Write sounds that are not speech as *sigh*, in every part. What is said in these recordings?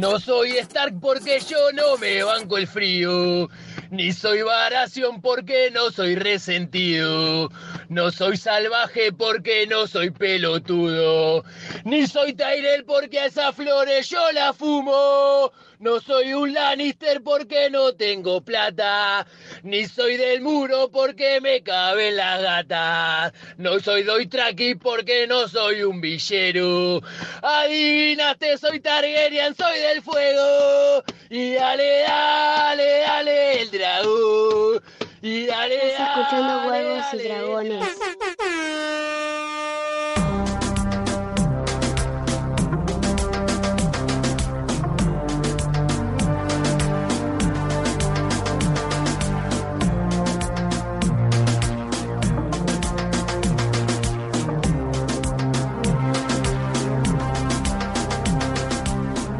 No soy Stark porque yo no me banco el frío. Ni soy Varación porque no soy resentido. No soy salvaje porque no soy pelotudo. Ni soy Tyrell porque a esas flores yo la fumo. No soy un Lannister porque no tengo plata. Ni soy del muro porque me caben las gatas. No soy Doitraki porque no soy un villero. Adivinaste, soy Targaryen, soy del fuego. Y dale, dale, dale el dragón. Y dale, Estás escuchando dale, Huevos y Dragones.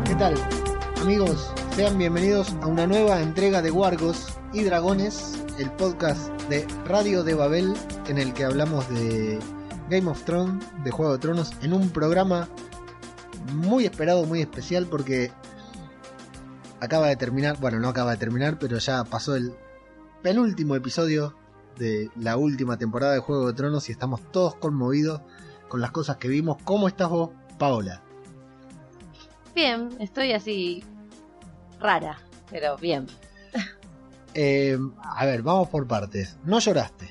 ¿Qué tal? Amigos, sean bienvenidos a una nueva entrega de Wargos y Dragones, el podcast de Radio de Babel en el que hablamos de Game of Thrones, de Juego de Tronos, en un programa muy esperado, muy especial porque acaba de terminar, bueno, no acaba de terminar, pero ya pasó el penúltimo episodio de la última temporada de Juego de Tronos y estamos todos conmovidos con las cosas que vimos. ¿Cómo estás vos, Paola? Bien, estoy así rara, pero bien. Eh, a ver, vamos por partes. No lloraste,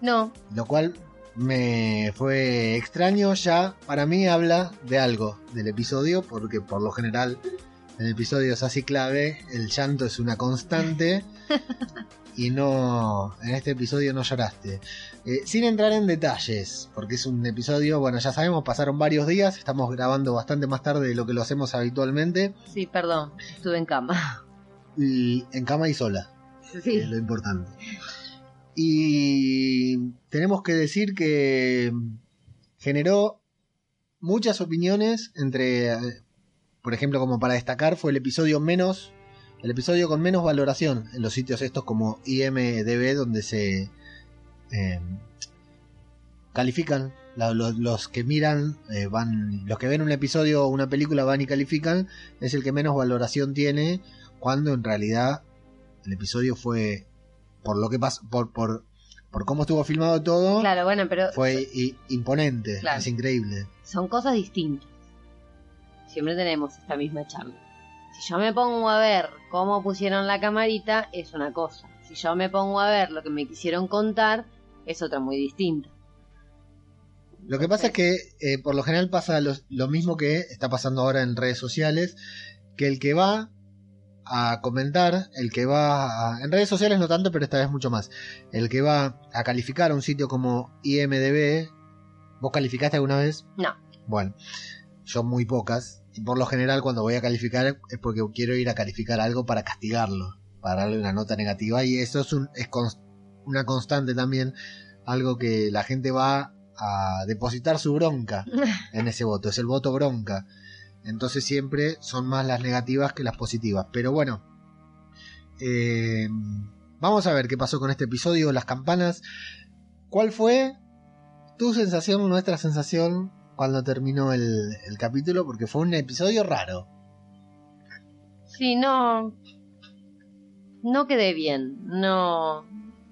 No, lo cual me fue extraño. Ya para mí habla de algo del episodio, porque por lo general en episodios así clave el llanto es una constante. *laughs* y no, en este episodio no lloraste. Eh, sin entrar en detalles, porque es un episodio, bueno, ya sabemos, pasaron varios días, estamos grabando bastante más tarde de lo que lo hacemos habitualmente, sí, perdón, estuve en cama. y en cama y sola. Es lo importante. Y tenemos que decir que generó muchas opiniones entre, por ejemplo, como para destacar, fue el episodio menos, el episodio con menos valoración en los sitios estos como IMDB, donde se eh, califican. los, los que miran, eh, van, los que ven un episodio o una película van y califican, es el que menos valoración tiene, cuando en realidad el episodio fue por lo que pasó, por, por, por cómo estuvo filmado todo, claro, bueno, pero fue i- imponente, Claro. es increíble. son cosas distintas. Siempre tenemos esta misma charla. Si yo me pongo a ver cómo pusieron la camarita, es una cosa. Si yo me pongo a ver lo que me quisieron contar, es otra muy distinta. Lo que pasa es que eh, por lo general pasa lo, lo mismo que está pasando ahora en redes sociales, que el que va a comentar, el que va a, en redes sociales no tanto, pero esta vez mucho más, el que va a calificar a un sitio como IMDB, ¿vos calificaste alguna vez? No. Bueno, yo muy pocas, y por lo general cuando voy a calificar es porque quiero ir a calificar algo para castigarlo, para darle una nota negativa, y eso es, un, es una constante también, algo que la gente va a depositar su bronca *laughs* en ese voto, es el voto bronca. Entonces siempre son más las negativas que las positivas. Pero bueno, eh, vamos a ver qué pasó con este episodio, las campanas. ¿Cuál fue tu sensación, nuestra sensación, cuando terminó el, capítulo? Porque fue un episodio raro. Sí, no. No quedé bien. No.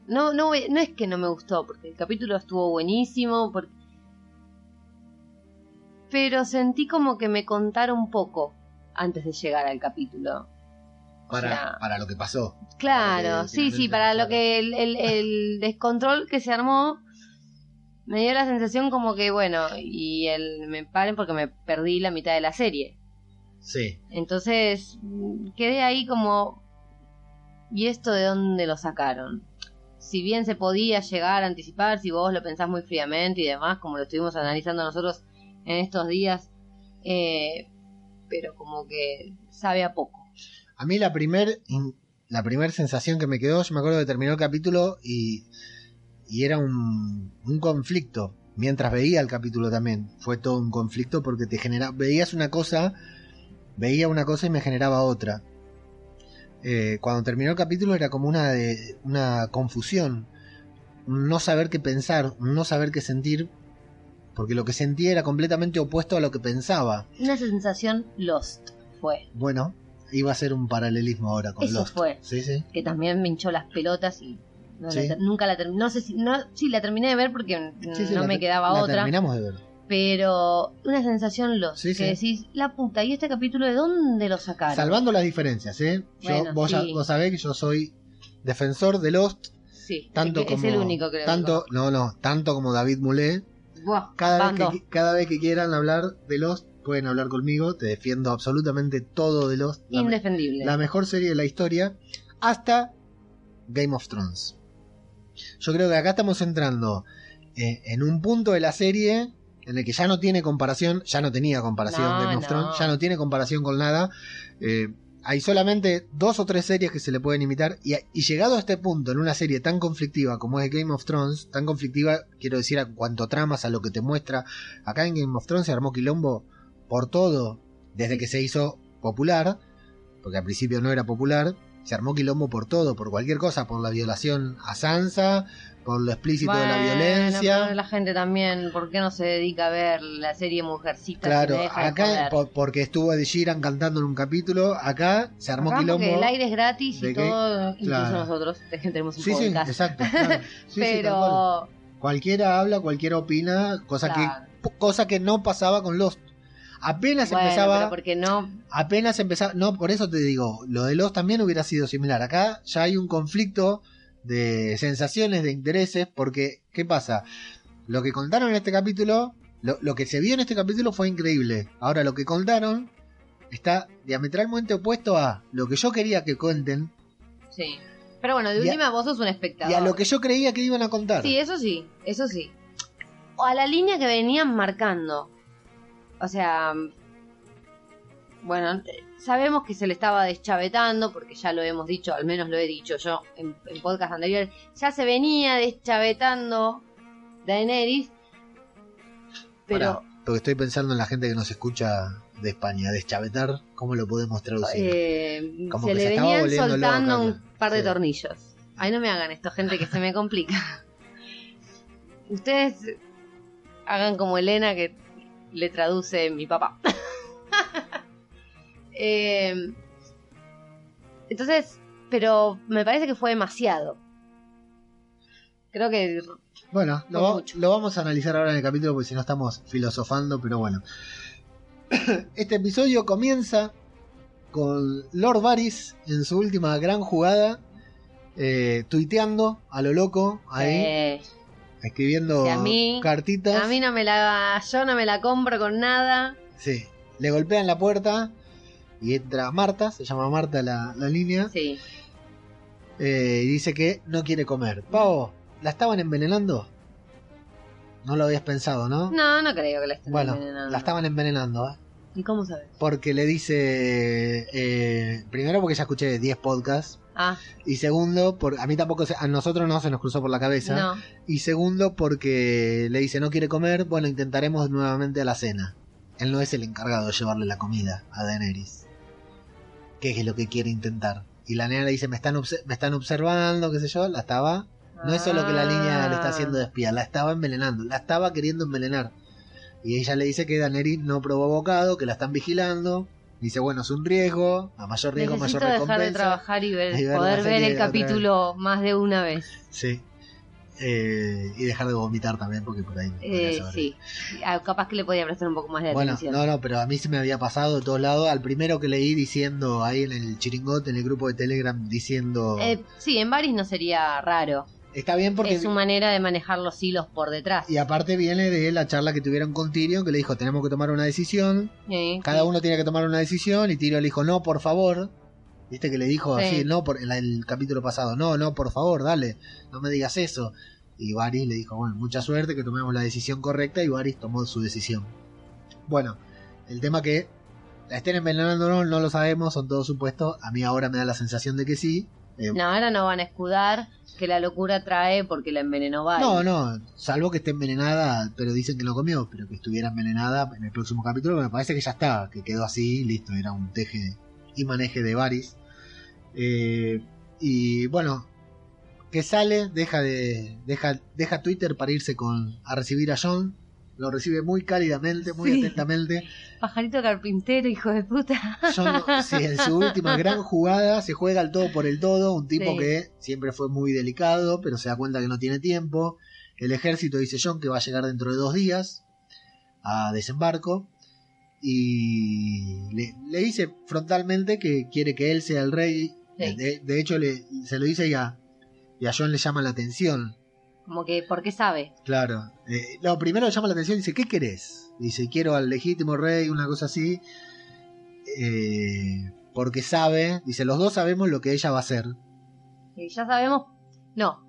No, no, no es que no me gustó, porque el capítulo estuvo buenísimo. Pero sentí como que me contaron poco antes de llegar al capítulo. Para, sea, para lo que pasó. Claro, que sí, sí, para lo que el, el- el *laughs* descontrol que se armó me dio la sensación como que, bueno, y el, me paren porque me perdí la mitad de la serie. Sí. Entonces quedé ahí como, ¿y esto de dónde lo sacaron? Si bien se podía llegar a anticipar, si vos lo pensás muy fríamente y demás, como lo estuvimos analizando nosotros en estos días, eh, pero como que sabe a poco. A mí la primer, la primer sensación que me quedó, yo me acuerdo que terminó el capítulo y, y era un, un conflicto. Mientras veía el capítulo también, fue todo un conflicto porque te genera, veías una cosa, veía una cosa y me generaba otra. Eh, cuando terminó el capítulo era como una, de, una confusión, no saber qué pensar, no saber qué sentir, porque lo que sentía era completamente opuesto a lo que pensaba. Una sensación lost. fue. Bueno, iba a ser un paralelismo ahora con Eso Lost. fue. Sí, sí. Que también me hinchó las pelotas y no Sí. la nunca la terminé. No sé si. No, sí, la terminé de ver porque Sí, sí, no me quedaba la otra. terminamos de ver. Pero una sensación los Sí, que decís, la puta, ¿y este capítulo de dónde lo sacaron? Salvando las diferencias, ¿eh? Yo, Bueno, vos, ya- vos sabés que yo soy defensor de Lost, Sí, tanto es, que como. es el único creo. tanto, no, no, tanto como David Moulet. Buah, Cada vez, que, cada vez que quieran hablar de Lost, pueden hablar conmigo. Te defiendo absolutamente todo de Lost. La, Indefendible. la mejor serie de la historia. Hasta Game of Thrones. Yo creo que acá estamos entrando eh, en un punto de la serie en el que ya no tiene comparación, ya no tenía comparación No, Game of no. Thrones, ya no tiene comparación con nada. Eh, hay solamente dos o tres series que se le pueden imitar y, llegado a este punto en una serie tan conflictiva como es Game of Thrones, tan conflictiva quiero decir a cuanto tramas, a lo que te muestra, acá en Game of Thrones se armó quilombo por todo, desde que se hizo popular, porque al principio no era popular, se armó quilombo por todo, por cualquier cosa, por la violación a Sansa, por lo explícito de la Bueno, violencia. pero la gente también, ¿por qué no se dedica a ver la serie Mujercita? Claro, si deja de acá por- porque estuvo Ed Sheeran cantando en un capítulo, acá se armó Acá quilombo. porque el aire es gratis de y que- todo, incluso claro. nosotros *laughs* tenemos un Sí, sí, podcast. exacto. claro. Sí, sí, pero cualquiera habla, cualquiera opina, cosa Claro. que cosa que no pasaba con Lost. Apenas bueno, empezaba, porque no apenas empezaba, no, por eso te digo, lo de Lost también hubiera sido similar. Acá ya hay un conflicto de sensaciones, de intereses, porque ¿qué pasa? Lo que contaron en este capítulo, lo, lo que se vio en este capítulo fue increíble. Ahora lo que contaron está diametralmente opuesto a lo que yo quería que cuenten sí. Pero bueno, de Y a- última vos sos un espectador. y a lo que yo creía que iban a contar. Sí, eso sí, eso sí. O a la línea que venían marcando. O sea, bueno, sabemos que se le estaba deschavetando, porque ya lo hemos dicho, al menos lo he dicho yo en, en podcast anteriores, ya se venía deschavetando Daenerys, pero Pará, porque estoy pensando en la gente que nos escucha de España, deschavetar, ¿cómo lo podemos traducir? eh, Como se que le se venían soltando un par de sí. tornillos. Ay, no me hagan esto, gente, que se me complica. *laughs* Ustedes hagan como Elena que le traduce mi papá. Eh, entonces, pero me parece que fue demasiado. Creo que Bueno, lo, va- vamos a analizar ahora en el capítulo porque si no estamos filosofando, pero bueno. *coughs* Este episodio comienza con Lord Varys en su última gran jugada, eh, tuiteando a lo loco, ahí, escribiendo que a mí- cartitas. a mí no me la, yo no me la compro con nada. Sí, le golpean la puerta y entra Marta, se llama Marta la, la línea, Sí. eh, y dice que no quiere comer. Pavo, ¿la estaban envenenando? No lo habías pensado, ¿no? No, no creo que la estén bueno, envenenando. la estaban envenenando, ¿eh? ¿Y cómo sabes? Porque le dice, eh, primero porque ya escuché 10 podcasts, Ah, y segundo, por, a mí tampoco, se- a nosotros no se nos cruzó por la cabeza, no. y segundo porque le dice no quiere comer, bueno, intentaremos nuevamente a la cena. Él no es el encargado de llevarle la comida a Daenerys. ¿Qué es lo que quiere intentar? Y la nena le dice, me están, me están observando, qué sé yo, la estaba... No es solo que la niña le está haciendo de espía, la estaba envenenando, la estaba queriendo envenenar. Y ella le dice que Daenerys no probó bocado, que la están vigilando. Dice, bueno, es un riesgo, a mayor riesgo, Necesito mayor dejar de recompensa. trabajar y ver, Y ver la poder ver el capítulo más de una vez. Sí. Eh, y dejar de vomitar también, porque por ahí... Eh, sí. Ah, capaz que le podía prestar un poco más de Bueno, atención. no, no, pero a mí se me había pasado de todos lados. Al primero que leí diciendo ahí en el chiringote, en el grupo de Telegram, diciendo... Eh, sí, en Varys no sería raro. está bien porque... Es su manera de manejar los hilos por detrás. Y aparte viene de la charla que tuvieron con Tyrion, que le dijo, tenemos que tomar una decisión. Cada sí. uno tiene que tomar una decisión. Y Tyrion le dijo, no, por favor. Viste que le dijo Sí. así, no, por el capítulo pasado, no, no, por favor, dale, no me digas eso. Y Varys le dijo, bueno, mucha suerte, que tomemos la decisión correcta. Y Varys tomó su decisión. Bueno, el tema que la estén envenenando o no, no lo sabemos, son todos supuestos. A mí ahora me da la sensación de que sí. Eh, No, ahora no van a escudar que la locura trae porque la envenenó Varys. No, no, salvo que esté envenenada, pero dicen que no comió, pero que estuviera envenenada en el próximo capítulo, me parece que ya está, que quedó así, listo, era un teje y maneje de Varys. Eh, y bueno, que sale, deja de deja, deja Twitter para irse con a recibir a John, lo recibe muy cálidamente, muy Sí. atentamente. Pajarito carpintero, hijo de puta. Sí, en su última *laughs* gran jugada se juega el todo por el todo, un tipo Sí. que siempre fue muy delicado, pero se da cuenta que no tiene tiempo. El ejército dice John que va a llegar dentro de dos días a desembarco y le, le dice frontalmente que quiere que él sea el rey. Sí. De, de hecho, le, se lo dice y a, y a John le llama la atención. Como que, ¿por qué sabe? Claro. Eh, no, primero le llama la atención y dice, ¿qué querés? Dice, quiero al legítimo rey, una cosa así. Eh, porque sabe, dice, los dos sabemos lo que ella va a hacer. Y ya sabemos. No,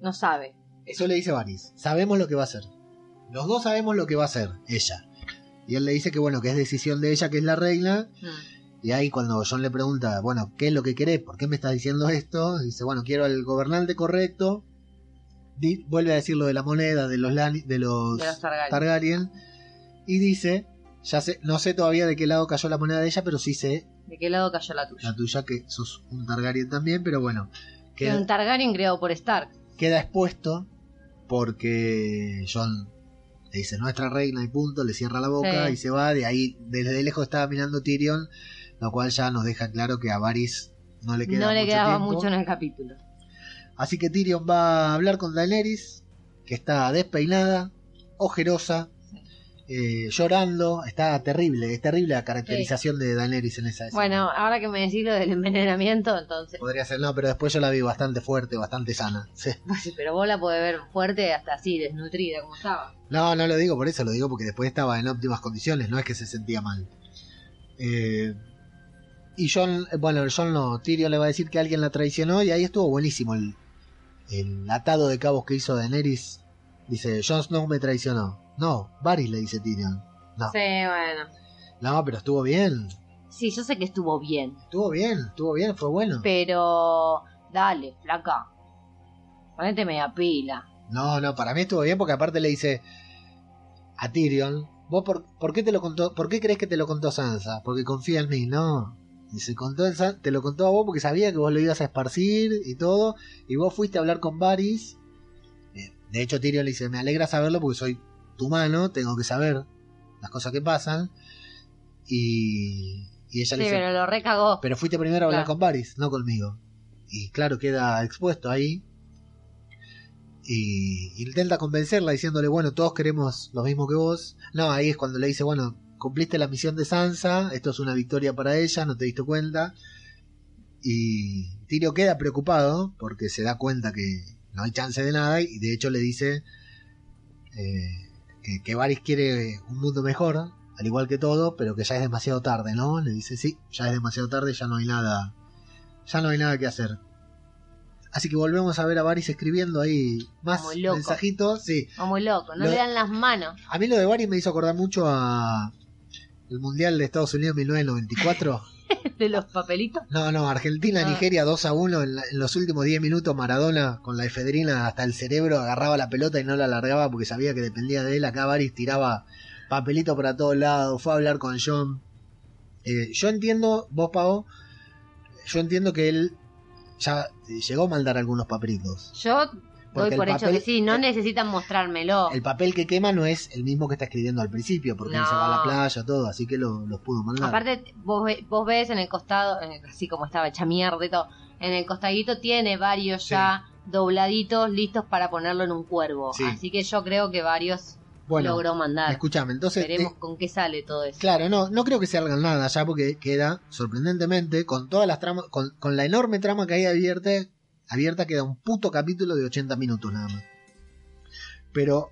no sabe. Eso le dice Varys. Sabemos lo que va a hacer. Los dos sabemos lo que va a hacer, ella. Y él le dice que bueno, que es decisión de ella, que es la reina. Mm. Y ahí cuando John le pregunta, bueno, ¿qué es lo que querés? ¿Por qué me estás diciendo esto? Dice, bueno, quiero al gobernante correcto. Di- vuelve a decir lo de la moneda, de los, Lani- de los, De los Targaryen. Targaryen. Y dice, ya sé, no sé todavía de qué lado cayó la moneda de ella, pero sí sé ¿De qué lado cayó la tuya? la tuya, que sos un Targaryen también, pero bueno, Que queda, un Targaryen creado por Stark. queda expuesto porque John le dice nuestra reina y punto, le cierra la boca Sí. y se va. De ahí, desde lejos estaba mirando Tyrion, lo cual ya nos deja claro que a Varys no le queda No le mucho quedaba tiempo. mucho en el capítulo. Así que Tyrion va a hablar con Daenerys, que está despeinada, ojerosa, eh, llorando. Está terrible, es terrible la caracterización de Daenerys en esa escena. Bueno, ahora que me decís lo del envenenamiento, entonces. Podría ser, no, pero después yo la vi bastante fuerte, bastante sana. Sí. Pero vos la podés ver fuerte hasta así, desnutrida, como estaba. No, no lo digo por eso, lo digo porque después estaba en óptimas condiciones, no es que se sentía mal. Eh, y John, bueno, John no, Tyrion le va a decir que alguien la traicionó y ahí estuvo buenísimo el, el atado de cabos que hizo Daenerys. Dice, Jon Snow me traicionó. No, Varys le dice Tyrion. No, Sí, bueno. no, pero estuvo bien, Sí, yo sé que estuvo bien. estuvo bien, estuvo bien, fue bueno. Pero. Dale, flaca. Ponete media pila. No, no, para mí estuvo bien porque aparte le dice a Tyrion, ¿vos por, por qué te lo contó, por qué crees que te lo contó Sansa? Porque confía en mí, no. Dice, contó en San- te lo contó a vos porque sabía que vos lo ibas a esparcir y todo, y vos fuiste a hablar con Varys. Eh, De hecho, Tyrion le dice, me alegra saberlo porque soy tu mano, tengo que saber las cosas que pasan. Y, y ella Sí, le dice, pero lo recagó. pero fuiste primero a hablar Claro. con Varys, no conmigo. Y claro, queda expuesto ahí. Y intenta convencerla diciéndole, bueno, todos queremos lo mismo que vos. No, ahí es cuando le dice, bueno, cumpliste la misión de Sansa, esto es una victoria para ella, no te diste cuenta. Y Tyrion queda preocupado porque se da cuenta que no hay chance de nada y de hecho le dice eh, que, que Varys quiere un mundo mejor, al igual que todo, pero que ya es demasiado tarde, ¿no? Le dice, sí, ya es demasiado tarde, ya no hay nada, ya no hay nada que hacer. Así que volvemos a ver a Varys escribiendo ahí más mensajitos, sí. Como muy loco, no Lo- le dan las manos A mí lo de Varys me hizo acordar mucho a el Mundial de Estados Unidos 1994. *laughs* de los papelitos. No, no, Argentina, Ah. Nigeria 2 a 1 en, la- en los últimos 10 minutos Maradona con la efedrina hasta el cerebro agarraba la pelota y no la alargaba porque sabía que dependía de él. Acá Varys tiraba papelito para todos lados, fue a hablar con John. Eh, yo entiendo, vos Pavo, yo entiendo que él ya llegó a mandar algunos papelitos. Yo Porque doy por el hecho papel- que sí, no el- necesitan mostrármelo. El papel que quema no es el mismo que está escribiendo al principio, porque él se va a la No. playa, todo, así que lo- pudo mandar. Aparte, vos, vos ves en el costado, en el- así como estaba hecha mierda y todo, en el costadito tiene varios Sí. ya dobladitos listos para ponerlo en un cuervo. Sí. Así que yo creo que varios bueno, logró mandar. escúchame, entonces... Veremos eh, con qué sale todo eso. Claro, no, no creo que se hagan nada ya porque queda sorprendentemente con todas las tramas, con, con la enorme trama que hay abierta, abierta queda un puto capítulo de 80 minutos nada más. Pero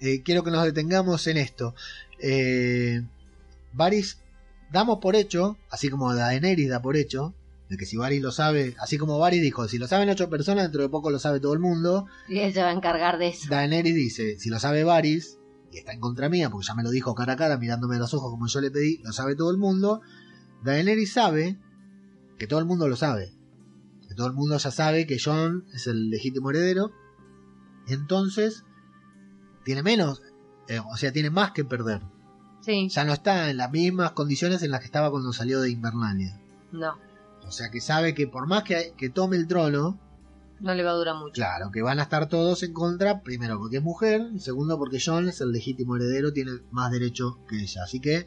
eh, quiero que nos detengamos en esto. Eh, Varys, damos por hecho, así como Daenerys da por hecho, de que si Varys lo sabe, así como Varys dijo, si lo saben ocho personas, dentro de poco lo sabe todo el mundo. Y él se va a encargar de eso. Daenerys dice, si lo sabe Varys, y está en contra mía, porque ya me lo dijo cara a cara, mirándome a los ojos como yo le pedí, lo sabe todo el mundo. Daenerys sabe que todo el mundo lo sabe. Que todo el mundo ya sabe que Jon es el legítimo heredero. Entonces, tiene menos, eh, o sea, tiene más que perder. Sí, Ya no está en las mismas condiciones en las que estaba cuando salió de Invernalia. no. O sea que sabe que por más que, que tome el trono, No le va a durar mucho. Claro, que van a estar todos en contra, primero porque es mujer, y segundo porque John es el legítimo heredero, tiene más derecho que ella. Así que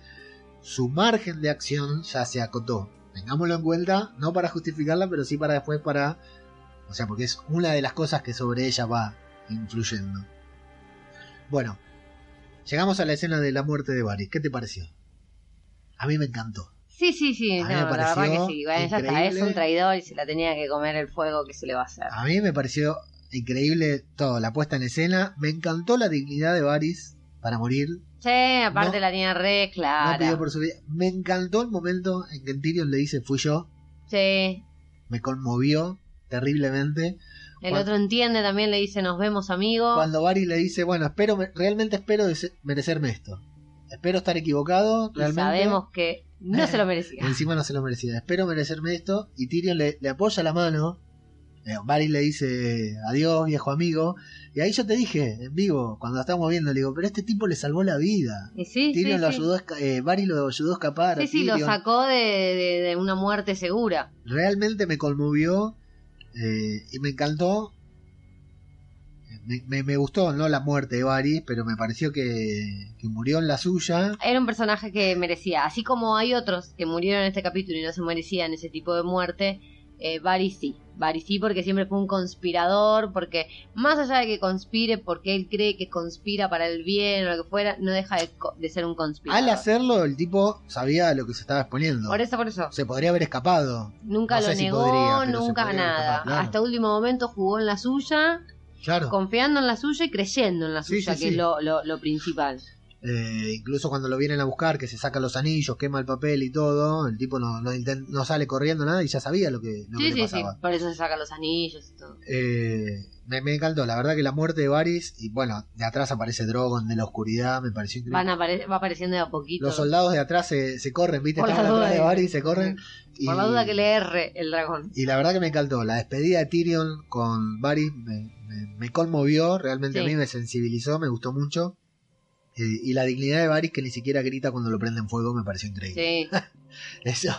su margen de acción ya se acotó. Tengámoslo en cuenta, no para justificarla, pero sí para después para... O sea, porque es una de las cosas que sobre ella va influyendo. Bueno, llegamos a la escena de la muerte de Varys. ¿Qué te pareció? A mí me encantó. Sí, sí, sí, A mí no, me la verdad pareció que sí. Bueno, ya está, es un traidor y se la tenía que comer el fuego que se le va a hacer. A mí me pareció increíble todo, la puesta en escena. Me encantó la dignidad de Varys para morir. Sí, aparte No- la tenía re No clara. pidió por su vida. Me encantó el momento en que Tyrion le dice fui yo. Sí. Me conmovió terriblemente. El otro entiende también, le dice, nos vemos, amigo. Cuando Varys le dice, bueno, espero, realmente espero merecerme esto. Espero estar equivocado, y sabemos que no se lo merecía. Encima no se lo merecía. Espero merecerme esto. Y Tyrion le, le apoya la mano. Eh, Varys le dice adiós, viejo amigo. Y ahí yo te dije, en vivo, cuando estábamos viendo, le digo, pero este tipo le salvó la vida. Sí, Tyrion sí, lo sí. ayudó, esca- eh, lo ayudó a escapar. Sí, sí, lo sacó de, de- de una muerte segura. Realmente me conmovió eh, y me encantó. Me, me- me gustó, no la muerte de Varys, pero me pareció que, que murió en la suya. Era un personaje que merecía, así como hay otros que murieron en este capítulo y no se merecían ese tipo de muerte, eh, Varys sí. Sí porque siempre fue un conspirador, porque más allá de que conspire porque él cree que conspira para el bien o lo que fuera, no deja de, de ser un conspirador. Al hacerlo, el tipo sabía lo que se estaba exponiendo. Por eso, por eso. Se podría haber escapado. Nunca No lo si negó, podría, nunca nada. escapar, claro. Hasta último momento jugó en la suya, Claro. confiando en la suya y creyendo en la Sí, suya, sí, que sí. es lo, lo, lo principal. Eh, incluso cuando lo vienen a buscar, que se saca los anillos, quema el papel y todo, el tipo no, no, no sale corriendo nada y ya sabía lo que, lo que Sí, le sí, sí. pasaba. Por eso se sacan los anillos y todo. Eh, me, me encantó, la verdad que la muerte de Varys, y bueno, de atrás aparece Drogon de la oscuridad, me pareció increíble. Van apare- va apareciendo de a poquito. Los soldados de atrás se, se corren, ¿viste? Por la duda atrás de de- Varys, se corren. y, Por la duda que le erre el dragón. y la verdad que me encantó. La despedida de Tyrion con Varys me, me- me conmovió, realmente Sí. a mí me sensibilizó, me gustó mucho. Eh, y la dignidad de Varys que ni siquiera grita cuando lo prenden fuego me pareció increíble. Sí. *laughs* Eso,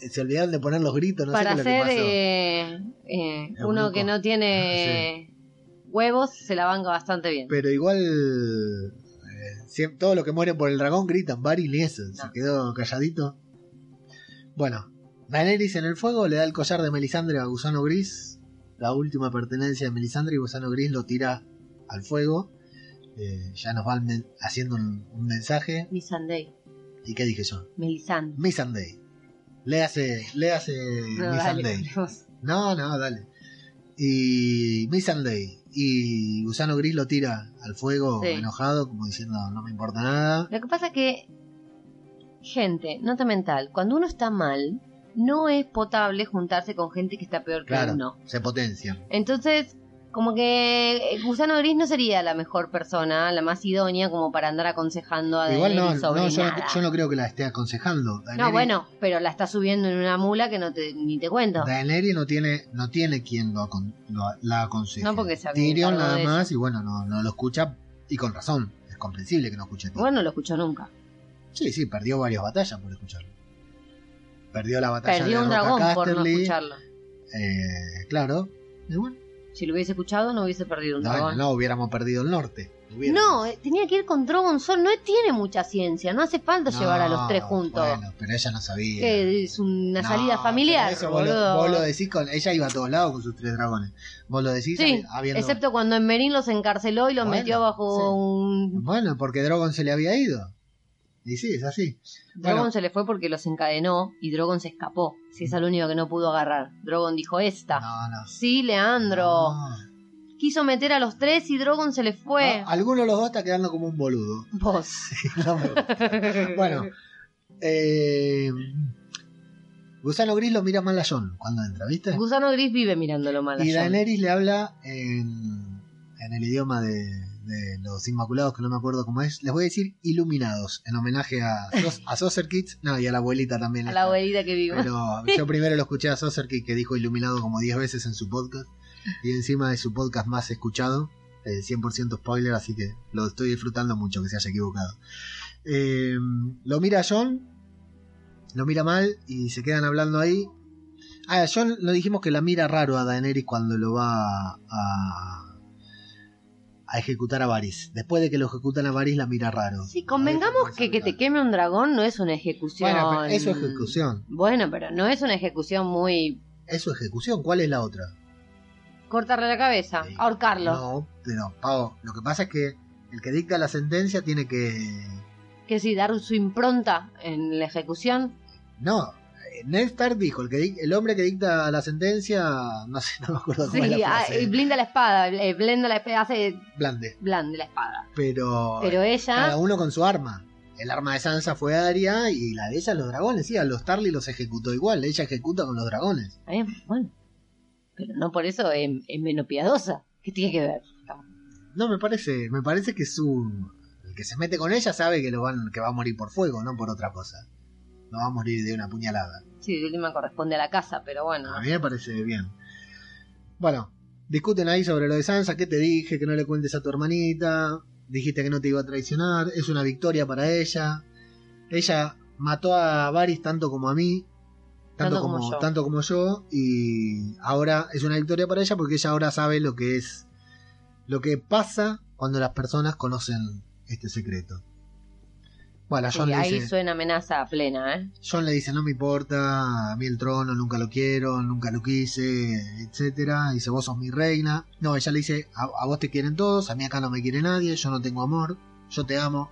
eh, se olvidaron de poner los gritos, no Para sé qué es lo que ser pasó. eh, eh, uno que no tiene huevos, se la banca bastante bien. Pero igual, todos los que mueren por el dragón gritan Varys ni eso, se quedó calladito. Bueno, Daenerys en el fuego le da el collar de Melisandre a Gusano Gris, la última pertenencia de Melisandre y Gusano Gris lo tira al fuego. Eh, ya nos van haciendo un, un mensaje. Missandei. ¿Y qué dije yo? Melisandre. Missandei. Léase, léase No, Missandei. dale. No, no, dale. Y Missandei. Y Gusano Gris lo tira al fuego Sí. enojado, como diciendo no me importa nada. Lo que pasa es que, gente, nota mental, cuando uno está mal, no es potable juntarse con gente que está peor que uno. se potencia. Entonces, como que el Gusano Gris no sería la mejor persona, la más idónea como para andar aconsejando a Igual no, Daenerys sobre no yo, no nada. yo no creo que la esté aconsejando. No, Daenerys- bueno, pero la está subiendo en una mula que no te, ni te cuento. Daenerys no tiene, no tiene quien lo, lo- la aconseje. No, porque se Tyrion nada más y bueno, no, no lo escucha y con razón. Es comprensible que no escuche todo. Bueno, no lo escuchó nunca. Sí, sí, perdió varias batallas por escucharlo. Perdió la batalla Perdió de un dragón por no escucharlo. eh, claro. Y bueno, Si lo hubiese escuchado, no hubiese perdido un no, dragón. no hubiéramos perdido el norte. Hubiéramos. No, eh, tenía que ir con Drogon Sol. No tiene mucha ciencia. No hace falta llevar a los tres juntos. Bueno, pero ella no sabía. Que es una No, salida familiar, eso vos lo, boludo. vos lo decís con. Ella iba a todos lados con sus tres dragones. Vos lo decís Sí, habiendo. excepto cuando en Merín los encarceló y los Bueno, metió bajo sí. un... Bueno, porque Drogon se le había ido. Y sí, es así. Drogon Bueno. se le fue porque los encadenó y Drogon se escapó. Si es el único que no pudo agarrar. Drogon dijo esta. No, no. Sí, Leandro. No. Quiso meter a los tres y Drogon se le fue. No, alguno de los dos está quedando como un boludo. Vos. *laughs* No me *laughs* bueno, eh, Gusano Gris lo mira mal a John cuando entra, ¿viste? Gusano Gris vive mirándolo mal. a Y Jon. Daenerys le habla en, en el idioma de, de los Inmaculados, que no me acuerdo cómo es. Les voy a decir iluminados, en homenaje a, a Saucer Kids. No, y a la abuelita también. A la abuelita que vive. Pero *laughs* yo primero lo escuché a Saucer Kid, que dijo iluminado como 10 veces en su podcast. Y encima de su podcast más escuchado. eh, 100% spoiler, así que lo estoy disfrutando mucho que se haya equivocado. Eh, lo mira John, lo mira mal y se quedan hablando ahí. Ah, John lo dijimos que la mira raro a Daenerys cuando lo va a, a ejecutar a Varys. Después de que lo ejecutan a Varys la mira raro. Sí, convengamos que que te queme un dragón no es una ejecución. Bueno, pero eso es ejecución. Bueno, pero no es una ejecución muy... Es su ejecución. ¿Cuál es la otra? Cortarle la cabeza, Sí. ahorcarlo. No, pero, Pavo, lo que pasa es que el que dicta la sentencia tiene que... Que sí, dar su impronta en la ejecución. No, Ned Stark dijo, el, que el hombre que dicta la sentencia, no sé, no me acuerdo cómo es Sí, la ah, frase. y blinda la espada, eh, blenda la espada, hace Blande. blande la espada. Pero, Pero ella... cada uno con su arma. El arma de Sansa fue Arya y la de ella los dragones. Sí, a los Tarly los ejecutó igual. Ella ejecuta con los dragones. Eh, bueno, pero no por eso es, es menos piadosa. ¿Qué tiene que ver? No, me parece, me parece que su el que se mete con ella sabe que lo van, que va a morir por fuego, no por otra cosa. No va a morir de una puñalada. Sí, de última corresponde a la casa, pero bueno. A mí me parece bien. Bueno, discuten ahí sobre lo de Sansa. ¿Qué te dije? Que no le cuentes a tu hermanita. Dijiste que no te iba a traicionar. Es una victoria para ella. Ella mató a Varys tanto como a mí. Tanto, Tanto como como, yo. tanto como yo. Y ahora es una victoria para ella porque ella ahora sabe lo que es. Lo que pasa cuando las personas conocen este secreto. Bueno, John le ahí dice- suena amenaza plena, ¿eh? John le dice, no me importa, a mí el trono nunca lo quiero, nunca lo quise, etcétera. Dice, vos sos mi reina. No, ella le dice, a, a vos te quieren todos, a mí acá no me quiere nadie, yo no tengo amor, yo te amo,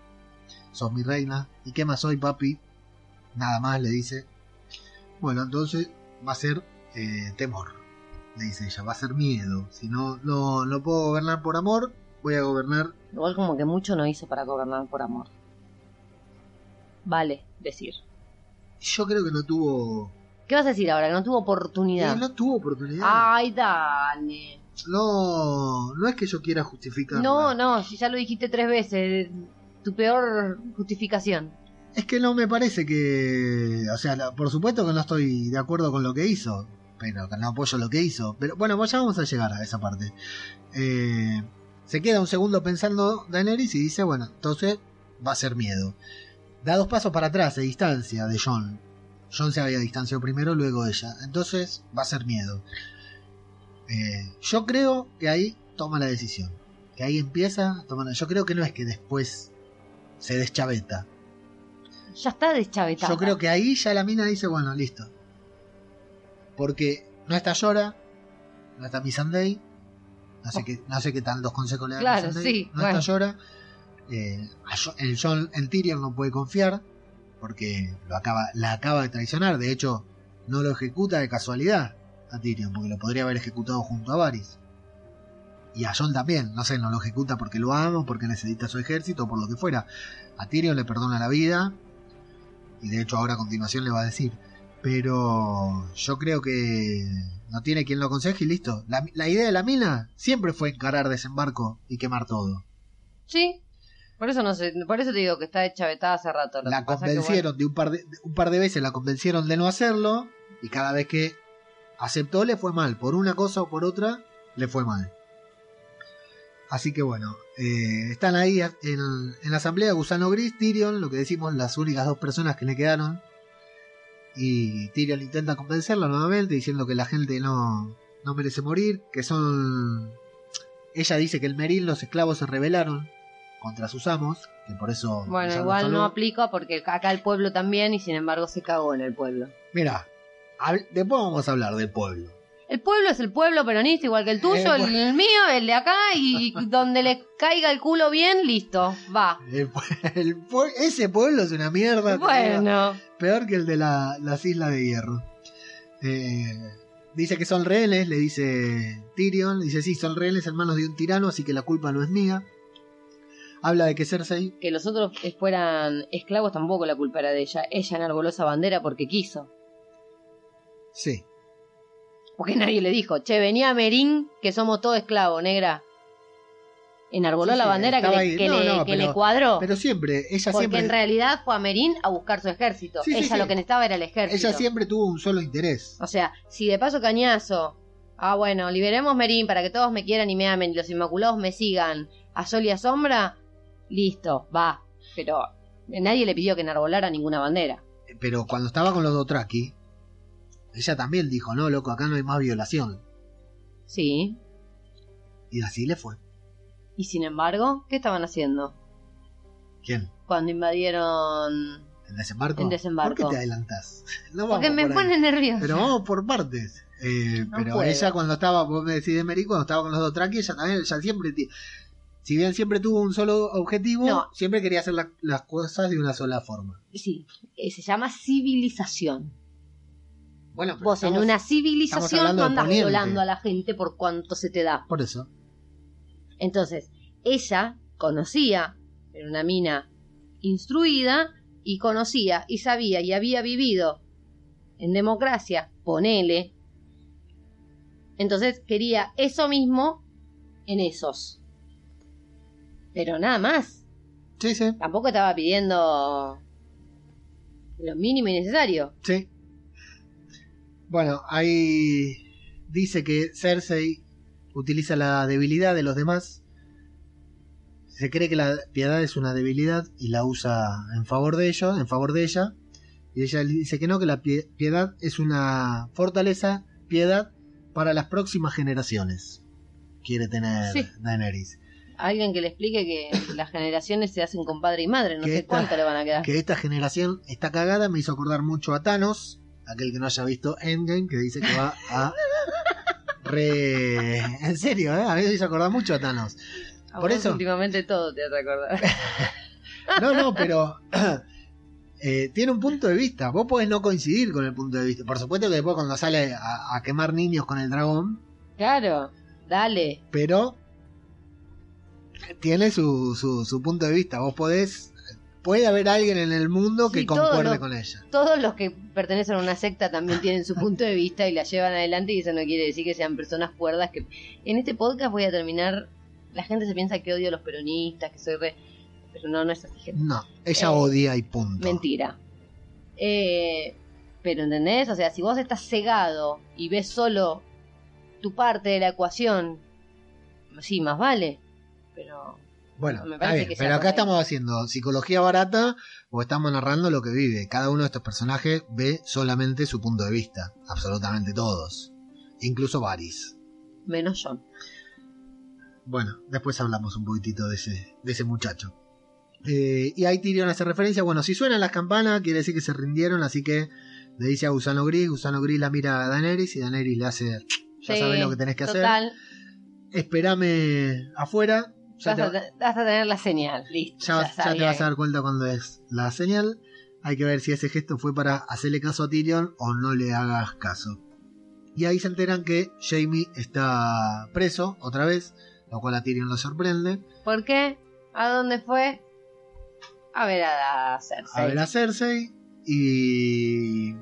sos mi reina. ¿Y qué más soy, papi? Nada más, le dice. Bueno, entonces va a ser eh, temor, le dice ella, va a ser miedo. Si no, no, no puedo gobernar por amor, voy a gobernar... Igual como que mucho no hizo para gobernar por amor. Vale, decir. Yo creo que no tuvo... ¿Qué vas a decir ahora? Que no tuvo oportunidad. eh, no tuvo oportunidad. Ay, dale. No, no es que yo quiera justificar. No, no, si ya lo dijiste tres veces. Tu peor justificación. Es que no me parece que. O sea, la- por supuesto que no estoy de acuerdo con lo que hizo. Pero que no apoyo lo que hizo. Pero bueno, pues ya vamos a llegar a esa parte. Eh, se queda un segundo pensando Daenerys y dice: Bueno, entonces va a ser miedo. Da dos pasos para atrás de distancia de John. John se había distanciado primero, luego ella. Entonces va a ser miedo. Eh, yo creo que ahí toma la decisión. Que ahí empieza. a tomar- Yo creo que no es que después se deschaveta. Ya está deschavetada. Yo creo que ahí ya la mina dice, bueno, listo. Porque no está Llora, no está Missandei, no sé, qué, no sé qué tantos consejos le da Claro, sí, no bueno. está Llora. Eh, el John, Tyrion no puede confiar porque lo acaba, la acaba de traicionar. De hecho, no lo ejecuta de casualidad a Tyrion, porque lo podría haber ejecutado junto a Varys. Y a John también, no sé, no lo ejecuta porque lo ama, porque necesita su ejército, por lo que fuera. A Tyrion le perdona la vida, y de hecho ahora a continuación le va a decir. Pero yo creo que no tiene quien lo aconseje y listo. La, la idea de la mina siempre fue encarar desembarco y quemar todo. Sí. Por eso no sé, por eso te digo que está deschavetada hace rato. Lo La que pasa que, convencieron de un par de, de- un par de veces, la convencieron de no hacerlo y cada vez que aceptó le fue mal. Por una cosa o por otra le fue mal. Así que bueno, eh, están ahí en, en la asamblea Gusano Gris, Tyrion, lo que decimos, las únicas dos personas que le quedaron. Y Tyrion intenta convencerla nuevamente diciendo que la gente no, no merece morir, que son... Ella dice que el Meril, los esclavos se rebelaron contra sus amos, que por eso... Bueno, igual no aplica porque acá el pueblo también y sin embargo se cagó en el pueblo. Mira, después vamos a hablar del pueblo. El pueblo es el pueblo peronista igual que el tuyo, Eh, el, el mío, el de acá y *laughs* donde le caiga el culo bien, listo, va. El el ese pueblo es una mierda. Bueno, Peor que el de la- las Islas de Hierro. Eh, dice que son rehenes, le dice Tyrion. Dice, sí, son rehenes en manos de un tirano, así que la culpa no es mía. Habla de que Cersei... que los otros fueran esclavos tampoco la culpa era de ella. Ella enarboló esa bandera porque quiso. Sí, Porque nadie le dijo, che, venía Merín, que somos todos esclavos, negra. Enarboló Sí, la bandera que, le, que No, le- no, que pero- le cuadró. pero siempre, ella porque siempre... en realidad fue a Merín a buscar su ejército. Sí, ella sí. lo que necesitaba era el ejército. Ella siempre tuvo un solo interés. O sea, si de paso cañazo, ah bueno, liberemos Merín para que todos me quieran y me amen y los inmaculados me sigan a sol y a sombra, listo, va. Pero nadie le pidió que enarbolara ninguna bandera. Pero cuando estaba con los Dothraki, ella también dijo, no, loco, acá no hay más violación. Sí. Y así le fue. Y sin embargo, ¿qué estaban haciendo? ¿Quién? Cuando invadieron... ¿El desembarco? El desembarco. ¿Por qué te adelantás? *laughs* No Porque me por pone nervioso. Pero vamos por partes. Eh, No pero puedo. ella cuando estaba, vos me decís de Mary, cuando estaba con los dos tranqui, ella también, ella siempre, si bien siempre tuvo un solo objetivo, No. siempre quería hacer la- las cosas de una sola forma. Sí, eh, se llama civilización. Bueno, pero Vos en una civilización no Poniente. violando a la gente por cuanto se te da. Por eso. Entonces, ella conocía, era una mina instruida, y conocía y sabía y había vivido en democracia, ponele. Entonces quería eso mismo en esos. Pero nada más. Sí, sí, Tampoco estaba pidiendo lo mínimo y necesario. sí. Bueno, ahí dice que Cersei utiliza la debilidad de los demás. Se cree que la piedad es una debilidad y la usa en favor de ellos, en favor de ella. Y ella dice que no, que la pie- piedad es una fortaleza, piedad para las próximas generaciones. Quiere tener Sí. Daenerys. Alguien que le explique que las generaciones se hacen con padre y madre, no Que sé esta- cuánto le van a quedar. Que esta generación está cagada me hizo acordar mucho a Thanos, aquel que no haya visto Endgame, que dice que va a... Re... En serio, ¿eh? A mí me hizo acordar mucho a Thanos. A por eso- Últimamente todo te hace acordar. *laughs* No, no, pero *clears throat* eh, tiene un punto de vista. Vos podés no coincidir con el punto de vista. Por supuesto que después cuando sale a, a quemar niños con el dragón, claro, dale. pero tiene su, su, su punto de vista. Vos podés... Puede haber alguien en el mundo que Sí, concuerde con ella. Todos los que pertenecen a una secta también tienen su punto de vista y la llevan adelante y eso no quiere decir que sean personas cuerdas que... En este podcast voy a terminar... La gente se piensa que odio a los peronistas, que soy re... Pero no, no es así, gente. No, ella Eh, odia y punto. Mentira. Eh, pero ¿entendés? O sea, si vos estás cegado y ves solo tu parte de la ecuación, sí, más vale. Pero Bueno, está bien, pero acá estamos haciendo psicología barata o estamos narrando lo que vive. Cada uno de estos personajes ve solamente su punto de vista. Absolutamente todos. Incluso Varys. menos John. Bueno, después hablamos un poquitito de ese, de ese muchacho. Eh, y ahí Tyrion hace referencia, bueno, si suenan las campanas, quiere decir que se rindieron, así que le dice a Gusano Gris, Gusano Gris la mira a Daenerys y Daenerys le hace, ya Sí, sabes lo que tenés que hacer, espérame afuera, vas, te, a, te- vas a tener la señal, listo. ya- ya ya te vas a dar cuenta cuando es la señal, hay que ver si ese gesto fue para hacerle caso a Tyrion o no le hagas caso. Y ahí se enteran que Jamie está preso otra vez, lo cual a Tyrion lo sorprende. ¿Por qué? ¿A dónde fue? A ver a Cersei. a ver a Cersei y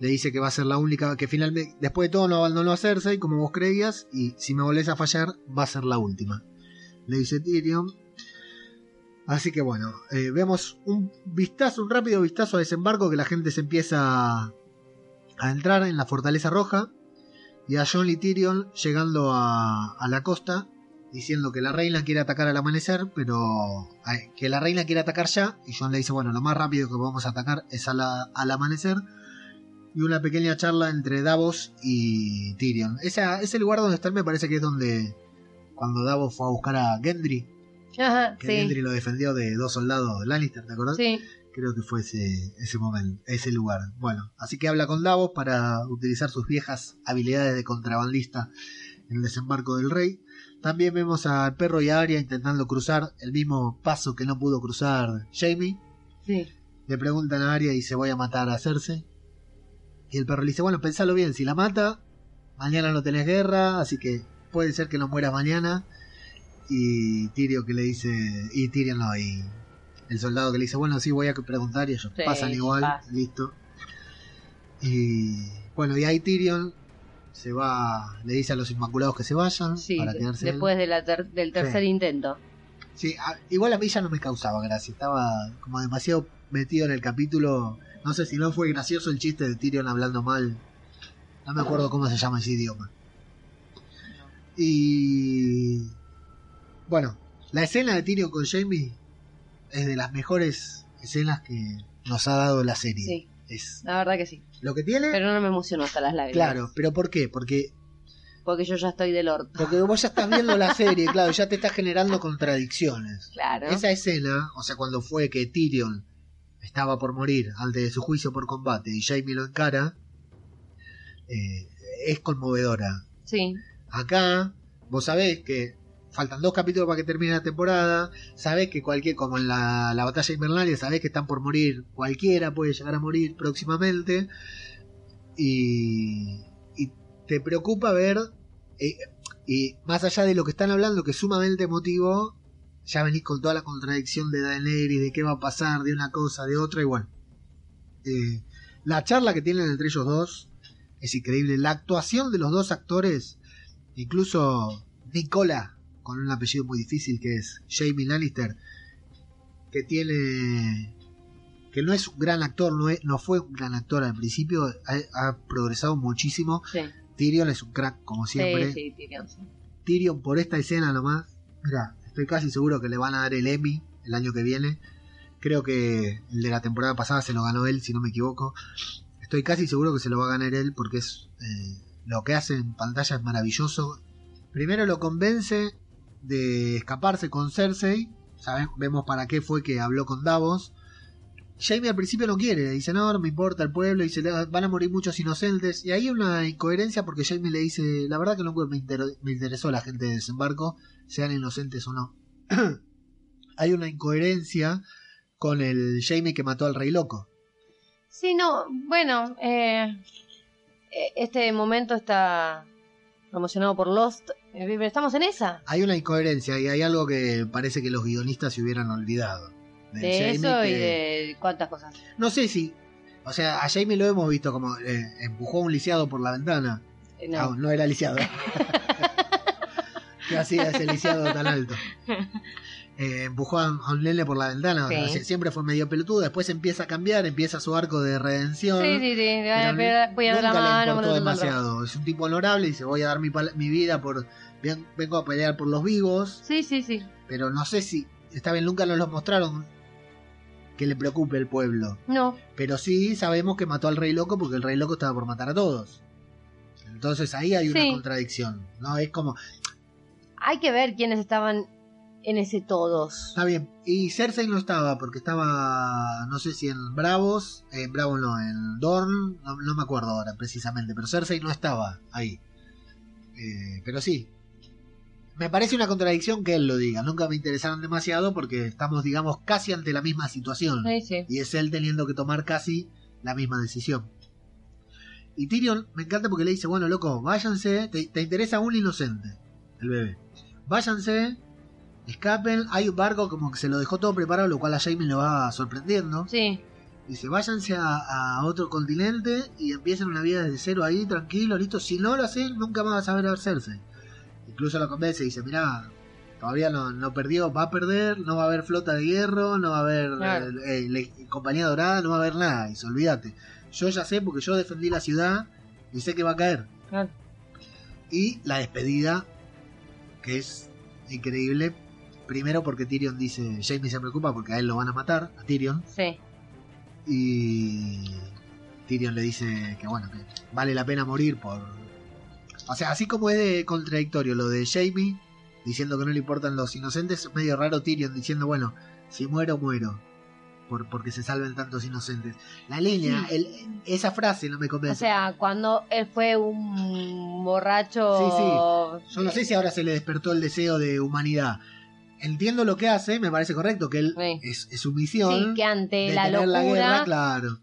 le dice que va a ser la única, que finalmente, después de todo no abandonó a Cersei como vos creías y si me volvés a fallar va a ser la última. Le dice Tyrion. Así que bueno, eh, vemos un vistazo, un rápido vistazo a desembarco que la gente se empieza a entrar en la fortaleza roja y a Jon y Tyrion llegando a, la costa diciendo que la reina quiere atacar al amanecer, pero que la reina quiere atacar ya, y John le dice, bueno, lo más rápido que a atacar es a al amanecer, y una pequeña charla entre Davos y Tyrion. Esa, ese lugar donde están me parece que es donde, cuando Davos fue a buscar a Gendry, Ajá, que sí. Gendry lo defendió de dos soldados de Lannister, ¿te acordás? Sí. Creo que fue ese, ese momento, ese lugar. Bueno, así que habla con Davos para utilizar sus viejas habilidades de contrabandista en el desembarco del rey. También vemos al perro y a Arya intentando cruzar el mismo paso que no pudo cruzar Jamie. Sí. Le preguntan a Arya y dice voy a matar a Cersei. Y el perro le dice, bueno, pensalo bien, si la mata, mañana no tenés guerra, así que puede ser que no mueras mañana. Y Tyrion que le dice, y Tyrion no, y el soldado que le dice, bueno, sí, voy a preguntar y ellos Sí, pasan igual, listo. Y bueno, y ahí Tyrion se va, le dice a los Inmaculados que se vayan Sí, para quedarse después de la ter- del tercer Sí. intento. Sí, a- igual a mí ya no me causaba gracia, estaba como demasiado metido en el capítulo. No sé si no fue gracioso el chiste de Tyrion hablando mal. No me acuerdo cómo se llama ese idioma. Y bueno, la escena de Tyrion con Jamie es de las mejores escenas que nos ha dado la serie. Sí. Es La verdad que sí. lo que tiene. Pero no me emocionó hasta las lágrimas. claro, pero ¿por qué? Porque Porque yo ya estoy del orto. porque vos ya estás viendo la *laughs* serie, claro, ya te estás generando contradicciones. Claro. Esa escena, o sea, cuando fue que Tyrion estaba por morir antes de su juicio por combate y Jaime lo encara, eh, es conmovedora. Sí. Acá, vos sabés que faltan dos capítulos para que termine la temporada, sabés que cualquier, como en la, la batalla invernalia, sabés que están por morir, cualquiera puede llegar a morir próximamente, y, y te preocupa ver, eh, y más allá de lo que están hablando, que es sumamente emotivo, ya venís con toda la contradicción de Daenerys, de qué va a pasar, de una cosa, de otra, y bueno. Eh, la charla que tienen entre ellos dos es increíble. La actuación de los dos actores, incluso Nicola, con un apellido muy difícil que es Jamie Lannister, que tiene. que no es un gran actor, no, es- no fue un gran actor al principio, ha, ha progresado muchísimo. Sí. Tyrion es un crack, como siempre. Sí, sí, Tyrion, sí. Tyrion por esta escena nomás. Mira, estoy casi seguro que le van a dar el Emmy el año que viene. Creo que el de la temporada pasada se lo ganó él, si no me equivoco. Estoy casi seguro que se lo va a ganar él porque es eh, lo que hace en pantalla es maravilloso. Primero lo convence de escaparse con Cersei. Saben- vemos para qué fue que habló con Davos. Jamie al principio no quiere, le dice no, no me importa el pueblo, y "Le- van a morir muchos inocentes. Y hay una incoherencia porque Jamie le dice, la verdad que nunca me, me interesó la gente de desembarco, sean inocentes o no. *clears throat* hay una incoherencia con el Jamie que mató al rey loco. Sí, no, bueno, eh, este momento está promocionado por Lost. eh, estamos en esa. Hay una incoherencia y hay algo que parece que los guionistas se hubieran olvidado. De Jaime eso y que- de cuántas cosas. No sé si... O sea, a Jamie lo hemos visto como eh, empujó a un lisiado por la ventana. Eh, Ah, No. no era lisiado. *laughs* ¿Qué hacía ese lisiado tan alto? *laughs* Eh, empujó a, a un nene por la ventana. Sí. o sea, siempre fue medio pelotudo. Después empieza a cambiar, empieza su arco de redención. Sí, sí, sí. pero voy a- voy a dar la nunca le mano. importó demasiado. Es un tipo honorable y dice: Voy a dar mi, mi vida por. ven- Vengo a pelear por los vivos. Sí, sí, sí. Pero no sé si. Está bien, nunca nos lo mostraron que le preocupe el pueblo. No, Pero sí sabemos que mató al rey loco porque el rey loco estaba por matar a todos. Entonces ahí hay una Sí. contradicción. No es como. hay que ver quiénes estaban en ese todos. Está bien. Y Cersei no estaba porque estaba. No sé si en Bravos. En Bravo no, en Dorn. No, no me acuerdo ahora precisamente. Pero Cersei no estaba ahí. Eh, pero sí. Me parece una contradicción que él lo diga. Nunca me interesaron demasiado porque estamos, digamos, casi ante la misma situación. Sí, sí. Y es él teniendo que tomar casi la misma decisión. Y Tyrion me encanta porque le dice, bueno, loco, váyanse, te, te interesa un inocente, el bebé. Váyanse, escapen, hay un barco como que se lo dejó todo preparado, lo cual a Jaime lo va sorprendiendo. Sí, Dice, váyanse a, a otro continente y empiecen una vida desde cero ahí, tranquilo, listo. Si no lo hacen, nunca más vas a ver a Cersei. Incluso lo convence y dice, mirá, todavía no, no perdió, va a perder, no va a haber flota de hierro, no va a haber Claro. eh, eh, compañía dorada, no va a haber nada. Dice, olvídate. Yo ya sé porque yo defendí la ciudad y sé que va a caer. claro. Y la despedida, que es increíble. Primero porque Tyrion dice, Jamie se preocupa porque a él lo van a matar, a Tyrion. Sí, Y Tyrion le dice que bueno, que vale la pena morir por... O sea, así como es de contradictorio lo de Jamie diciendo que no le importan los inocentes, es medio raro Tyrion diciendo, bueno, si muero, muero. Por, porque se salven tantos inocentes. La línea, el- esa frase no me o convence. sea, cuando él fue un borracho. Sí, Yo no sé si ahora se le despertó el deseo de humanidad. Entiendo lo que hace, me parece correcto, que él Sí. es, es su misión. Sí, que ante de la locura. la guerra, claro.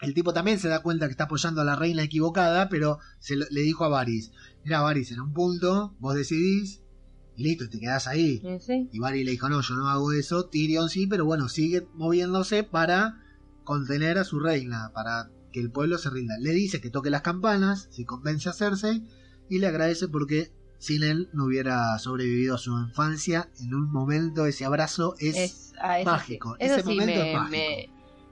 El tipo también se da cuenta que está apoyando a la reina equivocada, pero se lo- le dijo a Varys, mira Varys, en un punto vos decidís, y listo, y te quedás ahí. Sí. Y Varys le dijo, no, yo no hago eso, Tyrion sí, pero bueno, sigue moviéndose para contener a su reina, para que el pueblo se rinda. Le dice que toque las campanas, si convence a Cersei, y le agradece porque sin él no hubiera sobrevivido a su infancia. En un momento ese abrazo es... Es, ah, eso mágico. sí. Eso Ese sí momento me, es mágico.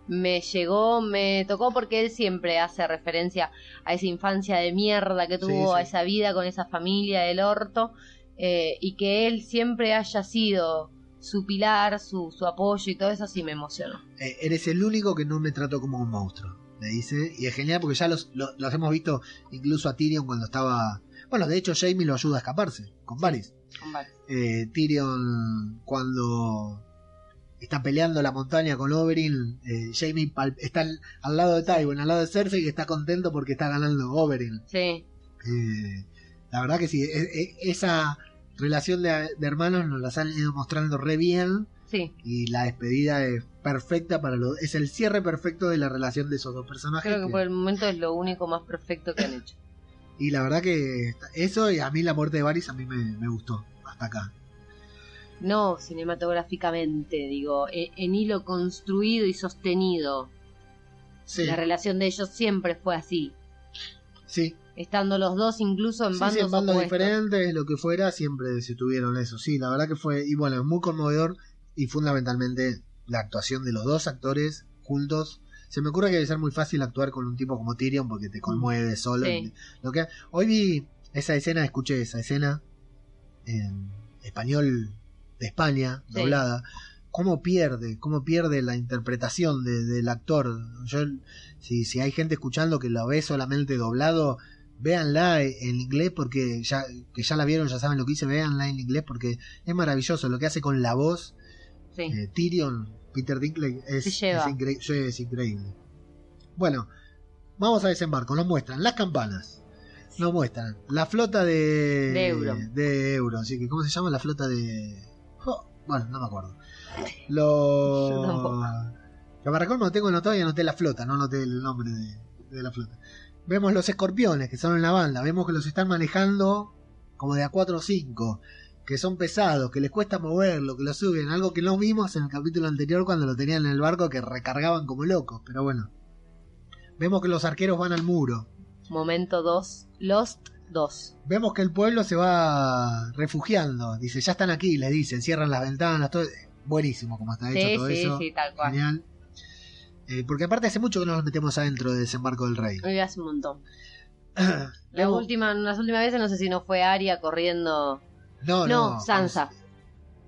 me, me llegó, me tocó porque él siempre hace referencia a esa infancia de mierda que Sí, tuvo, a esa vida con esa familia del orto, eh, y que él siempre haya sido su pilar, su, su apoyo y todo eso sí me emocionó. Eh, eres el único que no me trató como un monstruo. le dice. Y es genial porque ya los, lo- los hemos visto incluso a Tyrion cuando estaba... Bueno, de hecho Jamie lo ayuda a escaparse con Varys. Con Varys. Eh, Tyrion cuando está peleando la montaña con Oberyn, eh, Jamie pal- está al, al lado de Tywin, al lado de Cersei, que está contento porque está ganando Oberyn. Sí, Eh, la verdad que sí, e- e- esa relación de, de hermanos nos las han ido mostrando re bien sí. y la despedida es perfecta para lo, es el cierre perfecto de la relación de esos dos personajes. Creo que que- por el momento es lo único más perfecto que han hecho. Y la verdad que eso y a mí la muerte de Varys a mí me, me gustó hasta acá. No cinematográficamente, digo, e- en, hilo construido y sostenido. Sí, La relación de ellos siempre fue así. sí, Estando los dos incluso en Sí, sí, bandos, en bandos diferentes, lo que fuera, siempre se tuvieron eso. Sí, la verdad que fue, y bueno, es muy conmovedor y fundamentalmente la actuación de los dos actores juntos. Se me ocurre que debe ser muy fácil actuar con un tipo como Tyrion porque te conmueve solo. Sí. Lo que, hoy vi esa escena, escuché esa escena en español de España, Sí. doblada. Cómo pierde, cómo pierde la interpretación de- del actor. Yo, si, si hay gente escuchando que la ve solamente doblado, véanla en inglés porque ya que ya la vieron, ya saben lo que hice, véanla en inglés porque es maravilloso lo que hace con la voz Sí. eh, Tyrion, Peter Dinklage es, incre- increíble. Bueno, vamos a desembarco, nos muestran las campanas. Nos muestran la flota de De Euro. de Euro, así que ¿cómo se llama la flota de Oh, bueno, no me acuerdo. Lo Yo tampoco. Lo que recuerdo, no tengo anotado y anoté la flota, no anoté el nombre de, de la flota. Vemos los escorpiones que son en la banda, vemos que los están manejando como de a 4 o 5, que son pesados, que les cuesta moverlo, que lo suben, algo que no vimos en el capítulo anterior cuando lo tenían en el barco que recargaban como locos, pero bueno. Vemos que los arqueros van al muro, Momento 2. Lost 2. vemos que el pueblo se va refugiando, dice, ya están aquí, les dicen, cierran las ventanas, todo buenísimo como está hecho todo sí, eso. sí, tal cual. Genial. Eh, porque aparte hace mucho que no nos metemos adentro de desembarco del rey. Hoy hace un montón. *clears throat* La última, las últimas veces no sé si no fue Aria corriendo. No, No, no, Sansa.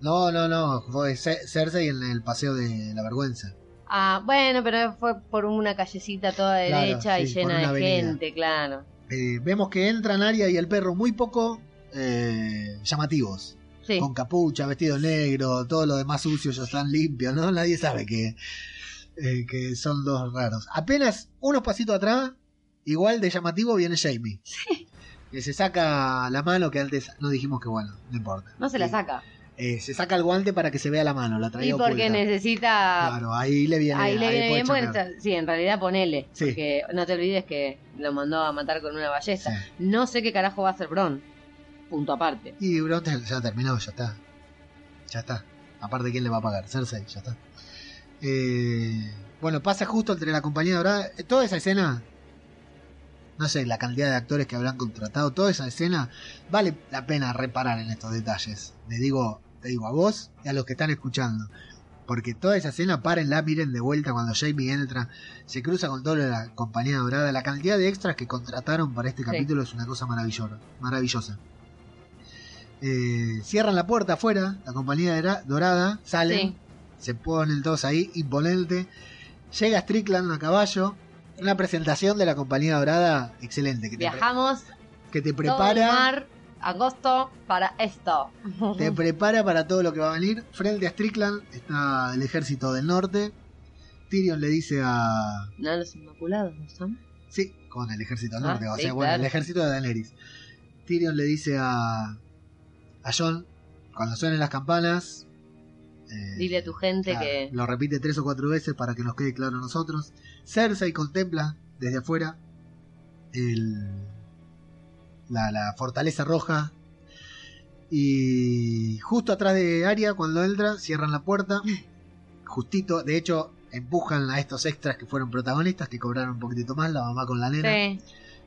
No, no, no, fue Ce- Cersei en el paseo de la vergüenza. Ah, bueno, pero fue por una callecita toda derecha y sí, llena de gente, claro. Eh, vemos que entran Arya y el perro muy poco eh, llamativos. Sí, Con capucha, vestido negro, todo lo demás sucio ya están limpios, ¿no? Nadie sabe que, eh, que son dos raros. Apenas unos pasitos atrás, igual de llamativo, viene Jamie. Que se saca la mano, que antes no dijimos que bueno, no importa. no se la saca. eh, se saca el guante para que se vea la mano, la traía Y porque oculta. necesita. Claro, ahí le viene, Ahí le viene puede bien, porque sí, en realidad ponele. Sí. Porque no te olvides que lo mandó a matar con una ballesta. Sí. No sé qué carajo va a hacer Bron. Punto aparte. Y Bronte ya terminó, ya está. Ya está. Aparte, ¿quién le va a pagar? Cersei, ya está. Eh, bueno, pasa justo entre la compañía dorada. eh, Toda esa escena, no sé, la cantidad de actores que habrán contratado, toda esa escena, vale la pena reparar en estos detalles. Le digo, te digo a vos y a los que están escuchando. Porque toda esa escena, párenla, miren de vuelta cuando Jamie entra, se cruza con toda la compañía dorada. La cantidad de extras que contrataron para este Sí. capítulo es una cosa maravillosa. maravillosa. Eh, cierran la puerta afuera, la compañía dorada, salen, Sí. se ponen todos ahí, imponente. Llega Strickland a caballo, una presentación de la compañía dorada excelente, que te, Viajamos que te todo el prepara, mar, agosto, para esto. te *laughs* prepara para todo lo que va a venir. Frente a Strickland está el ejército del norte. Tyrion le dice a... No, los inmaculados, ¿no son? Sí, con el ejército Ah, norte, o sí, sea, bueno, claro. el ejército de Daenerys. Tyrion le dice a, a John, cuando suenen las campanas... eh, Dile a tu gente Claro, que. Lo repite tres o cuatro veces para que nos quede claro a nosotros. Cersei contempla desde afuera el, la, la fortaleza roja. Y justo atrás de Arya, cuando entra, cierran la puerta. *clears throat* Justito, de hecho, empujan a estos extras que fueron protagonistas, que cobraron un poquitito más, la mamá con la nena. Sí.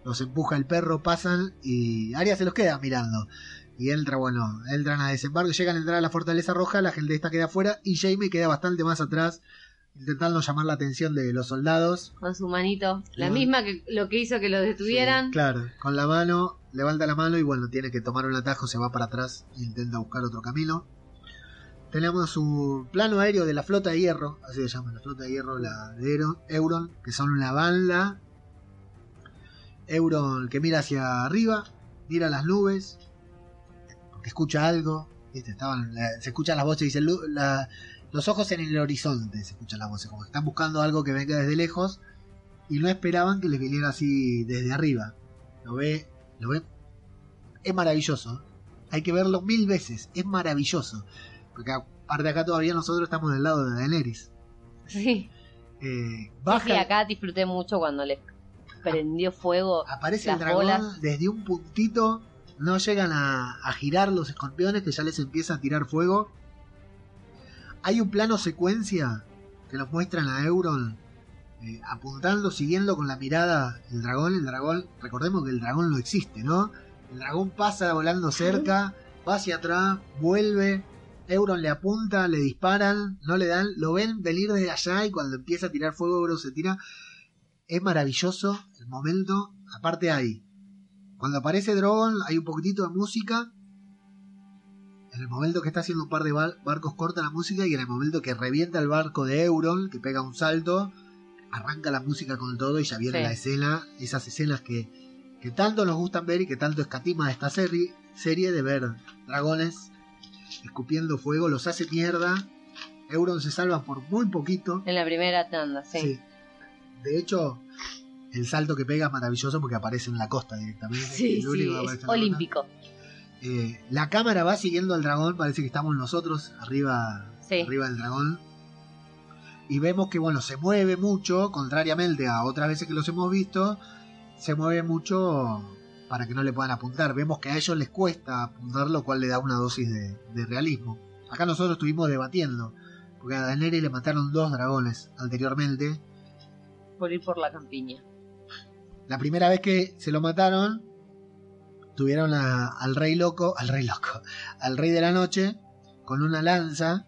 Los empuja el perro, pasan y Arya se los queda mirando. Y entra, bueno, entran a desembarco, llegan a entrar a la fortaleza roja, la gente esta queda afuera y Jamie queda bastante más atrás, intentando llamar la atención de los soldados. Con su manito. La Bueno. misma que lo que hizo que lo detuvieran. Sí, claro, con la mano, levanta la mano y bueno, tiene que tomar un atajo, se va para atrás e intenta buscar otro camino. tenemos un plano aéreo de la flota de hierro, así se llama, la flota de hierro, la de Euro- Euron, que son una banda. Euron que mira hacia arriba, mira las nubes, porque escucha algo, ¿viste? Estaban, la- se escuchan las voces, dice, "Lu- la- los ojos en el horizonte, se escuchan las voces, como que están buscando algo que venga desde lejos y no esperaban que les viniera así desde arriba. Lo ve, lo ve, es maravilloso, hay que verlo mil veces, es maravilloso. Porque aparte acá todavía nosotros estamos del lado de Daenerys. Sí. Eh, baja, Sí, acá disfruté mucho cuando les prendió fuego. aparece las el dragón bolas. desde un puntito, no llegan a, a girar los escorpiones que ya les empieza a tirar fuego. Hay un plano secuencia que nos muestran a Euron eh, apuntando, siguiendo con la mirada el dragón. El dragón, recordemos que el dragón no existe, ¿no? El dragón pasa volando cerca, va hacia atrás, vuelve. Euron le apunta, le disparan, no le dan, lo ven venir desde allá y cuando empieza a tirar fuego, Euron se tira. Es maravilloso el momento. Aparte hay, cuando aparece Drogon hay un poquitito de música. En el momento que está haciendo un par de bar- barcos corta la música y en el momento que revienta el barco de Euron, que pega un salto, arranca la música con todo y ya viene Sí. la escena, esas escenas que, que tanto nos gustan ver y que tanto escatima esta serie, serie de ver dragones escupiendo fuego, los hace mierda. Euron se salva por muy poquito. En la primera tanda, sí. Sí. De hecho, el salto que pega es maravilloso porque aparece en la costa directamente. Sí, sí, es olímpico. Eh, la cámara va siguiendo al dragón, parece que estamos nosotros arriba, Sí. arriba del dragón. Y vemos que bueno, se mueve mucho, contrariamente a otras veces que los hemos visto, se mueve mucho para que no le puedan apuntar. Vemos que a ellos les cuesta apuntar, lo cual le da una dosis de, de realismo. Acá nosotros estuvimos debatiendo, porque a Daenerys le mataron dos dragones anteriormente. Por ir por la campiña. La primera vez que se lo mataron, tuvieron a- al rey loco, al rey loco, *laughs* al rey de la noche, con una lanza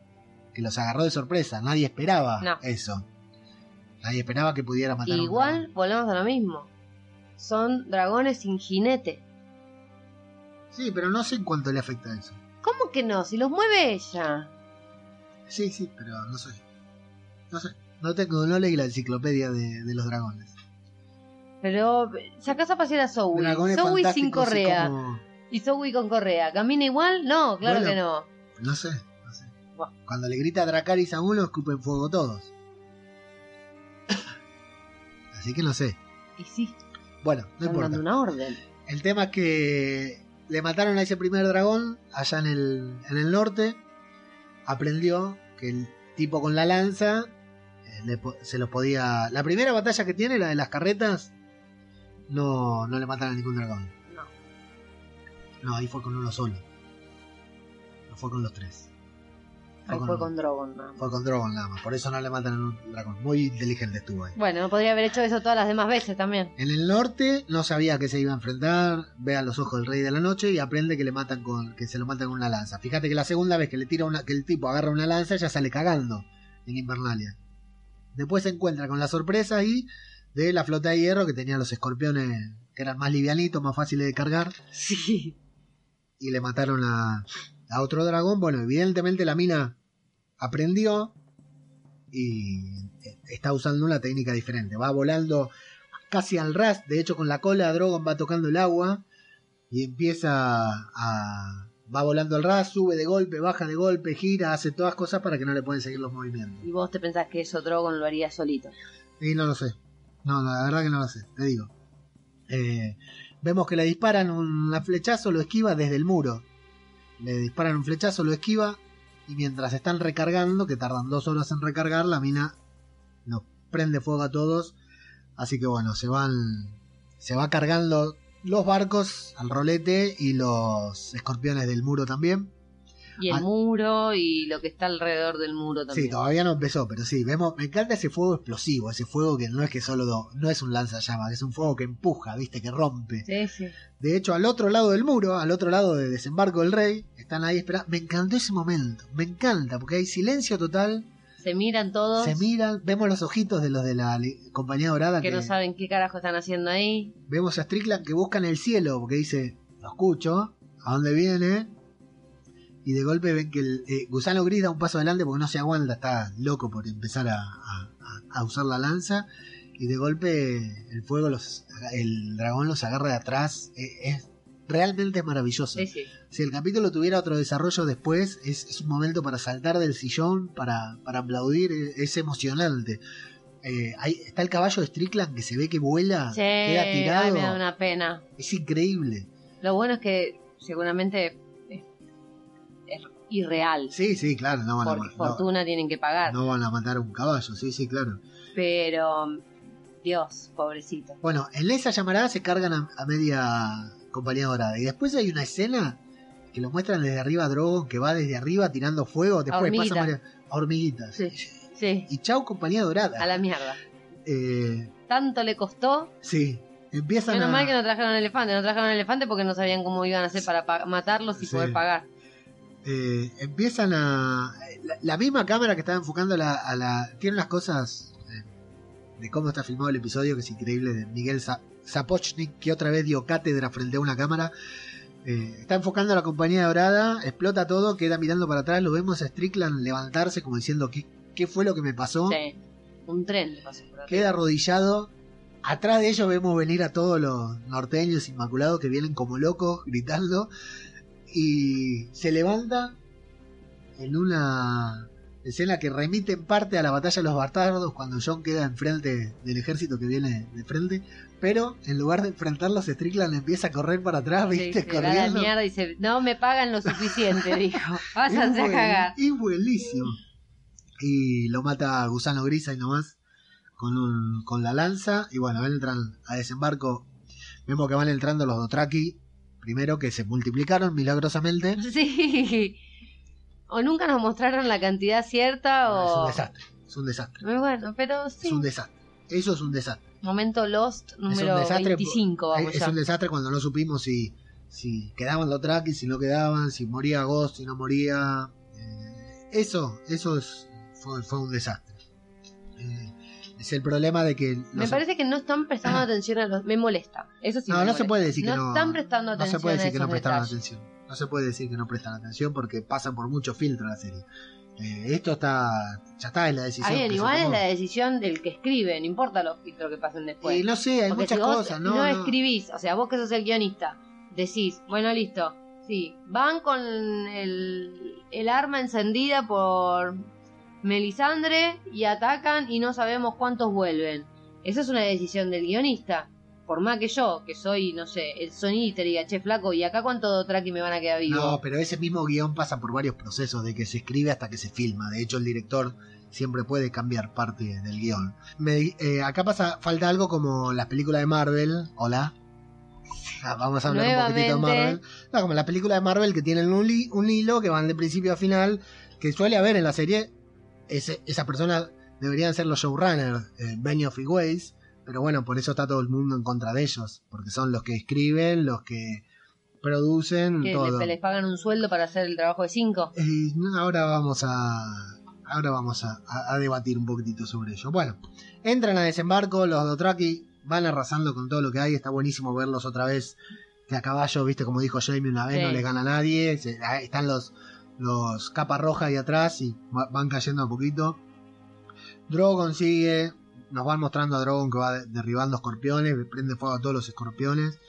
que los agarró de sorpresa. Nadie esperaba No. eso. Nadie esperaba que pudiera matar a un Igual, dragón. volvemos a lo mismo. Son dragones sin jinete. Sí, pero no sé en cuánto le afecta eso. ¿Cómo que no? Si los mueve ella. Sí, sí, pero no sé. No sé. No tengo, no leí la enciclopedia de, de los dragones. Pero sacás a pasear a Zoe. Dragones Zoe sin correa. Y Zoe con correa. ¿Camina igual? No, claro Bueno. que no. No sé, no sé. Cuando le grita a Dracarys a uno, escupen fuego todos. *coughs* Así que no sé. Y sí, Bueno, no están importa. dando una orden. El tema es que le mataron a ese primer dragón allá en el, en el norte. Aprendió que el tipo con la lanza eh, se los podía. La primera batalla que tiene, la de las carretas, no, no le matan a ningún dragón. No. No, ahí fue con uno solo. No fue con los tres. Ahí fue con Drogon. nada más. fue con Drogon nada más. Por eso no le matan a un dragón. Muy inteligente estuvo ahí. Bueno, podría haber hecho eso todas las demás veces también. En el norte no sabía que se iba a enfrentar, ve a los ojos del rey de la noche y aprende que le matan con, que se lo matan con una lanza. Fíjate que la segunda vez que le tira una, que el tipo agarra una lanza ya sale cagando en Invernalia. Después se encuentra con la sorpresa ahí de la flota de hierro que tenía los escorpiones que eran más livianitos, más fáciles de cargar Sí. y le mataron a, a otro dragón. Bueno, evidentemente la mina aprendió y eh, está usando una técnica diferente. Va volando casi al ras, de hecho con la cola Drogon va tocando el agua y empieza a... Va volando al ras, sube de golpe, baja de golpe, gira, hace todas cosas para que no le pueden seguir los movimientos. Y vos te pensás que eso Drogon lo haría solito. Y no lo sé. No, la verdad que no lo sé, te digo. Eh, vemos que le disparan un flechazo, lo esquiva desde el muro. Le disparan un flechazo, lo esquiva. Y mientras están recargando, que tardan dos horas en recargar, la mina nos prende fuego a todos. Así que bueno, se van. Se va cargando los barcos al rolete y los escorpiones del muro también. Y el Ah. muro y lo que está alrededor del muro también. Sí, todavía no empezó, pero sí, vemos, me encanta ese fuego explosivo, ese fuego que no es que solo do- no es un lanzallamas, es un fuego que empuja, viste, que rompe. Sí, sí. De hecho, al otro lado del muro, al otro lado de desembarco del rey, están ahí esperando. Me encantó ese momento, me encanta, porque hay silencio total, Se miran todos se miran, vemos los ojitos de los de la compañía dorada que que, no saben qué carajo están haciendo ahí. vemos a Strickland que buscan el cielo, porque dice, lo escucho, ¿a dónde viene? Y de golpe ven que el eh, gusano gris da un paso adelante porque no se aguanta, está loco por empezar a, a- a- a usar la lanza y de golpe el fuego los el dragón los agarra de atrás Eh, es realmente maravilloso Sí, sí. si el capítulo tuviera otro desarrollo después es, es un momento para saltar del sillón para, para aplaudir eh, es emocionante Eh, ahí está el caballo de Strickland que se ve que vuela Sí, queda ay, tirado me da una pena. es increíble Lo bueno es que seguramente irreal. sí sí claro no van a, Porque ma- no- fortuna tienen que pagar. no van a matar a un caballo sí sí claro Pero, Dios, pobrecito. Bueno, en esa llamarada se cargan a, a media compañía dorada. Y después hay una escena que lo muestran desde arriba a Drogon, que va desde arriba tirando fuego. Después Hormiguita. pasa a hormiguitas. Sí, sí, Y chau, compañía dorada. a la mierda. Eh, Tanto le costó. sí, empiezan Menos a. mal que no trajeron elefante. No trajeron elefante porque no sabían cómo iban a hacer para pa- matarlos y Sí. poder pagar. Eh, empiezan a. La, la misma cámara que estaba enfocando la- a la. Tiene unas cosas eh, de cómo está filmado el episodio que es increíble de Miguel Za- Zapochnik, que otra vez dio cátedra frente a una cámara. Eh, está enfocando a la compañía dorada, explota todo, queda mirando para atrás, lo vemos a Strickland levantarse como diciendo ¿qué, qué fue lo que me pasó? Sí. Un tren pasó por. Queda arrodillado. Atrás de ellos vemos venir a todos los norteños inmaculados que vienen como locos gritando. Y se levanta en una escena que remite en parte a la batalla de los bastardos cuando John queda enfrente del ejército que viene de frente. Pero en lugar de enfrentarlos, Strickland empieza a correr para atrás, Sí, ¿viste? se da la Corriendo. mierda y dice, no me pagan lo suficiente, *laughs* dijo. Es Váyanse a cagar. es buenísimo. Y lo mata Gusano Gris ahí nomás con, un, con la lanza. Y bueno, entran a desembarco. Vemos que van entrando los Dotraki. Primero que se multiplicaron milagrosamente. *laughs* Sí. O nunca nos mostraron la cantidad cierta Es un o... desastre. Es un desastre. Muy bueno, pero sí. Es un desastre. Eso es un desastre. Momento Lost número desastre. 25, vamos es ya. un desastre cuando no supimos si, si quedaban Dotraki, si no quedaban, si moría Ghost, si no moría. Eh, eso, eso es, fue, fue un desastre. Eh, es el problema de que. Me parece que no están prestando atención a los... Me molesta. Eso sí no, me no se puede decir que no no. están prestando no atención se puede a decir que no prestaron detalles. atención. No se puede decir que no prestan atención porque pasa por mucho filtro la serie. Eh, esto está. Ya está, es la decisión. Bien, que se igual es la decisión del que escribe, no importa los filtros que pasen después. Y no sé, hay Porque muchas si vos cosas, ¿no? no, no. escribís, o sea, vos que sos el guionista, decís, bueno, listo, sí, van con el, el arma encendida por Melisandre y atacan y no sabemos cuántos vuelven. Esa es una decisión del guionista. Por más que yo, que soy, no sé, el sonidista y che, flaco, ¿y acá cuánto Dotraki me van a quedar vivo? No, pero ese mismo guion pasa por varios procesos, de que se escribe hasta que se filma. De hecho, el director siempre puede cambiar parte del guion. Me eh, acá pasa, falta algo como las películas de Marvel. Hola. Ah, vamos a hablar un poquitito de. Marvel. No, como las películas de Marvel que tienen un, li- un hilo que van de principio a final, que suele haber en la serie. Ese, esa persona deberían ser los showrunners, eh, Benioff y Weiss. Pero bueno, por eso está todo el mundo en contra de ellos, porque son los que escriben, los que producen, que todo. les, les pagan un sueldo para hacer el trabajo de cinco. Eh, no, ahora vamos a ahora vamos a, a- a debatir un poquitito sobre ello. Bueno, entran a desembarco, los Dotraki van arrasando con todo lo que hay, está buenísimo verlos otra vez que a caballo, viste como dijo Jamie una vez, Sí. no les gana a nadie, se- están los los capa roja ahí atrás y va- van cayendo a poquito. Drogon sigue, nos van mostrando a Drogon que va de- derribando escorpiones, prende fuego a todos los escorpiones.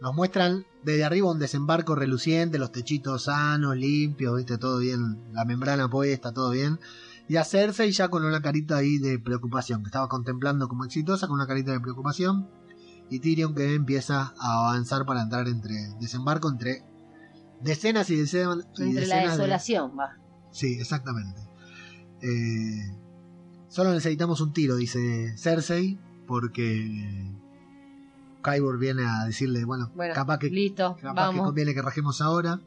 Nos muestran desde arriba un desembarco reluciente, los techitos sanos, limpios, viste, todo bien, la membrana puesta, todo bien. Y a Cersei ya con una carita ahí de preocupación, que estaba contemplando como exitosa, con una carita de preocupación. Y Tyrion que empieza a avanzar para entrar entre desembarco entre decenas y decenas, y Entre la decenas de- desolación, va. Sí, exactamente. Eh, solo necesitamos un tiro, dice Cersei, porque Kybor viene a decirle, bueno, Bueno, capaz que listo, Capaz que vamos. conviene que rajemos ahora.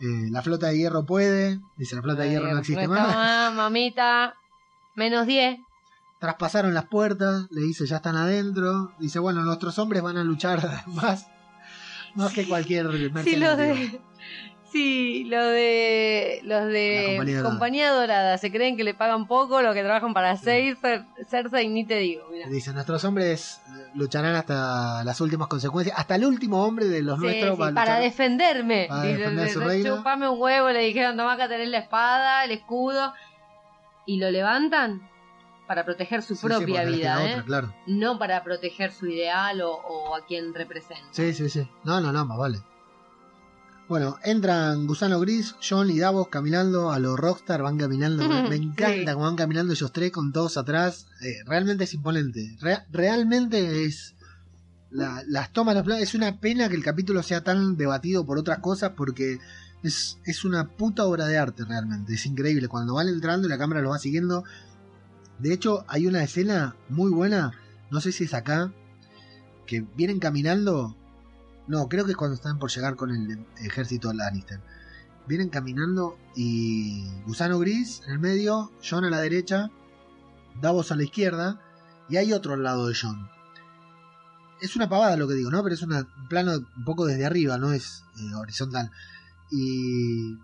Eh, la flota de hierro puede. Dice, la flota de hierro no existe más, mamita. Menos 10. Traspasaron las puertas. Le dice, ya están adentro. Dice, bueno, nuestros hombres van a luchar *laughs* más. Más que cualquier Sí, lo de. Sí, lo de. Los La de compañía dorada. Se creen que le pagan poco, los que trabajan para Cersei, Cersei ni te digo. Mira. Dice, nuestros hombres eh, lucharán hasta las últimas consecuencias. Hasta el último hombre de los Sí, nuestros sí, para luchar. defenderme. Para Dice, defender su "Te- reino". Chupame un huevo, le dijeron, toma acá tenés la espada, el escudo. Y lo levantan para proteger su Sí, propia vida, ¿eh? otra, claro. No para proteger su ideal o, o a quien representa. Sí, sí, sí. No, no, no, más vale. Bueno, entran Gusano Gris, John y Davos caminando a los Rockstar, van caminando. *laughs* Me, me encanta Sí. cómo van caminando ellos tres con todos atrás. Eh, realmente es imponente. Re- realmente es. la- las tomas, los planos- es una pena que el capítulo sea tan debatido por otras cosas porque es, es una puta obra de arte realmente. Es increíble. Cuando van entrando y la cámara los va siguiendo. De hecho, hay una escena muy buena. No sé si es acá. Que vienen caminando no, creo que es cuando están por llegar con el ejército Lannister. Vienen caminando y Gusano Gris en el medio, John a la derecha, Davos a la izquierda y hay otro al lado de John. Es una pavada lo que digo, ¿no? Pero es un plano un poco desde arriba, no es eh, horizontal. Y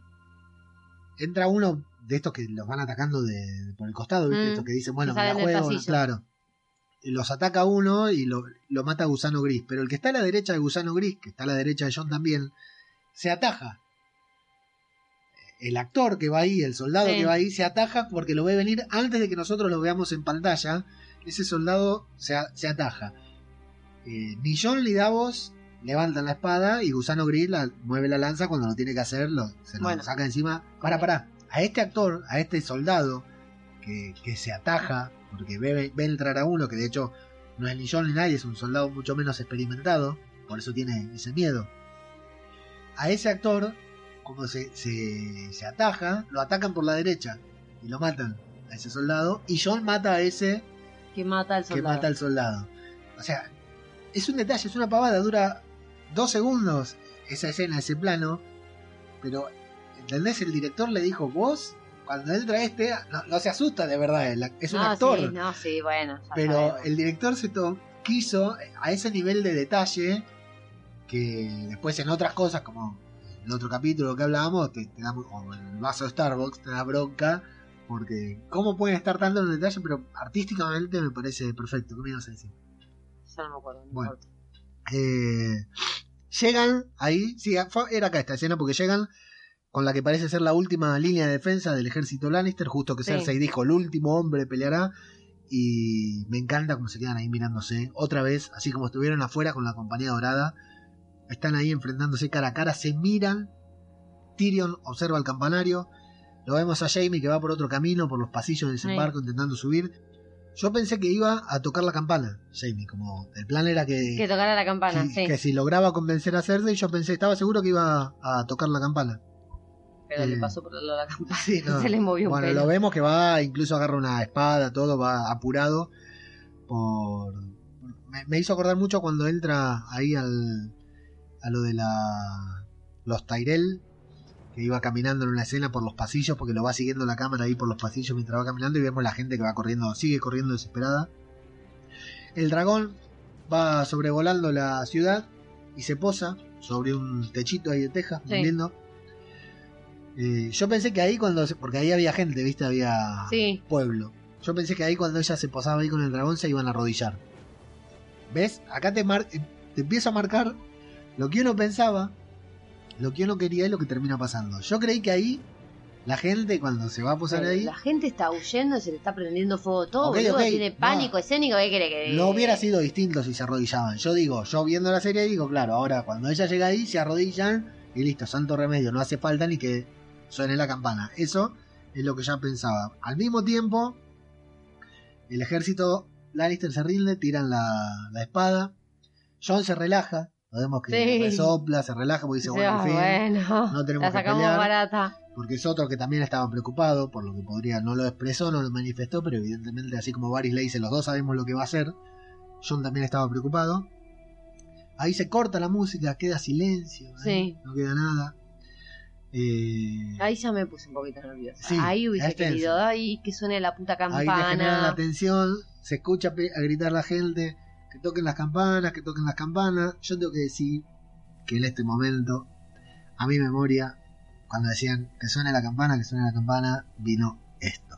entra uno de estos que los van atacando de, por el costado, ¿viste? Mm, Estos que dicen, bueno, que me la juego, claro. Los ataca uno y lo, lo mata Gusano Gris. Pero el que está a la derecha de Gusano Gris, que está a la derecha de John también, se ataja. El actor que va ahí, el soldado Sí. que va ahí, se ataja porque lo ve venir antes de que nosotros lo veamos en pantalla. Ese soldado se, a- se ataja. Eh, ni John ni Davos levantan la espada y Gusano Gris la, mueve la lanza cuando lo tiene que hacer, lo, se lo Bueno. saca encima. Para, para. A este actor, a este soldado que, que se ataja, porque ve, ve entrar a uno que de hecho no es ni John ni nadie, es un soldado mucho menos experimentado, por eso tiene ese miedo. A ese actor, como se, se, se ataja, lo atacan por la derecha y lo matan a ese soldado, y John mata a ese Que mata al que soldado. mata al soldado. O sea, es un detalle, es una pavada, dura dos segundos esa escena, ese plano, pero, ¿entendés? El director le dijo, vos, cuando entra este, no, no se asusta de verdad, es un no, actor, Sí, no, sí, bueno. pero sabemos. el director se to- quiso a ese nivel de detalle que después en otras cosas, como el otro capítulo que hablábamos, te, te da, o el vaso de Starbucks, te da bronca. Porque, ¿cómo pueden estar tanto en detalle? Pero artísticamente me parece perfecto. ¿Qué me ibas a decir? Ya no me acuerdo. no Bueno. Eh, llegan ahí, sí, fue- era acá esta escena porque llegan con la que parece ser la última línea de defensa del ejército Lannister, justo que Sí. Cersei dijo, el último hombre peleará. Y me encanta cómo se quedan ahí mirándose otra vez, así como estuvieron afuera con la compañía dorada. Están ahí enfrentándose cara a cara, se miran. Tyrion observa el campanario. Lo vemos a Jamie que va por otro camino, por los pasillos del desembarco, intentando subir. Yo pensé que iba a tocar la campana, Jamie, como el plan era que, Que tocara la campana, que, sí. que si lograba convencer a Cersei, yo pensé, estaba seguro que iba a tocar la campana. Pero le eh, pasó por el lado de la campana. Sí, *laughs* no. Se le movió un Bueno, pelo. lo vemos que va, incluso agarra una espada, todo, va apurado por... Me, me hizo acordar mucho cuando entra ahí al, a lo de la los Tyrell, que iba caminando en una escena por los pasillos, porque lo va siguiendo la cámara ahí por los pasillos mientras va caminando y vemos la gente que va corriendo, sigue corriendo desesperada. El dragón va sobrevolando la ciudad y se posa sobre un techito ahí de teja, muy Sí. Eh, yo pensé que ahí cuando... Porque ahí había gente, ¿viste? Había Sí. pueblo. Yo pensé que ahí cuando ella se posaba ahí con el dragón se iban a arrodillar. ¿Ves? Acá te, mar- te empiezo a marcar lo que uno pensaba, lo que uno quería y lo que termina pasando. Yo creí que ahí la gente cuando se va a posar Pero ahí La gente está huyendo, se le está prendiendo fuego todo, Ok, boludo, ok, tiene no. pánico escénico, ¿qué quiere que no hubiera sido distinto si se arrodillaban. Yo digo, yo viendo la serie digo, claro, ahora cuando ella llega ahí se arrodillan y listo, santo remedio, no hace falta ni que suene la campana. Eso es lo que ya pensaba. Al mismo tiempo, el ejército Lannister se rinde, tiran la, la espada. John se relaja, lo vemos que Sí. resopla, se relaja porque dice, bueno, "Ah, en fin, bueno, no tenemos la que sacamos pelear". barata. porque es otro que también estaba preocupado, por lo que podría, no lo expresó, no lo manifestó, pero evidentemente, así como Varys le dice, los dos sabemos lo que va a hacer, John también estaba preocupado. Ahí se corta la música, queda silencio, Sí. no queda nada. Eh, Ahí ya me puse un poquito nerviosa. Sí, ahí hubiese es tenso. querido, ay, que suene la puta ahí te la campana. atención, se escucha a gritar la gente, que toquen las campanas, que toquen las campanas. Yo tengo que decir que en este momento, a mi memoria, cuando decían que suene la campana, que suene la campana, vino esto.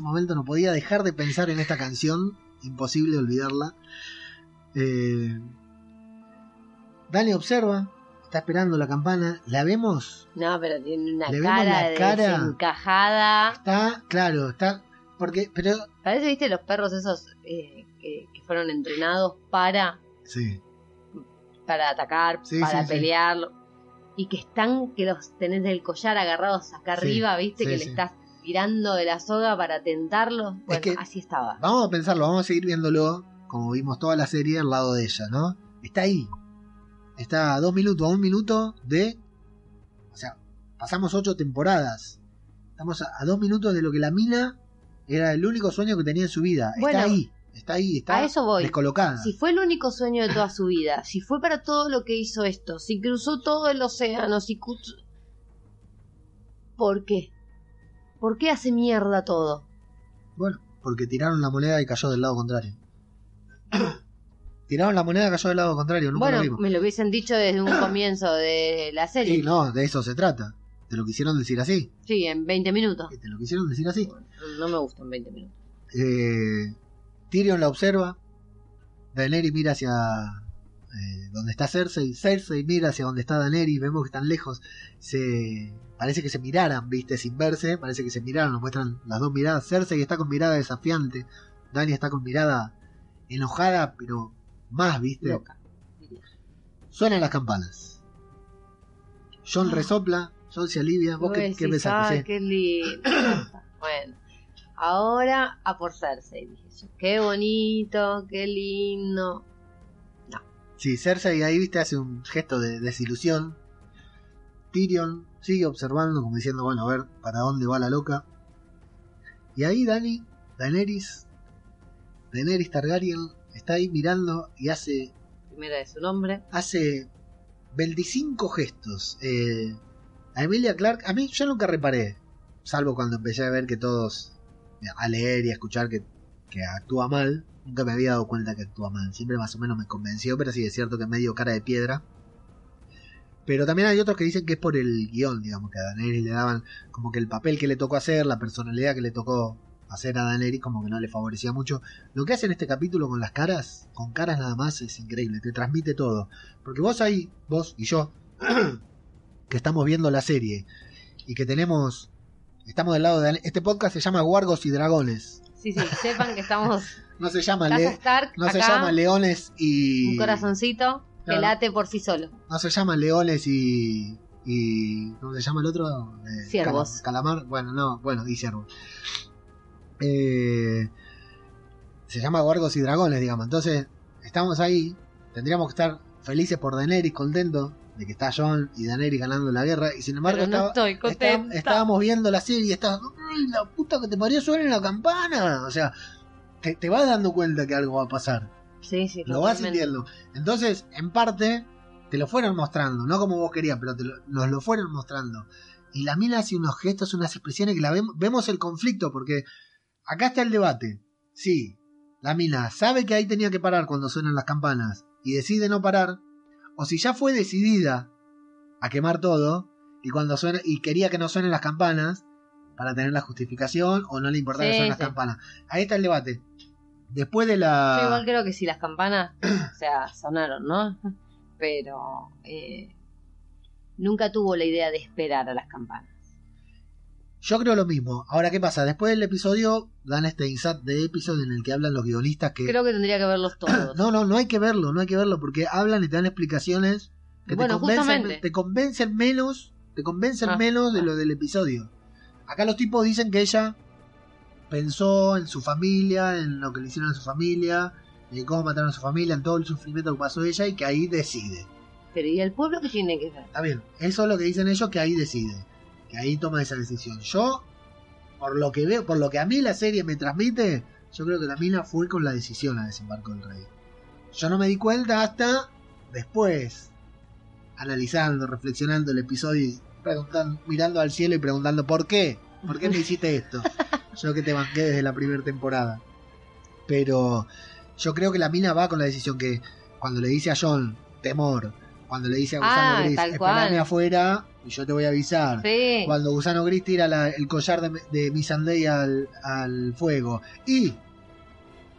Momento no podía dejar de pensar en esta canción. Imposible olvidarla. Eh, Dani observa, está esperando la campana. La vemos. No, pero tiene una Le vemos cara la de cara. desencajada. Está, claro, está. Porque, pero. Parece, viste, los perros esos eh, que, que fueron entrenados para, Sí, para atacar, Sí, para sí, sí. pelear. Y que están, que los tenés del collar agarrados acá arriba, viste, que le estás tirando de la soga para tentarlos. Bueno, que- así estaba. vamos a pensarlo, vamos a seguir viéndolo. Como vimos toda la serie al lado de ella, ¿no? Está ahí. Está a dos minutos, a un minuto de. O sea, pasamos ocho temporadas. Estamos a, a dos minutos de lo que la mina era el único sueño que tenía en su vida. Bueno, está ahí, está ahí, está a eso voy. descolocada. Si fue el único sueño de toda su vida, si fue para todo lo que hizo esto, si cruzó todo el océano, si. ¿Por qué? ¿Por qué hace mierda todo? Bueno, porque tiraron la moneda y cayó del lado contrario. *coughs* tiraron la moneda y cayó del lado contrario, nunca bueno, lo vimos. me lo hubiesen dicho desde un *coughs* comienzo de la serie. Sí, no, de eso se trata. Te lo quisieron decir así. Sí, en 20 minutos. Te lo quisieron decir así. No me gustan 20 minutos. Eh, Tyrion la observa. Daenerys mira hacia eh, donde está Cersei. Cersei mira hacia donde está Daenerys. Vemos que están lejos. Se parece que se miraran, viste, sin verse. Parece que se miraron. Nos muestran las dos miradas. Cersei está con mirada desafiante. Dany está con mirada enojada, pero más, viste. Loca. Suenan las campanas. John Ah. resopla. John se alivia. ¿Vos qué, qué pensás? "Ay, Sí. qué lindo. *clears throat* bueno, ahora a por Cersei, dije yo. Qué bonito, qué lindo. Sí, Cersei ahí, viste, hace un gesto de desilusión. Tyrion sigue observando, como diciendo, bueno, a ver para dónde va la loca. Y ahí Dani, Daenerys, Daenerys Targaryen, está ahí mirando y hace, Primera de su nombre. hace 25 gestos. Eh, a Emilia Clark, a mí yo nunca reparé, salvo cuando empecé a ver que todos, a leer y a escuchar que, que actúa mal, nunca me había dado cuenta que actúa mal. Siempre más o menos me convenció, pero sí es cierto que medio cara de piedra. Pero también hay otros que dicen que es por el guion, digamos, que a Daenerys le daban como que el papel que le tocó hacer, la personalidad que le tocó hacer a Daenerys, como que no le favorecía mucho. Lo que hace en este capítulo con las caras, con caras nada más, es increíble, te transmite todo. Porque vos ahí, vos y yo, *clears throat* que estamos viendo la serie y que tenemos, estamos del lado de... Este podcast se llama Guargos y Dragones. Sí, sí, sepan que estamos *laughs* No se llama, Casa le- Stark, no se llama Leones y... un corazoncito que Claro. late por sí solo. No se llama Leones y. y ¿Cómo se llama el otro? Eh, Ciervos. Cala- calamar. Bueno, no, bueno, y ciervos. Eh, se llama Guargos y Dragones, digamos. Entonces, estamos ahí. Tendríamos que estar felices por Daenerys, contentos de que está Jon y Daenerys ganando la guerra. Y sin embargo, no estaba- estoy está- estábamos viendo la serie y. ¡Ay, la puta que te parió! Suena la campana. O sea, te, te vas dando cuenta que algo va a pasar Sí, sí, lo vas sintiendo. Entonces, en parte, te lo fueron mostrando, no como vos querías, pero te lo- nos lo fueron mostrando. Y la mina hace unos gestos, unas expresiones que la vemos, vemos el conflicto, porque acá está el debate. Sí, la mina sabe que ahí tenía que parar cuando suenan las campanas y decide no parar, o si ya fue decidida a quemar todo y cuando suena y quería que no suenen las campanas para tener la justificación o no le importaba que Sí, suenen las campanas. Ahí está el debate. Después de la Yo igual creo que si las campanas, o sea, sonaron, ¿no? Pero eh, nunca tuvo la idea de esperar a las campanas. Yo creo lo mismo. Ahora, ¿qué pasa? Después del episodio dan este insert de episodio en el que hablan los guionistas que... Creo que tendría que verlos *clears throat* todos. No, no, no hay que verlo, no hay que verlo porque hablan y te dan explicaciones que Bueno, te, convencen, justamente. te convencen menos, te convencen Ah, menos de ah. lo del episodio. Acá los tipos dicen que ella pensó en su familia, en lo que le hicieron a su familia, en cómo mataron a su familia, en todo el sufrimiento que pasó ella y que ahí decide. Pero ¿y el pueblo qué tiene que ver? Está bien, eso es lo que dicen ellos que ahí decide, que ahí toma esa decisión. Yo, por lo que veo, por lo que a mí la serie me transmite, yo creo que la mina fue con la decisión a desembarco del rey. Yo no me di cuenta hasta después, analizando, reflexionando el episodio y preguntando, mirando al cielo y preguntando por qué, por qué me hiciste esto. *laughs* Yo que te banqué desde la primera temporada. Pero yo creo que la mina va con la decisión que cuando le dice a John, temor, Cuando le dice a Gusano Ah, Gris, esperame afuera y yo te voy a avisar. Sí. Cuando Gusano Gris tira la- el collar de, de Missandei al, al fuego. Y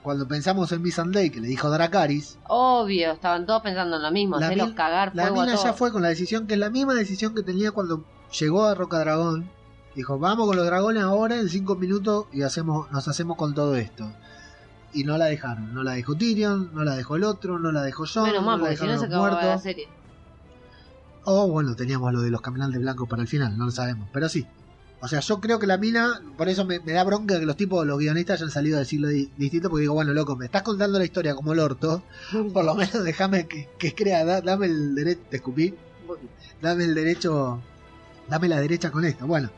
cuando pensamos en Missandei, que le dijo Dracaris, Obvio, estaban todos pensando en lo mismo, La cagar la a mina ya fue con la decisión que es la misma decisión que tenía cuando llegó a Roca Dragón. Dijo, vamos con los dragones ahora en cinco minutos y hacemos, nos hacemos con todo esto. Y no la dejaron, no la dejó Tyrion, no la dejó el otro, no la dejó Jon, Menos no mal, la porque si no se acababa la serie. O bueno, teníamos lo de los caminantes blancos para el final, no lo sabemos, pero sí. O sea, yo creo que la mina, por eso me, me da bronca que los tipos, los guionistas hayan salido a decirlo di- distinto, porque digo, bueno, loco, me estás contando la historia como el orto, *laughs* por lo menos déjame que, que crea, da- dame el derecho, te escupí, dame el derecho, dame la derecha con esto. Bueno,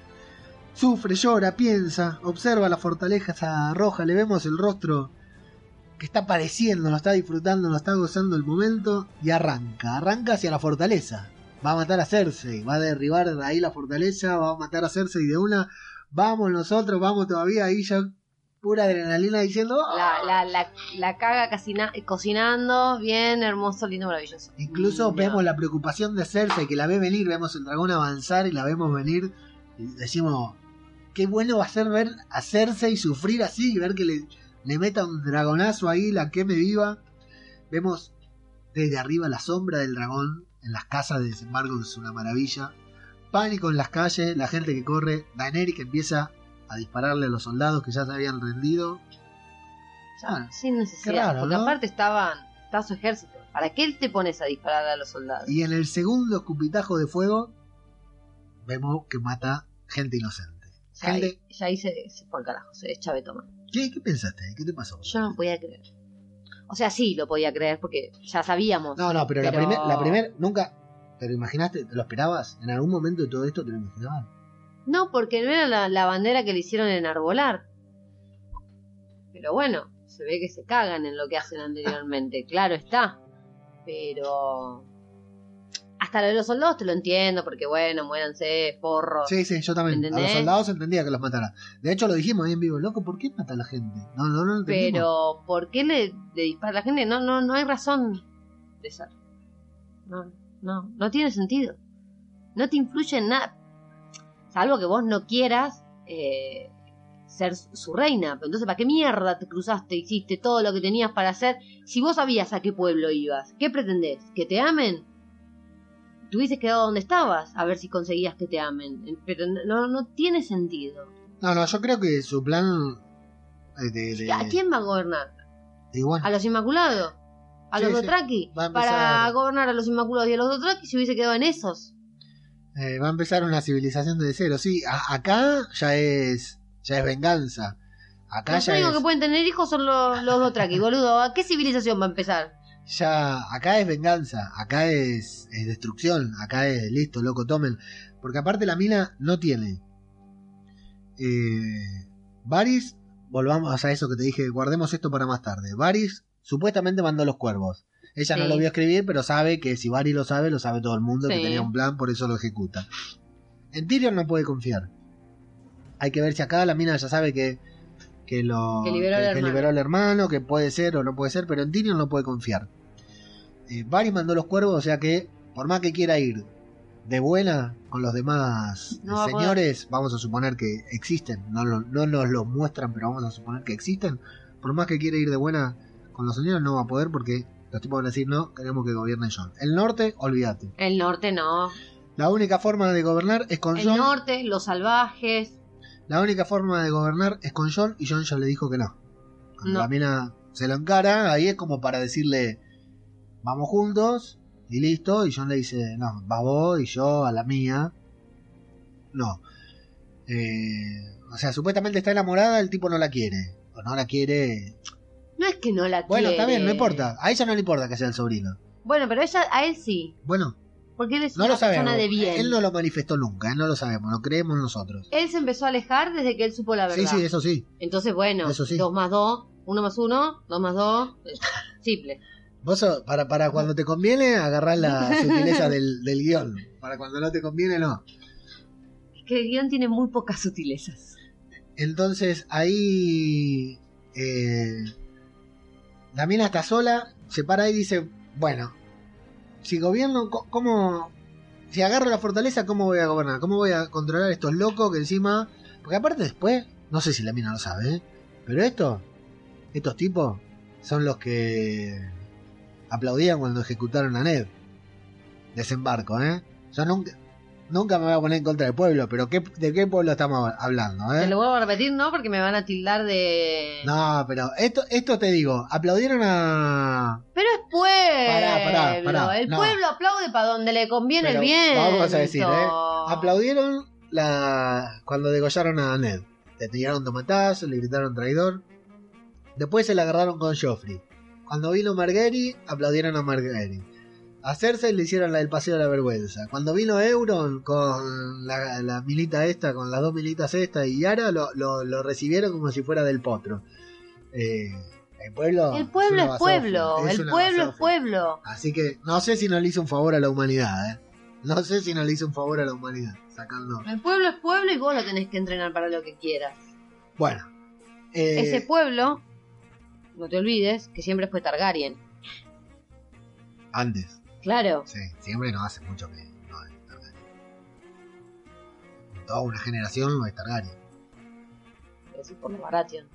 sufre, llora, piensa, observa la fortaleza roja, le vemos el rostro que está padeciendo, lo está disfrutando, lo está gozando el momento y arranca, arranca hacia la fortaleza. Va a matar a Cersei, va a derribar ahí la fortaleza, va a matar a Cersei de una. Vamos nosotros, vamos todavía ahí ya pura adrenalina diciendo. "Ah". La, la, la, la caga cocina- cocinando, bien, hermoso, lindo, maravilloso. Incluso vemos la preocupación de Cersei, que la ve venir, vemos el dragón avanzar y la vemos venir. Y decimos, qué bueno va a ser ver a Cersei sufrir así y ver que le, le meta un dragonazo ahí, la queme viva. Vemos desde arriba la sombra del dragón en las casas de desembarco, que es una maravilla. Pánico en las calles, la gente que corre, Daenerys que empieza a dispararle a los soldados que ya se habían rendido. Ya, Sin necesidad, raro, porque ¿no? aparte estaban, estaba su ejército. ¿Para qué te pones a disparar a los soldados? Y en el segundo escupitajo de fuego, vemos que mata gente inocente. Ya ahí, ya ahí se, se fue al carajo, se chave toma. ¿qué, qué pensaste? ¿Qué te pasó? Yo no podía creer. O sea, sí lo podía creer porque ya sabíamos. No, no, pero, la primera, la primer, nunca, ¿te lo imaginaste? ¿Te lo esperabas? ¿En algún momento de todo esto te lo imaginabas? No, porque no era la, la bandera que le hicieron enarbolar. Pero bueno, se ve que se cagan en lo que hacen anteriormente. Claro está. Pero. Hasta lo de los soldados te lo entiendo, porque bueno, muéranse, porro. Sí, sí, yo también. A ¿Entendés? los soldados entendía que los matara. De hecho, lo dijimos ahí en vivo, loco, ¿por qué mata a la gente? No, no, no lo. Pero, ¿por qué le, le dispara a la gente? No, no, no hay razón de ser. No, no, no tiene sentido. No te influye en nada. Salvo que vos no quieras eh, ser su reina. Pero entonces, ¿para qué mierda te cruzaste, hiciste todo lo que tenías para hacer? Si vos sabías a qué pueblo ibas, ¿qué pretendés? ¿Que te amen? Te hubieses quedado donde estabas a ver si conseguías que te amen. Pero no, no tiene sentido. No, no, yo creo que su plan eh, de, de- ¿A quién va a gobernar? bueno, a los Inmaculados, a Sí, los sí. Dothraki, Va a empezar- para gobernar a los Inmaculados y a los Dothraki se hubiese quedado en esos. eh, va a empezar una civilización de cero. Sí, a- acá ya es ya es venganza. Acá Los ya únicos es, que pueden tener hijos son los, los Dothraki, boludo. ¿A qué civilización va a empezar? Ya acá es venganza, acá es, es destrucción, acá es listo, loco, tomen. Porque aparte la mina no tiene. Eh, Varys, volvamos a eso que te dije, guardemos esto para más tarde. Varys supuestamente mandó los cuervos. Ella no lo vio escribir, pero sabe que si Varys lo sabe, lo sabe todo el mundo, que tenía un plan, por eso lo ejecuta. En Tyrion no puede confiar. Hay que ver si acá la mina ya sabe que que lo Que liberó al hermano. liberó al hermano, que puede ser o no puede ser, pero en Tyrion no puede confiar. Eh, Varys mandó los cuervos, o sea que por más que quiera ir de buena con los demás No va a poder. señores, vamos a suponer que existen, no, lo- no nos los muestran, pero vamos a suponer que existen. Por más que quiera ir de buena con los señores, no va a poder porque los tipos van a decir no, queremos que gobierne John. El norte, olvídate. El norte no. La única forma de gobernar es con El John. norte, los salvajes. La única forma de gobernar es con John y John ya le dijo que no. Cuando No. la mina se lo encara, ahí es como para decirle, vamos juntos y listo. Y John le dice, no, va vos y yo a la mía. No. Eh, o sea, supuestamente está enamorada, el tipo no la quiere. O no la quiere. No es que no la Bueno, está quiere. bien, no importa. A ella no le importa que sea el sobrino. Bueno, pero ella, a él sí. Bueno, Porque él es no una lo sabemos. persona de bien. Él no lo manifestó nunca, no lo sabemos, lo creemos nosotros. Él se empezó a alejar desde que él supo la verdad. Sí, sí, eso sí. Entonces, bueno, Eso sí. dos más dos, uno más uno, dos más dos, eh, simple. Vos sos- para, para cuando te conviene, agarrás la *laughs* sutileza del, del guion. Para cuando no te conviene, no. Es que el guion tiene muy pocas sutilezas. Entonces ahí eh, la mina está sola, se para y dice, bueno, si gobierno, ¿cómo? Si agarro la fortaleza, ¿cómo voy a gobernar? ¿Cómo voy a controlar a estos locos que encima... Porque aparte después, no sé si la mina lo sabe, ¿eh? Pero esto, estos tipos son los que aplaudían cuando ejecutaron a Ned. Desembarco, ¿eh? Yo nunca, nunca me voy a poner en contra del pueblo, pero ¿qué, ¿de qué pueblo estamos hablando, Te eh? lo vuelvo a repetir, no, porque me van a tildar de. No, pero esto, esto te digo, aplaudieron a... Pero pueblo. Pará, pará, pará, el no. pueblo aplaude para donde le conviene Pero el bien. Vamos a decir, ¿eh? Aplaudieron la cuando degollaron a Ned. Le tiraron tomatazo, le gritaron traidor. Después se la agarraron con Joffrey. Cuando vino Marguerite, aplaudieron a Marguerite. A Cersei le hicieron la del paseo de la vergüenza. Cuando vino Euron con la, la milita esta, con las dos militas esta y Yara, lo, lo, lo recibieron como si fuera del potro. Eh, el pueblo, El pueblo es pueblo. El pueblo es pueblo. Así que no sé si no le hizo un favor a la humanidad, ¿eh? No sé si no le hizo un favor a la humanidad, sacando... El pueblo es pueblo y vos lo tenés que entrenar para lo que quieras. Bueno. eh, Ese pueblo, no te olvides, que siempre fue Targaryen. Antes, Claro. sí, siempre no hace mucho que no es Targaryen. Toda una generación no es Targaryen. Así por los Baratheon.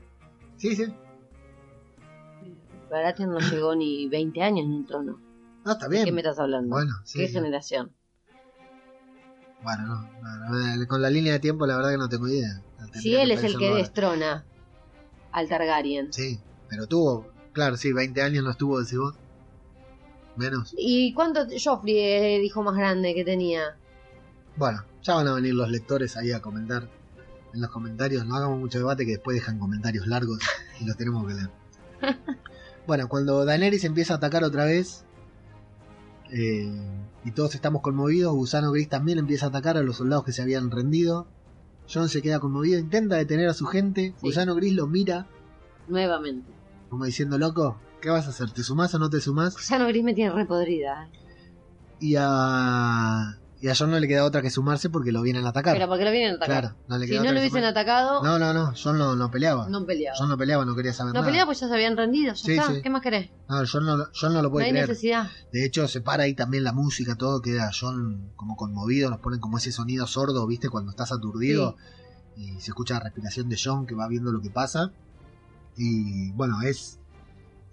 Sí, sí. Baratheon no llegó ni 20 años en un trono. No, está ¿De bien. qué me estás hablando? Bueno, sí. ¿Qué sí. generación? Bueno, no, no, no, con la línea de tiempo la verdad que no tengo idea. Si él es el que destrona al Targaryen. Sí, pero tuvo, claro, sí, 20 años no estuvo, decís vos. Menos. ¿Y cuánto Joffrey eh, dijo más grande que tenía? Bueno, ya van a venir los lectores ahí a comentar en los comentarios. No hagamos mucho debate que después dejan comentarios largos y los tenemos que leer. *laughs* bueno, cuando Daenerys empieza a atacar otra vez eh, y todos estamos conmovidos, Gusano Gris también empieza a atacar a los soldados que se habían rendido. John se queda conmovido, intenta detener a su gente. Sí. Gusano Gris lo mira Nuevamente. como diciendo, loco, ¿qué vas a hacer? ¿Te sumás o no te sumás? Gusano Gris me tiene repodrida. ¿eh? Y a, y a John no le queda otra que sumarse porque lo vienen a atacar. Pero porque lo vienen a atacar. Claro, no le si no lo hubiesen sumarse. atacado, no, No, no, no, John no, no peleaba. peleaba. John no peleaba, no quería saber No nada. peleaba pues ya se habían rendido. Ya Sí, está. sí. ¿Qué más querés? No, John no, John no lo No puede hay creer. necesidad. De hecho, se para ahí también la música, todo queda John como conmovido, nos ponen como ese sonido sordo, ¿viste? Cuando estás aturdido y se escucha la respiración de John que va viendo lo que pasa. Y bueno, es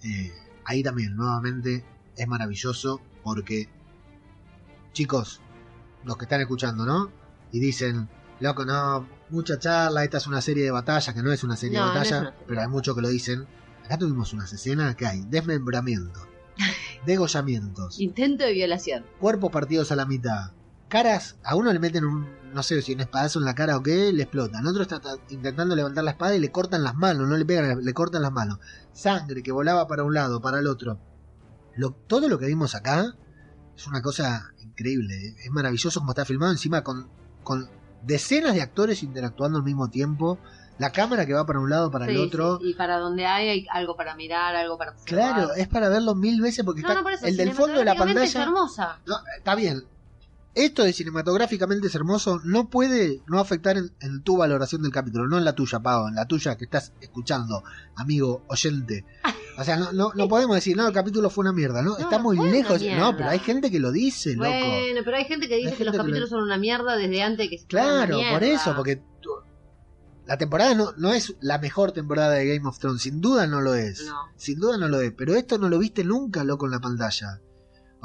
eh, ahí también, nuevamente, es maravilloso porque, chicos, los que están escuchando, ¿no? Y dicen, loco, no, mucha charla, esta es una serie de batalla, que no es una serie No, de no es batalla, una serie. pero hay muchos que lo dicen. Acá tuvimos unas escenas que hay desmembramiento, *laughs* degollamientos, Intento de violación. cuerpos partidos a la mitad, caras, a uno le meten un, no sé si un espadazo en la cara o qué, le explotan, otro está ta- intentando levantar la espada y le cortan las manos, no le pegan, le cortan las manos, sangre que volaba para un lado, para el otro. Lo- todo lo que vimos acá es una cosa increíble, ¿eh? es maravilloso como está filmado, encima con, con decenas de actores interactuando al mismo tiempo, la cámara que va para un lado, para el otro. sí. Y para donde hay, hay algo para mirar, algo para observar. Claro, es para verlo mil veces porque No, está no, eso, el del fondo de la cinematográficamente es pantalla. hermosa. No, está bien. Esto de cinematográficamente es hermoso, no puede no afectar en, en tu valoración del capítulo, no en la tuya, Pau, en la tuya que estás escuchando, amigo oyente. O sea, no, no, no podemos decir, no, el capítulo fue una mierda, ¿no? Está muy lejos. No, pero hay gente que lo dice, loco. Bueno, pero hay gente que dice que los que capítulos lo- son una mierda desde antes que se Claro, por eso, porque tú- la temporada no, no es la mejor temporada de Game of Thrones, sin duda no lo es. No. Sin duda no lo es, pero esto no lo viste nunca, loco, en la pantalla.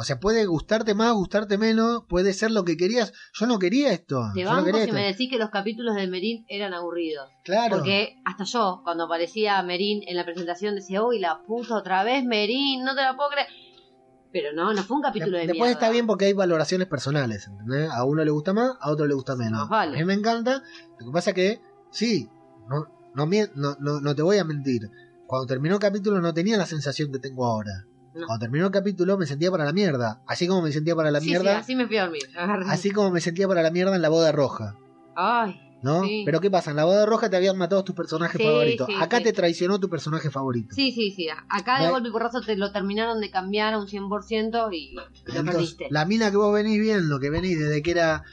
O sea, puede gustarte más, gustarte menos, puede ser lo que querías. Yo no quería esto. Te yo no quería si esto. me decís que los capítulos de Merín eran aburridos. Claro. Porque hasta yo, cuando aparecía Merín en la presentación, decía, uy, la puta otra vez Merín, no te la puedo creer. Pero no, no fue un capítulo de, De- Después mierda. está bien porque hay valoraciones personales, ¿entendés? A uno le gusta más, a otro le gusta menos. Vale. A mí me encanta. Lo que pasa que, sí, no, no, no, no te voy a mentir. Cuando terminó el capítulo no tenía la sensación que tengo ahora. No. Cuando terminó el capítulo me sentía para la mierda. Así como me sentía para la Sí, sí, mierda. así me fui a dormir. Agarré. *laughs* así como me sentía para la mierda en la boda roja. Ay, ¿No? Sí. Pero ¿qué pasa? En la boda roja te habían matado tus personajes Sí, favoritos. Acá te traicionó tu personaje favorito. sí, sí, sí. Acá de golpe y porrazo te lo terminaron de cambiar a un 100% y lo perdiste. la mina que vos venís viendo, que venís desde que era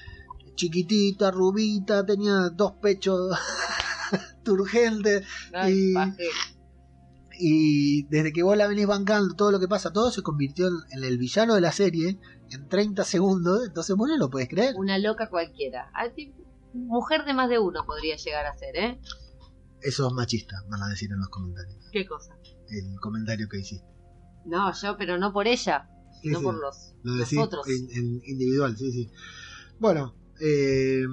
chiquitita, rubita, tenía dos pechos *laughs* turgentes Ay, y-. Y desde que vos la venís bancando, todo lo que pasa, todo se convirtió en, en el villano de la serie en 30 segundos. Entonces vos no lo podés creer. Una loca cualquiera. Así, Mujer de más de uno podría llegar a ser, ¿eh? Eso es machista, van a decir en los comentarios. ¿Qué cosa? El comentario que hiciste. No, yo, pero no por ella, Sí, no sí, por los, Lo decís otros. en, en individual, sí, sí. Bueno, eh,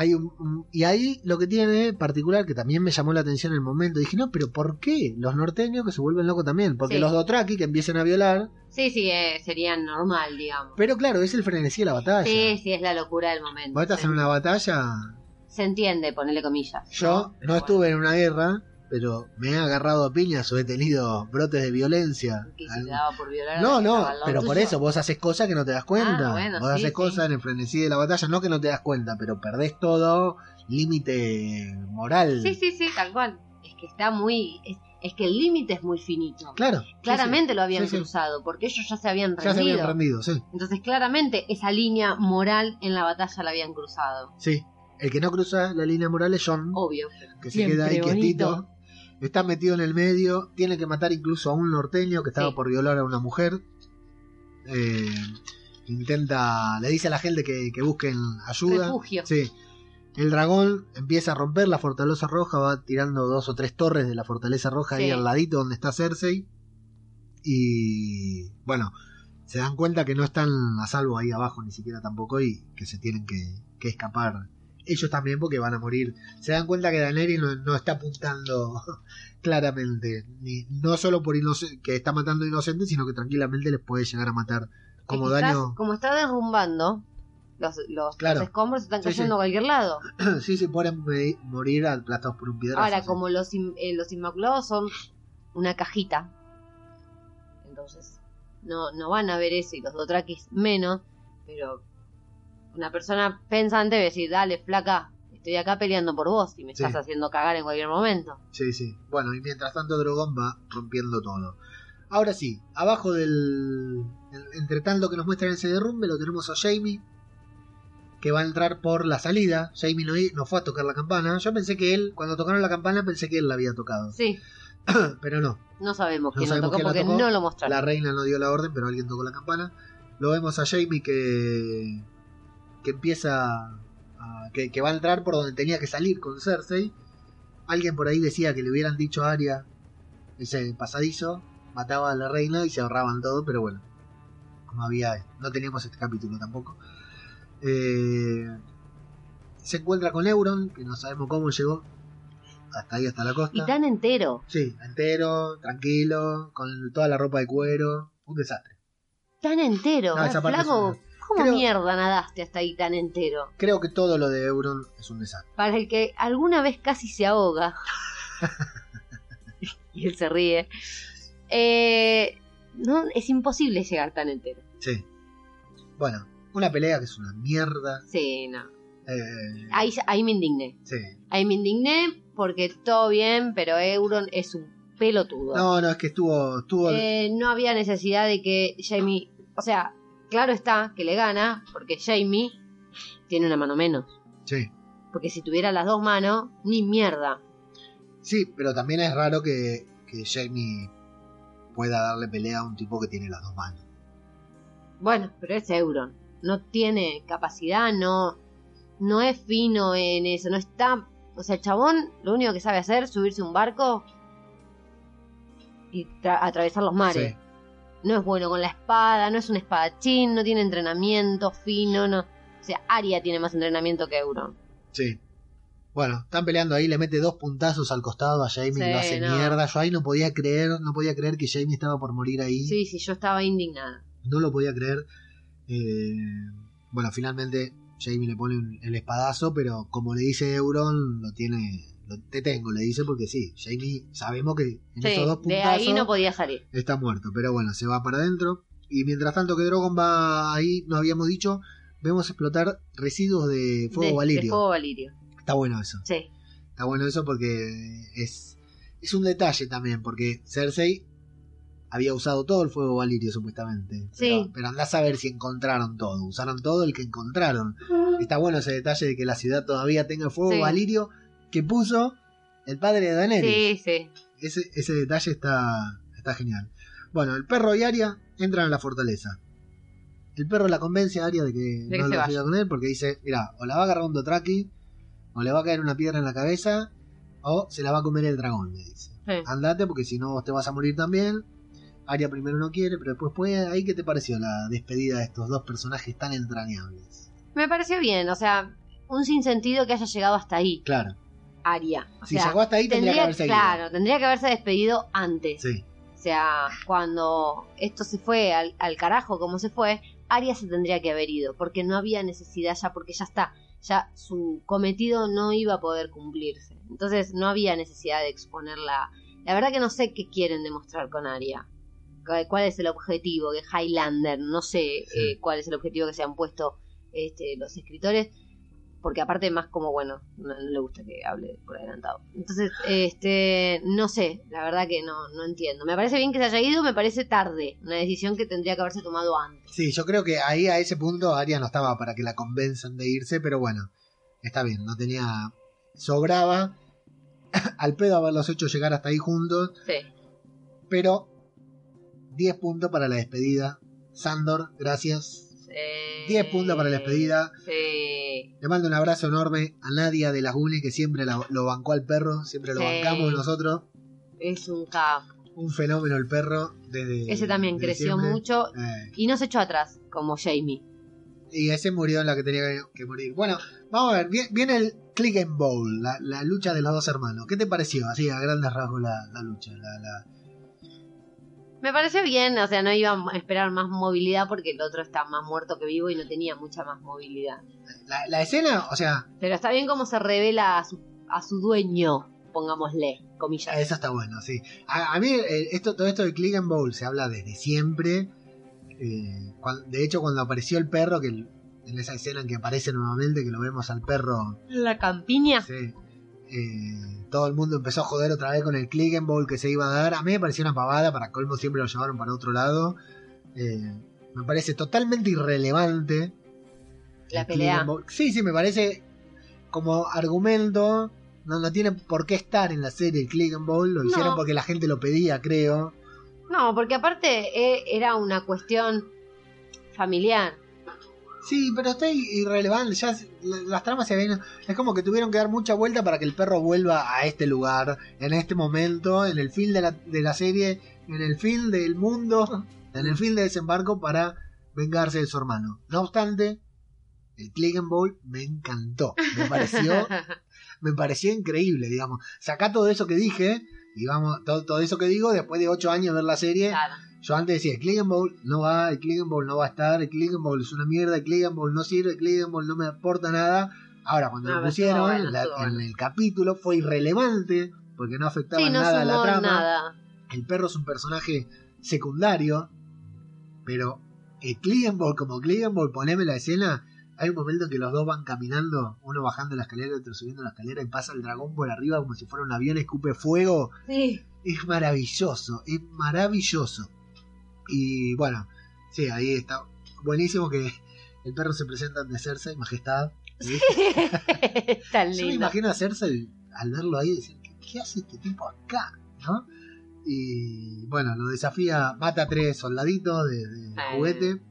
hay un, un- y ahí lo que tiene particular, que también me llamó la atención en el momento, dije, no, pero ¿por qué los norteños que se vuelven locos también? Porque Sí. los Dothraki que empiecen a violar, Sí, sí, eh, sería normal, digamos. pero claro, es el frenesí de la batalla. Sí, sí, es la locura del momento. Vos estás se, en una batalla, se entiende, ponerle comillas. yo no bueno. estuve en una guerra, pero me he agarrado a piñas o he tenido brotes de violencia. Que se Al- te daba por violar a No, no, pero por eso vos haces cosas que no te das cuenta. Ah, bueno, vos sí, haces sí. cosas en el frenesí de la batalla, no que no te das cuenta, pero perdés todo límite moral. Sí, sí, sí, tal cual. Es que está muy. Es, es que el límite es muy finito. Claro. sí, Claramente lo habían Sí, sí. cruzado, porque ellos ya se habían sí. Ya se rendido. habían rendido, sí. Entonces, claramente, esa línea moral en la batalla la habían cruzado. Sí. El que no cruza la línea moral es John, Obvio. que se queda ahí quietito. bonito. Está metido en el medio, tiene que matar incluso a un norteño que estaba Sí. por violar a una mujer. Eh, intenta, le dice a la gente que, que busquen ayuda. Refugio. Sí. El dragón empieza a romper la fortaleza roja, va tirando dos o tres torres de la fortaleza roja ahí al ladito donde está Cersei. Y bueno, se dan cuenta que no están a salvo ahí abajo ni siquiera tampoco y que se tienen que, que escapar. Ellos también porque van a morir. Se dan cuenta que Daenerys no, no está apuntando *laughs* claramente, ni, no solo por que está matando inocentes, sino que tranquilamente les puede llegar a matar como que daño. estás- como está derrumbando, los, los, Claro. los escombros están cayendo sí. a cualquier lado. *clears throat* sí, se pueden morir aplastados por un piedrazo. Ahora, como los, eh, los Inmaculados son una cajita, entonces no, no van a ver eso y los Dothrakis menos, pero una persona pensante a decir, dale, flaca, estoy acá peleando por vos y me Sí. estás haciendo cagar en cualquier momento. Sí, sí. Bueno, y mientras tanto Drogon va rompiendo todo. Ahora sí, abajo del... en- Entre tanto que nos muestran ese derrumbe, lo tenemos a Jamie, que va a entrar por la salida. Jamie no, no fue a tocar la campana. Yo pensé que él, cuando tocaron la campana, pensé que él la había tocado. Sí, *clears throat* Pero no, no sabemos No quién lo sabemos tocó quién la porque tocó. no lo mostraron. la reina no dio la orden, pero alguien tocó la campana. Lo vemos a Jamie que... que empieza... a- que, que va a entrar por donde tenía que salir con Cersei. Alguien por ahí decía que le hubieran dicho a Arya ese pasadizo, mataba a la reina y se ahorraban todo, pero bueno, no había, no teníamos este capítulo tampoco. Eh, se encuentra con Euron, que no sabemos cómo llegó hasta ahí, hasta la costa. Y tan entero, Sí, entero, tranquilo, con toda la ropa de cuero, un desastre. tan entero. No, esa parte Flaco, ¿cómo Creo- mierda nadaste hasta ahí tan entero? Creo que todo lo de Euron es un desastre. Para el que alguna vez casi se ahoga. *laughs* y él se ríe. Eh, no, es imposible llegar tan entero. Sí. Bueno, una pelea que es una mierda. Sí, no. Eh, Ahí, ahí me indigné. sí. Ahí me indigné porque todo bien, pero Euron es un pelotudo. No, no, es que estuvo. estuvo Eh, no había necesidad de que Jamie. O sea, claro está que le gana, porque Jamie tiene una mano menos. Sí. Porque si tuviera las dos manos, ni mierda. Sí, pero también es raro que, que Jamie pueda darle pelea a un tipo que tiene las dos manos. Bueno, pero es Euron. No tiene capacidad, no, no es fino en eso, no está. O sea, el chabón lo único que sabe hacer es subirse a un barco y tra- atravesar los mares. Sí. No es bueno con la espada, no es un espadachín, no tiene entrenamiento fino, no. O sea, Arya tiene más entrenamiento que Euron. Sí. Bueno, están peleando ahí, le mete dos puntazos al costado a Jamie Sí, y lo hace no. mierda. Yo ahí no podía creer, no podía creer que Jamie estaba por morir ahí. Sí, sí, yo estaba indignada. No lo podía creer. Eh, bueno, finalmente Jamie le pone un- el espadazo, pero como le dice Euron, lo tiene. Te tengo, le dice, porque sí, Jamie sabemos que en Sí, esos dos de puntazos ahí no podía salir. está muerto. Pero bueno, se va para adentro. Y mientras tanto que Drogon va ahí, nos habíamos dicho, vemos explotar residuos de fuego de, valirio. de fuego valirio. Está bueno eso. Sí. Está bueno eso porque es, es un detalle también, porque Cersei había usado todo el fuego valirio supuestamente. Pero, Sí. pero andás a ver si encontraron todo. Usaron todo el que encontraron. Está bueno ese detalle de que la ciudad todavía tenga fuego Sí. valirio que puso el padre de Daenerys. Sí, sí. Ese, ese detalle está, está genial. Bueno, el perro y Arya entran a la fortaleza. El perro la convence a Arya de que De que no se lo vaya. con él porque dice, mira, o la va a agarrar un Dothraki, o le va a caer una piedra en la cabeza, o se la va a comer el dragón, le dice. Sí. Andate porque si no vos te vas a morir también. Arya primero no quiere, pero después puede. ¿Ahí qué te pareció la despedida de estos dos personajes tan entrañables? Me pareció bien, o sea, un sinsentido que haya llegado hasta ahí, Claro. Aria. O Si sea, llegó hasta ahí tendría, que haber seguido. claro, tendría que haberse despedido antes. Sí. O sea, cuando esto se fue al, al carajo como se fue, Aria se tendría que haber ido, porque no había necesidad ya, porque ya está, ya su cometido no iba a poder cumplirse. Entonces no había necesidad de exponerla. La verdad que no sé qué quieren demostrar con Aria. Cu- ¿Cuál es el objetivo? Que Highlander, no sé Sí. eh, cuál es el objetivo que se han puesto este, los escritores, porque aparte más como, bueno, no, no le gusta que hable por adelantado. Entonces, este, no sé, la verdad que no, no entiendo. Me parece bien que se haya ido, me parece tarde, una decisión que tendría que haberse tomado antes. Sí, yo creo que ahí a ese punto Arya no estaba para que la convenzan de irse, pero bueno, está bien, no tenía. Sobraba *laughs* al pedo haberlos hecho llegar hasta ahí juntos, Sí. pero 10 puntos para la despedida. Sandor, gracias. Sí. 10 puntos para la despedida. Sí. Le mando un abrazo enorme a Nadia de las Guli, que siempre la- lo bancó al perro, siempre lo Sí. bancamos nosotros. Es un capo. Un fenómeno el perro. Desde, Ese también desde creció siempre. mucho Eh, y no se echó atrás, como Jamie. y ese murió en la que tenía que- morir. Bueno, vamos a ver, vie- viene el Click and Bowl, la, la lucha de los dos hermanos. ¿Qué te pareció? Así, a grandes rasgos la, la lucha. La, la- Me pareció bien, o sea, no iba a esperar más movilidad porque el otro está más muerto que vivo y no tenía mucha más movilidad. la- la escena, o sea, Pero está bien cómo se revela a su, a su dueño, pongámosle, comillas. eso está bueno, sí. A, a mí, eh, esto, todo esto de Click and Bowl se habla desde siempre. Eh, de hecho, cuando apareció el perro, que el- en esa escena en que aparece nuevamente, que lo vemos al perro La campiña. Sí. Eh, todo el mundo empezó a joder otra vez con el click and ball que se iba a dar. A mí me pareció una pavada, para colmo siempre lo llevaron para otro lado. Eh, me parece totalmente irrelevante. La el pelea. Sí, sí, me parece como argumento. No, no tiene por qué estar en la serie el click and ball. Lo No. hicieron porque la gente lo pedía, creo. No, porque aparte eh, era una cuestión familiar. Sí, pero está irrelevante. Ya las tramas se ven. Es como que tuvieron que dar mucha vuelta para que el perro vuelva a este lugar, en este momento, en el fin de la, de la serie, en el fin del mundo, *laughs* en el fin de desembarco para vengarse de su hermano. No obstante, el Click and Ball me encantó. Me pareció, *laughs* me pareció increíble, digamos. Sacá todo eso que dije, y vamos, todo, todo eso que digo, después de ocho años de ver la serie. Claro. Yo antes decía, el Click and Ball no va, el Click and Ball no va a estar, el Click and Ball es una mierda, el Click and Ball no sirve, el Click and Ball no me aporta nada. Ahora, cuando No, lo pusieron bueno, la- en el capítulo, fue irrelevante, porque no afectaba Sí, en no nada a la trama. nada. El perro es un personaje secundario, pero el Click and Ball, como Click and Ball, poneme la escena. Hay un momento en que los dos van caminando, uno bajando la escalera, otro subiendo la escalera, y pasa el dragón por arriba como si fuera un avión, escupe fuego Sí. es maravilloso, es maravilloso. Y bueno, sí, ahí está buenísimo que el perro se presenta ante Cersei, majestad. ¿sí? *laughs* Tan Yo me imagino a Cersei al verlo ahí y decir, ¿qué, qué hace este tipo acá? ¿No? Y bueno, lo desafía, mata a tres soldaditos de, de Eh. juguete,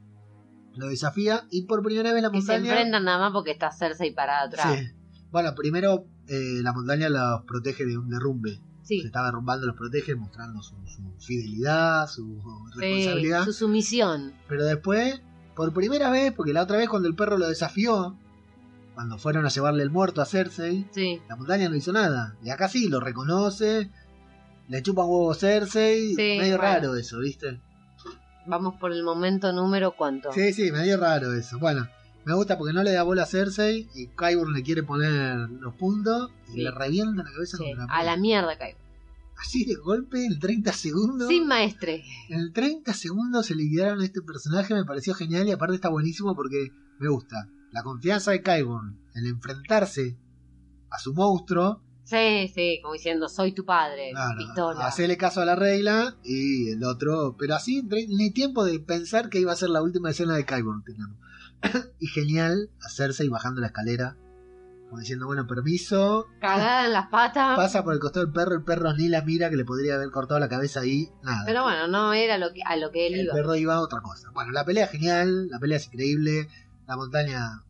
lo desafía y por primera vez la Que se montaña... enfrentan nada más porque está Cersei parada atrás. Sí. Bueno, primero eh, la montaña los protege de un derrumbe. Sí. se está derrumbando, los protege, mostrando su, su fidelidad, su responsabilidad. su sumisión. Pero después, por primera vez, porque la otra vez cuando el perro lo desafió, cuando fueron a llevarle el muerto a Cersei, Sí. la montaña no hizo nada. Y acá sí, lo reconoce, le chupa un huevo a Cersei, Sí, medio bueno. raro eso, ¿viste? Vamos por el momento número cuánto. Sí, sí, medio raro eso. Bueno, me gusta porque no le da bola a Cersei y Qyburn le quiere poner los puntos y Sí. le revienta la cabeza Sí, contra la A la mierda caigo. Así de golpe, en 30 segundos. Sin maestre. En 30 segundos se liquidaron a este personaje, me pareció genial y aparte está buenísimo porque me gusta. La confianza de Qyburn en enfrentarse a su monstruo, Sí, sí, como diciendo, soy tu padre. claro, Pistola. hacerle caso a la regla y el otro, pero así ni tiempo de pensar que iba a ser la última escena de Qyburn tenemos. *coughs* y genial hacerse y bajando la escalera como diciendo, bueno, permiso. Cagada en las patas. Pasa por el costado del perro, el perro ni la mira que le podría haber cortado la cabeza ahí, nada. Pero bueno, no era lo que, a lo que él el iba. perro iba a otra cosa. Bueno, la pelea es genial, la pelea es increíble, la montaña,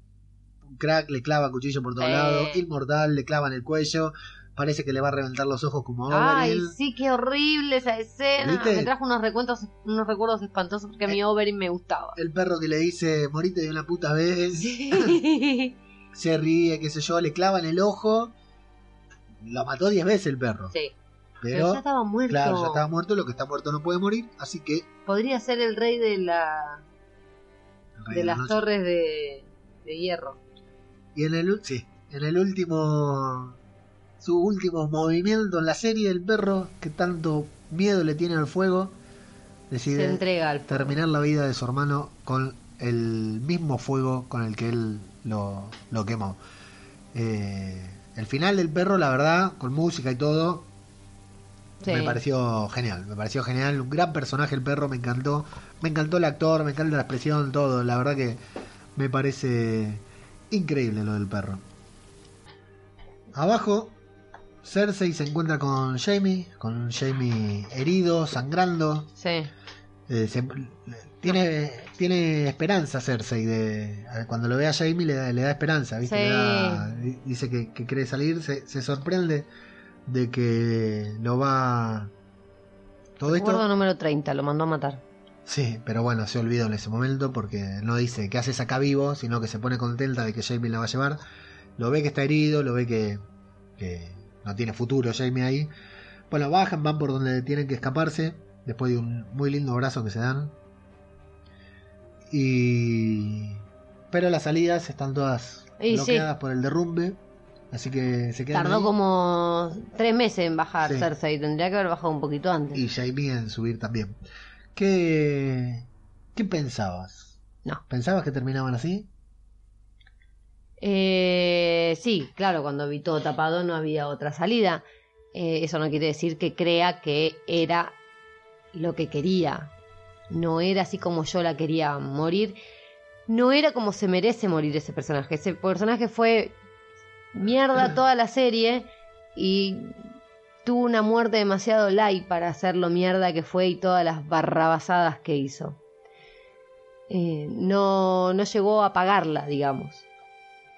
un crack, le clava cuchillo por todos Sí. lados, inmortal, le clava en el cuello, parece que le va a reventar los ojos como Ay, sí, qué horrible esa escena. ¿Viste? Me trajo unos recuentos, unos recuerdos espantosos porque a mi Oberyn me gustaba. El perro que le dice, morite de una puta vez, Sí. *laughs* se ríe, qué sé yo, le clava en el ojo. Lo mató 10 veces el perro. Sí, pero, Pero, ya estaba muerto. claro, ya estaba muerto, lo que está muerto no puede morir, así que... Podría ser el rey de la rey de de la las noche- torres de, de hierro. Y en el, sí, en el último. Su último movimiento en la serie, el perro que tanto miedo le tiene al fuego, Se decide entrega al fuego. terminar la vida de su hermano con el mismo fuego con el que él lo, lo quemó. Eh, el final del perro, la verdad, con música y todo, Sí. me pareció genial. Me pareció genial. Un gran personaje el perro, me encantó. Me encantó el actor, me encanta la expresión, todo. La verdad que me parece increíble lo del perro. Abajo, Cersei se encuentra con Jamie, con Jamie herido, sangrando. Sí. Eh, se- tiene, tiene esperanza Cersei. De, cuando lo ve a Jamie le da, le da esperanza. ¿viste? Sí. Le da- dice que, que quiere salir. Se, se sorprende de que lo va... Todo esto... Recuerdo número 30, lo mandó a matar. Sí, pero bueno, se olvidó en ese momento porque no dice qué haces acá vivo, sino que se pone contenta de que Jamie la va a llevar. Lo ve que está herido, lo ve que, que no tiene futuro Jamie ahí. Bueno, bajan, van por donde tienen que escaparse, después de un muy lindo abrazo que se dan. Y... Pero las salidas están todas Y sí. bloqueadas por el derrumbe, así que se quedan Tardó ahí. como tres meses en bajar Sí. Cersei. Tendría que haber bajado un poquito antes. y Jamie en subir también. ¿Qué, qué pensabas? No. ¿Pensabas que terminaban así? Eh, sí, claro, cuando vi todo tapado no había otra salida. Eh, eso no quiere decir que crea que era lo que quería. No era así como yo la quería morir. No era como se merece morir ese personaje. Ese personaje fue mierda *clears throat* toda la serie y tuvo una muerte demasiado light para hacer lo mierda que fue y todas las barrabasadas que hizo. Eh, no, no llegó a pagarla, digamos.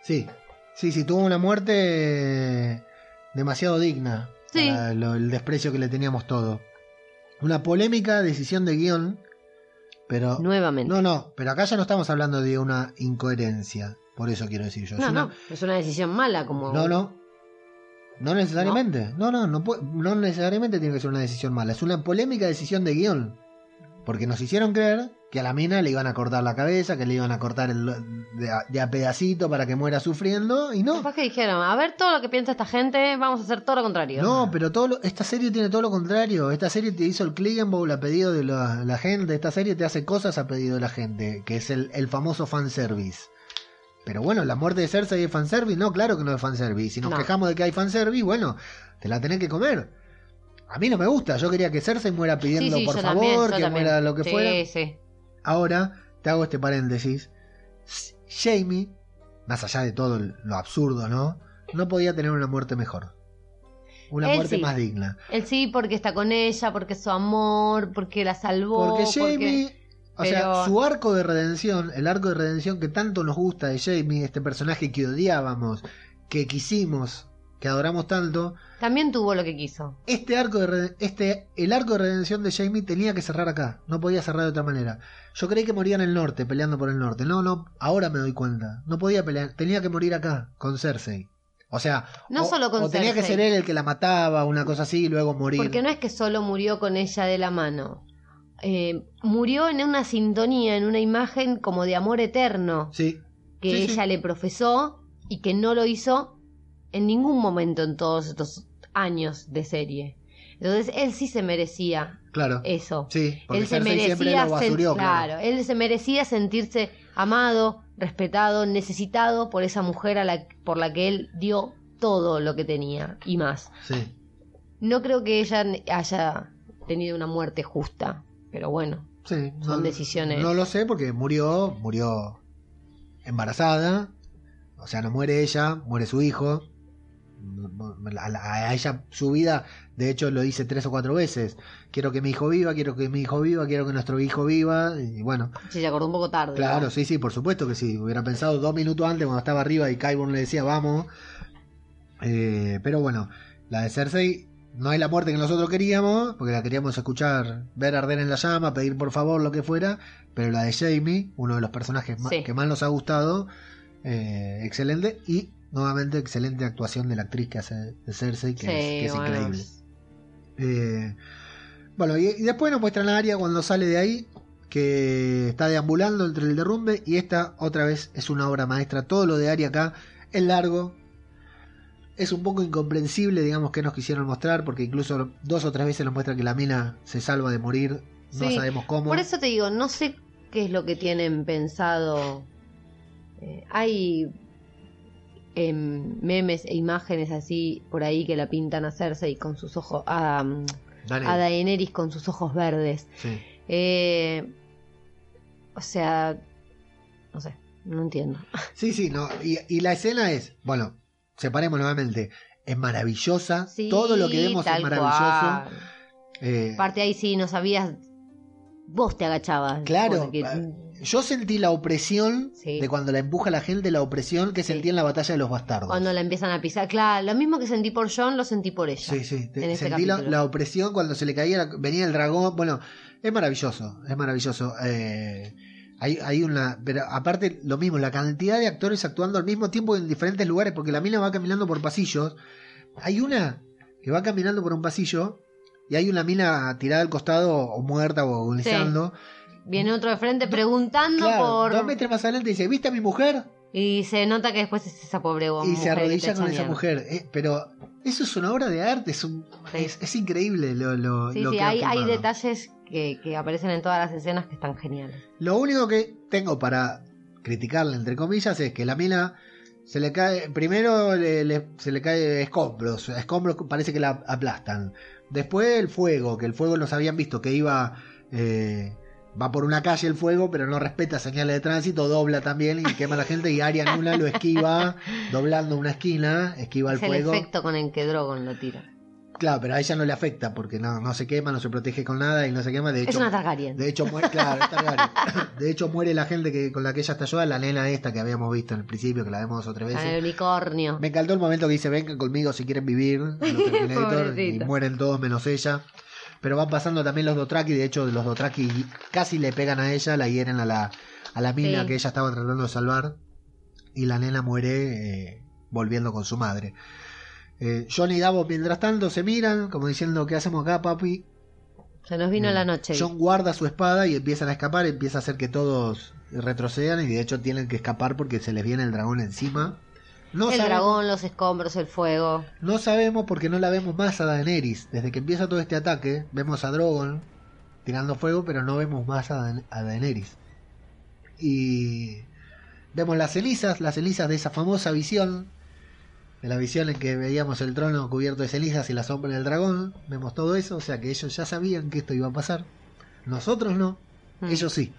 Sí, sí, sí, tuvo una muerte demasiado digna Sí. para lo- el desprecio que le teníamos todo. Una polémica decisión de guion, pero... Nuevamente. No, no, pero acá ya no estamos hablando de una incoherencia, por eso quiero decir yo. Es No, una- no, es una decisión mala como... No, no. No necesariamente. No, no, no, pu- no necesariamente tiene que ser una decisión mala. Es una polémica decisión de guion. Porque nos hicieron creer que a la mina le iban a cortar la cabeza, que le iban a cortar el, de, a, de a pedacito para que muera sufriendo. Y no. Después que dijeron, a ver todo lo que piensa esta gente, vamos a hacer todo lo contrario. No, pero todo lo- esta serie tiene todo lo contrario. Esta serie te hizo el bowl a pedido de la, la gente. Esta serie te hace cosas a pedido de la gente, que es el, el famoso fanservice. Pero bueno, la muerte de Cersei es fanservice. No, claro que no es fanservice. Si nos No. quejamos de que hay fanservice, bueno, te la tenés que comer. A mí no me gusta. Yo quería que Cersei muera pidiendo sí, por favor, también, que también. muera lo que sí, fuera. Ahora te hago este paréntesis. Jamie, más allá de todo lo absurdo, ¿no? No podía tener una muerte mejor. Una Él muerte sí. más digna. Él sí, porque está con ella, porque es su amor, porque la salvó. Porque Jamie, o sea, su arco de redención, el arco de redención que tanto nos gusta de Jamie, este personaje que odiábamos, que quisimos, que adoramos tanto, También tuvo lo que quiso. este arco de este el arco de redención de Jamie tenía que cerrar acá, no podía cerrar de otra manera. Yo creí que moría en el norte, peleando por el norte. No, no, ahora me doy cuenta. No podía pelear, tenía que morir acá con Cersei. O sea, No o- solo con o tenía que Cersei. ser él el que la mataba, una cosa así, y luego morir. Porque no es que solo murió con ella de la mano. Eh, murió en una sintonía, en una imagen como de amor eterno Sí, que Sí, sí. ella le profesó y que no lo hizo en ningún momento en todos estos años de serie. Entonces él sí se merecía claro. eso. Sí, porque él se merecía basurió, claro. claro, él se merecía sentirse amado, respetado, necesitado por esa mujer a la, por la que él dio todo lo que tenía y más. Sí. No creo que ella haya tenido una muerte justa, pero bueno, Sí, Son decisiones. No lo sé porque murió, murió embarazada. O sea, no muere ella, muere su hijo. A, la- a ella su vida, de hecho, lo dice tres o cuatro veces. Quiero que mi hijo viva, quiero que mi hijo viva, quiero que nuestro hijo viva. Y bueno, Sí, se acordó un poco tarde. Claro, ¿no? sí, sí, por supuesto que sí. Hubiera pensado dos minutos antes cuando estaba arriba y Kyburn le decía vamos. Eh, pero bueno, la de Cersei no es la muerte que nosotros queríamos, porque la queríamos escuchar, ver arder en la llama, pedir por favor lo que fuera. Pero la de Jamie, uno de los personajes que más nos ha gustado, eh, excelente. Y nuevamente, excelente actuación de la actriz que hace de Cersei, que Sí, es, que es bueno. increíble. Eh, bueno, y, y después nos muestran a Aria cuando sale de ahí, que está deambulando entre el derrumbe, y esta otra vez es una obra maestra. Todo lo de Aria acá es largo, es un poco incomprensible, digamos, que nos quisieron mostrar, porque incluso dos o tres veces nos muestra que la mina se salva de morir, no Sí, sabemos cómo. Por eso te digo, no sé qué es lo que tienen pensado. Eh, hay em, memes e imágenes así por ahí que la pintan a Cersei con sus ojos. A, mm, Dale. a Daenerys con sus ojos verdes. Sí. Eh, o sea, no sé, no entiendo. *laughs* Sí, sí, no. Y, y la escena es, bueno, separemos nuevamente, es maravillosa, Sí, todo lo que vemos es maravilloso. Eh, Aparte ahí sí no sabías, vos te agachabas. Claro, yo sentí la opresión Sí. de cuando la empuja la gente, la opresión que Sí. sentí en la batalla de los bastardos. cuando la empiezan a pisar. Claro, lo mismo que sentí por John, lo sentí por ella. Sí, sí, te- en este sentí la, opresión cuando se le caía, la- venía el dragón, bueno, es maravilloso, es maravilloso. Eh, hay, hay una, pero aparte lo mismo, la cantidad de actores actuando al mismo tiempo en diferentes lugares, porque la mina va caminando por pasillos. Hay una que va caminando por un pasillo y hay una mina tirada al costado o muerta o agonizando. Viene otro de frente preguntando Claro, por... dos metros más adelante dice, ¿viste a mi mujer? Y se nota que después es esa pobre y mujer se arrodilla con esa mujer. Eh, pero eso es una obra de arte, es, un, Sí. es, es increíble lo, lo, Sí, lo sí, que hay, detalles que, que aparecen en todas las escenas que están geniales. Lo único que tengo para criticarle, entre comillas, es que la mina se le cae, primero le- le- se le cae escombros, escombros parece que la aplastan. Después el fuego, que el fuego nos habían visto que iba, eh, va por una calle el fuego, pero no respeta señales de tránsito, dobla también y quema a la gente y Aria Nula lo esquiva, doblando una esquina, esquiva el es el fuego. efecto con el que Drogon lo tira. Claro, pero a ella no le afecta porque no, no se quema, no se protege con nada y no se quema. De Es hecho, una Targaryen. de hecho, muere, claro, es. *laughs* De hecho, muere la gente que, con la que ella está ayudada, la nena esta que habíamos visto en el principio, que la vemos otra vez. El unicornio. Me encantó el momento que dice, vengan conmigo si quieren vivir, los y mueren todos menos ella. Pero van pasando también los Dotraki, de hecho los Dotraki casi le pegan a ella, la hieren a la, a la mina Sí. que ella estaba tratando de salvar. Y la nena muere eh, volviendo con su madre. Eh, John y Davos mientras tanto se miran, como diciendo, ¿qué hacemos acá, papi? Se nos vino Mm. la noche. John guarda su espada y empiezan a escapar, empieza a hacer que todos retrocedan y de hecho tienen que escapar porque se les viene el dragón encima. No el sabemos, dragón, los escombros, el fuego. no sabemos porque no la vemos más a Daenerys. Desde que empieza todo este ataque, vemos a Drogon tirando fuego, pero no vemos más a, Daenerys. Y vemos las cenizas, las cenizas de esa famosa visión, de la visión en que veíamos el trono cubierto de cenizas y la sombra del dragón. Vemos todo eso, o sea que ellos ya sabían que esto iba a pasar. Nosotros no. Mm. Ellos sí.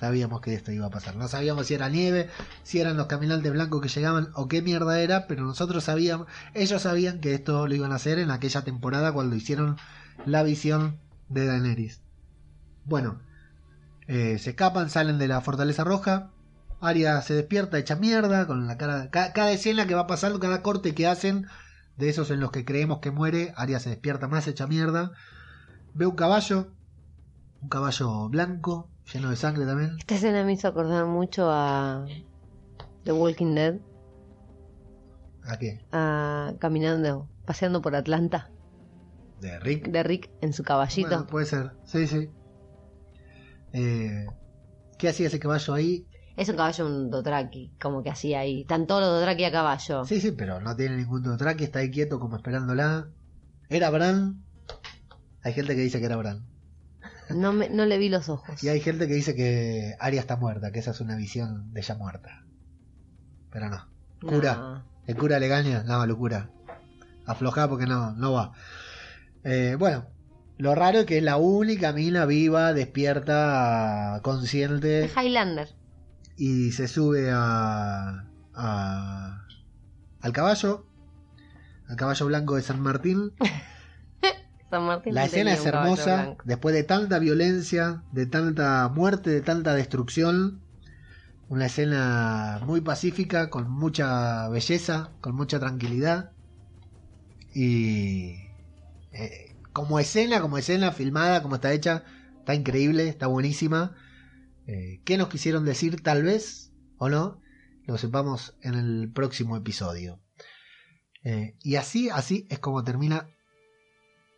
Sabíamos que esto iba a pasar. No sabíamos si era nieve, si eran los caminantes blancos que llegaban o qué mierda era, pero nosotros sabíamos, ellos sabían que esto lo iban a hacer en aquella temporada cuando hicieron la visión de Daenerys. Bueno, eh, se escapan, salen de la fortaleza roja. Arya se despierta hecha mierda con la cara. ca- cada escena que va pasando, cada corte que hacen de esos en los que creemos que muere, Arya se despierta más hecha mierda. Ve un caballo, un caballo blanco, lleno de sangre también. Esta escena me hizo acordar mucho a The Walking Dead, ¿A qué? a caminando, paseando por Atlanta, De Rick. de Rick en su caballito. Bueno, puede ser, sí, sí. Eh, ¿Qué hacía ese caballo ahí? Es un caballo un Dothraki, como que hacía ahí. Están todos los Dothraki a caballo. Sí, sí, pero no tiene ningún Dothraki, está ahí quieto como esperándola. ¿Era Bran? Hay gente que dice que era Bran. No, me, no le vi los ojos. Y hay gente que dice que Arya está muerta, que esa es una visión de ella muerta. Pero no. Cura. No. ¿El cura le gaña? No, locura. Aflojá porque no, no va. Eh, bueno, lo raro es que es la única mina viva, despierta, consciente Es Highlander. y se sube a, a- al caballo, al caballo blanco de San Martín. *laughs* San Martín La escena es hermosa, después de tanta violencia, de tanta muerte, de tanta destrucción. Una escena muy pacífica, con mucha belleza, con mucha tranquilidad. Y eh, como escena, como escena filmada, como está hecha, está increíble, está buenísima. Eh, ¿Qué nos quisieron decir tal vez o no? Lo sepamos en el próximo episodio. Eh, y así, así es como termina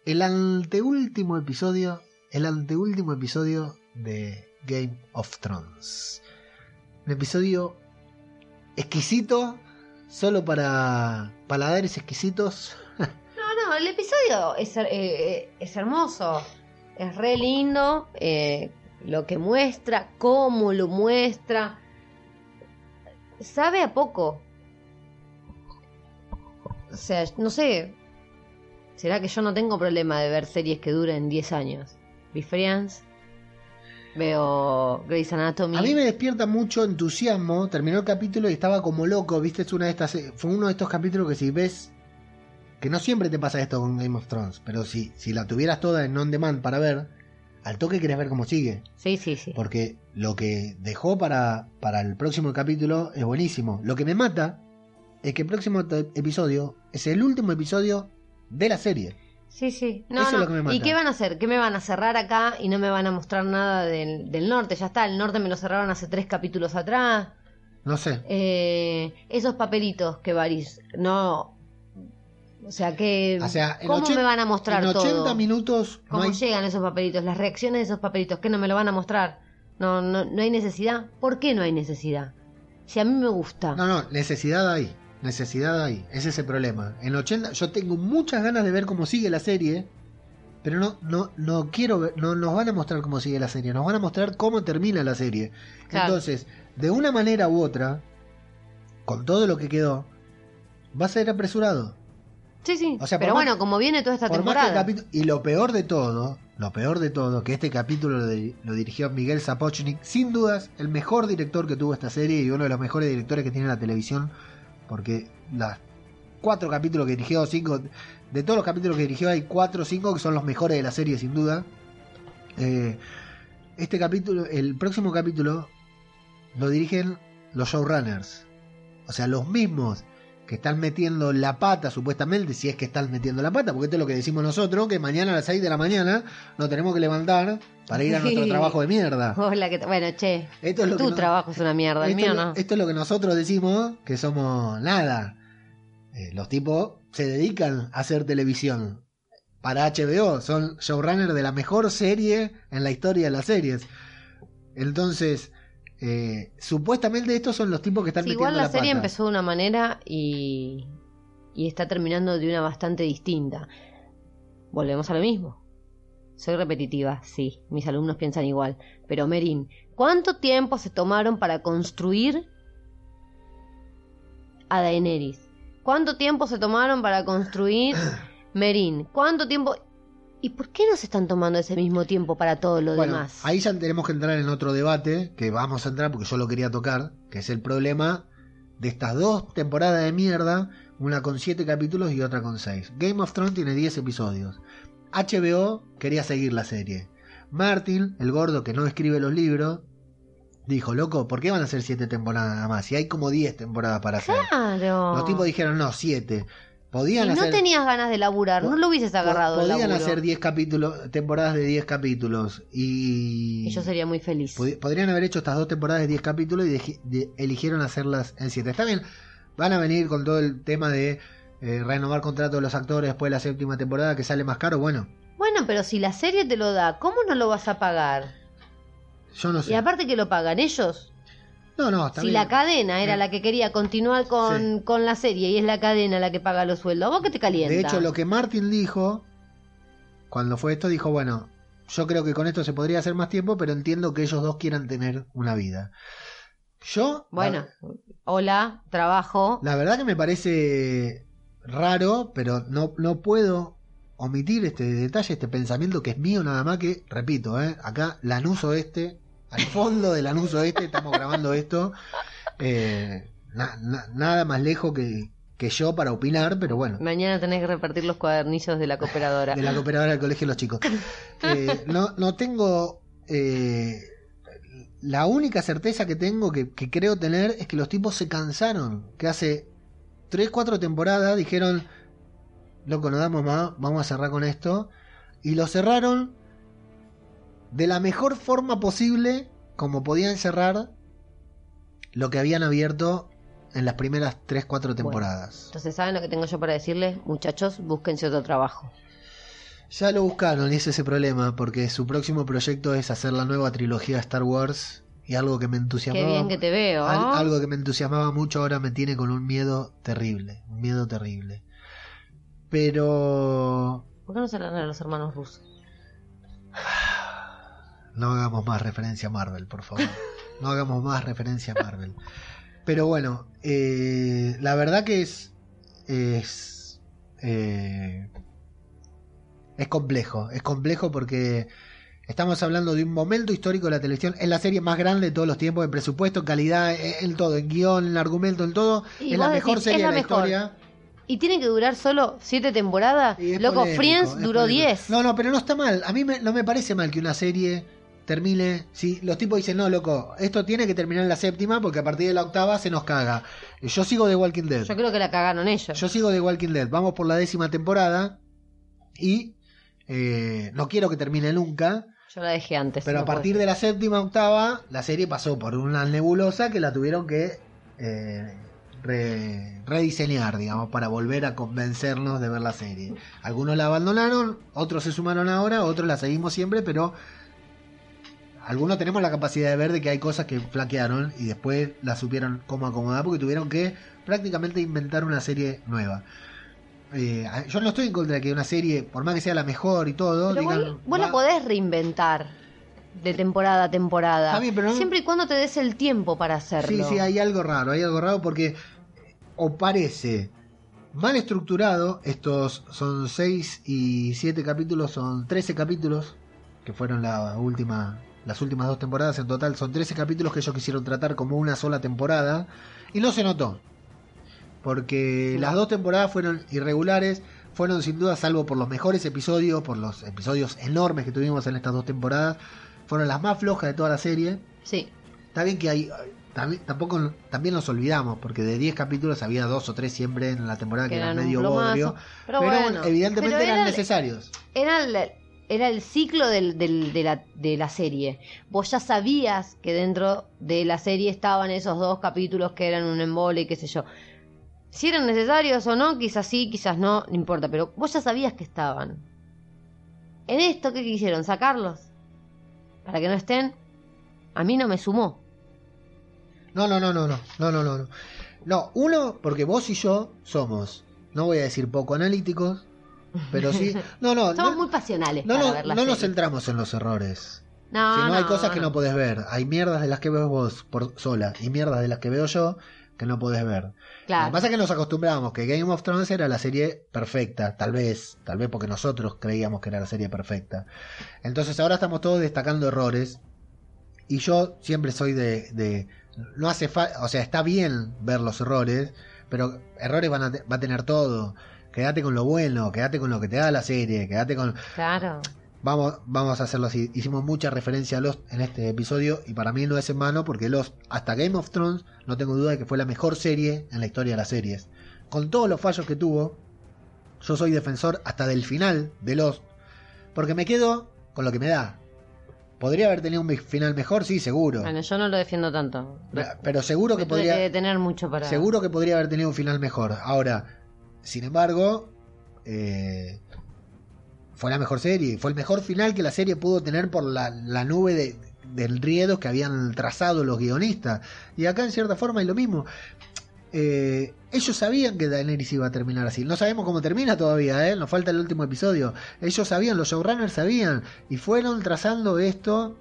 el anteúltimo episodio, el anteúltimo episodio de Game of Thrones. Un episodio exquisito, solo para paladares exquisitos. *laughs* No, no, el episodio es, eh, eh, es hermoso. Es re lindo. eh, lo que muestra, cómo lo muestra. Sabe a poco. O sea, no sé. ¿Será que yo no tengo problema de ver series que duren 10 años? Vi Friends. Veo Grey's Anatomy. A mí me despierta mucho entusiasmo. Terminó el capítulo y estaba como loco, viste, es una de estas, fue uno de estos capítulos que si ves que no siempre te pasa esto con Game of Thrones, pero si, si la tuvieras toda en on demand para ver, al toque querés ver cómo sigue. Sí, sí, sí. Porque lo que dejó para, para el próximo capítulo es buenísimo. Lo que me mata es que el próximo episodio es el último episodio de la serie. Sí, sí. No, Eso es no. lo que me mata. ¿Y qué van a hacer? ¿Qué me van a cerrar acá y no me van a mostrar nada del, del norte? Ya está, el norte me lo cerraron hace tres capítulos atrás. No sé. Eh, esos papelitos que Varys, no. O sea, que. O sea, ¿Cómo me van a mostrar en 80 todo? minutos no ¿Cómo hay- llegan esos papelitos? Las reacciones de esos papelitos, ¿qué no me lo van a mostrar? No, no, no hay necesidad. ¿Por qué no hay necesidad? Si a mí me gusta. No, no, necesidad hay. Necesidad hay. Ese es el problema. En 80, yo tengo muchas ganas de ver cómo sigue la serie. Pero no, no, no quiero ver, no nos van a mostrar cómo sigue la serie, nos van a mostrar cómo termina la serie. Claro. Entonces, de una manera u otra, con todo lo que quedó, va a ser apresurado. Sí, sí. O sea, por Pero más- bueno, como viene toda esta temporada. capítulo- y lo peor de todo, lo peor de todo, que este capítulo lo, di- lo dirigió Miguel Sapochnik, sin dudas el mejor director que tuvo esta serie y uno de los mejores directores que tiene la televisión, porque las cuatro capítulos que dirigió, cinco, de todos los capítulos que dirigió hay cuatro o cinco que son los mejores de la serie sin duda. Eh, este capítulo, el próximo capítulo, lo dirigen los showrunners, o sea, los mismos que están metiendo la pata, supuestamente, si es que están metiendo la pata, porque esto es lo que decimos nosotros, que mañana a las 6 de la mañana nos tenemos que levantar para ir a nuestro trabajo de mierda. Hola, ¿qué tal? Bueno, che. Esto es lo Tu que no- trabajo es una mierda, el mío lo- no. esto es lo que nosotros decimos, que somos nada. Eh, los tipos se dedican a hacer televisión. Para HBO, son showrunners de la mejor serie en la historia de las series. Entonces, eh, supuestamente estos son los tipos que están Sí, metiendo igual la, serie pata. empezó de una manera y, y está terminando de una bastante distinta. Volvemos a lo mismo. Soy repetitiva, sí, mis alumnos piensan igual. Pero Merin, ¿cuánto tiempo se tomaron para construir a Daenerys? ¿Cuánto tiempo se tomaron para construir *clears throat* Merin? ¿Cuánto tiempo... ¿Y por qué no se están tomando ese mismo tiempo para todo lo Bueno, demás? ahí ya tenemos que entrar en otro debate, que vamos a entrar porque yo lo quería tocar, que es el problema de estas dos temporadas de mierda, una con siete capítulos y otra con seis. Game of Thrones tiene 10 episodios. HBO quería seguir la serie. Martin, el gordo que no escribe los libros, dijo, loco, ¿por qué van a hacer siete temporadas nada más? Si hay como 10 temporadas para hacer. Claro. Los tipos dijeron, no, siete. Si Podían no hacer... tenías ganas de laburar, no lo hubieses agarrado. Podían hacer 10 capítulos, temporadas de 10 capítulos y... Y yo sería muy feliz. Pod- Podrían haber hecho estas dos temporadas de 10 capítulos y de- eligieron hacerlas en 7. Está bien, van a venir con todo el tema de eh, renovar contratos de los actores después de la séptima temporada que sale más caro. Bueno, Bueno, pero si la serie te lo da, ¿cómo no lo vas a pagar? yo no sé. Y aparte que lo pagan ellos. no, no, está Si bien. la cadena era la que quería continuar con, Sí. con la serie y es la cadena la que paga los sueldos, ¿a vos qué te calienta? De hecho, lo que Martin dijo, cuando fue esto, dijo, bueno, yo creo que con esto se podría hacer más tiempo, pero entiendo que ellos dos quieran tener una vida. Yo, Bueno, hola, trabajo. La verdad que me parece raro, pero no, no puedo omitir este detalle, este pensamiento que es mío nada más que, repito, ¿eh? acá Lanuso este, al fondo de Lanuso este, estamos grabando esto. eh, na- na- nada más lejos que, que yo para opinar, pero bueno. Mañana tenés que repartir los cuadernillos de la cooperadora. de la cooperadora del colegio de los chicos. Eh, no, no tengo. eh, la única certeza que tengo, que, que creo tener, es que los tipos se cansaron. Que hace 3, 4 temporadas dijeron: Loco, no damos más, vamos a cerrar con esto. Y lo cerraron de la mejor forma posible, como podían cerrar lo que habían abierto en las primeras 3, 4 temporadas. Entonces, ¿saben lo que tengo yo para decirles? Muchachos, búsquense otro trabajo. Ya lo buscaron y ese es ese problema, porque su próximo proyecto es hacer la nueva trilogía de Star Wars y algo que me entusiasmaba. Qué bien que te veo. al- algo que me entusiasmaba mucho ahora me tiene con un miedo terrible, un miedo terrible. Pero ¿Por qué no se hablan a los hermanos rusos? *sighs* no hagamos más referencia a Marvel, por favor. No hagamos más referencia a Marvel. Pero bueno, eh, la verdad que es es eh, es complejo, es complejo porque estamos hablando de un momento histórico de la televisión, es la serie más grande de todos los tiempos, en presupuesto, en calidad, en todo, en guion, en argumento, en todo, Y es la mejor decís, serie la de la mejor. historia. ¿Y tiene que durar solo siete temporadas? Loco, polémico, Friends duró. 10. No, no, pero no está mal. A mí me- no me parece mal que una serie termine. Si los tipos dicen, no, loco, esto tiene que terminar en la séptima porque a partir de la octava se nos caga. Yo sigo de Walking Dead. Yo creo que la cagaron ellos. Yo sigo de Walking Dead. Vamos por la décima temporada y eh, no quiero que termine nunca. Yo la dejé antes. Pero no a partir de la séptima, octava, la serie pasó por una nebulosa que la tuvieron que eh, re- rediseñar, digamos, para volver a convencernos de ver la serie. Algunos la abandonaron, otros se sumaron ahora, otros la seguimos siempre, pero algunos tenemos la capacidad de ver de que hay cosas que flaquearon y después la supieron cómo acomodar porque tuvieron que prácticamente inventar una serie nueva. Eh, yo no estoy en contra de que una serie, por más que sea la mejor y todo, Pero digan, vos, vos la podés reinventar de temporada a temporada. Pero no- Siempre y cuando te des el tiempo para hacerlo. Sí, sí, hay algo raro, hay algo raro porque o parece mal estructurado, estos son 6 y 7 capítulos, son 13 capítulos, que fueron la última, las últimas dos temporadas, en total son 13 capítulos que ellos quisieron tratar como una sola temporada, y no se notó, porque las dos temporadas fueron irregulares, fueron sin duda, salvo por los mejores episodios, por los episodios enormes que tuvimos en estas dos temporadas, fueron las más flojas de toda la serie. Sí. Está bien que hay. También, tampoco también nos olvidamos, porque de 10 capítulos había dos o tres siempre en la temporada que, Que eran medio bodrio. Pero, Pero, bueno, evidentemente pero eran era- necesarios. Era el, era el ciclo del- del- de, la, de la serie. Vos ya sabías que dentro de la serie estaban esos dos capítulos que eran un embole y qué sé yo. Si eran necesarios o no, quizás sí, quizás no, no importa, pero vos ya sabías que estaban. En esto, ¿qué quisieron? ¿Sacarlos? Para que no estén. A mí no me sumó. No, no, no, no, no, no, no, no. No, No, uno, porque vos y yo somos, no voy a decir poco analíticos, pero sí. No, no, *laughs* Somos no, muy pasionales no, para no, ver no nos centramos en los errores. No, si no, hay no, cosas que no. no podés ver. Hay mierdas de las que ves vos por sola y mierdas de las que veo yo que no podés ver. Lo que pasa es que nos acostumbramos que Game of Thrones era la serie perfecta, tal vez, tal vez porque nosotros creíamos que era la serie perfecta. Entonces ahora estamos todos destacando errores y yo siempre soy de, de no hace falta, o sea, está bien ver los errores, pero errores van a va a tener todo. Quédate con lo bueno, quédate con lo que te da la serie, quédate con Claro. Vamos, vamos a hacerlo así. Hicimos mucha referencia a Lost en este episodio y para mí no es en mano porque Lost, hasta Game of Thrones, no tengo duda de que fue la mejor serie en la historia de las series. Con todos los fallos que tuvo, yo soy defensor hasta del final de Lost porque me quedo con lo que me da. ¿Podría haber tenido un final mejor? Sí, seguro. Bueno, yo no lo defiendo tanto. Pero seguro que Me podría... que detener mucho para. Seguro que podría haber tenido un final mejor. Ahora, sin embargo, eh, fue la mejor serie. Fue el mejor final que la serie pudo tener por la, la nube de, de enriedos que habían trazado los guionistas. Y acá, en cierta forma, es lo mismo. Eh, ellos sabían que Daenerys iba a terminar así. No sabemos cómo termina todavía, ¿eh? Nos falta el último episodio. Ellos sabían, los showrunners sabían. Y fueron trazando esto.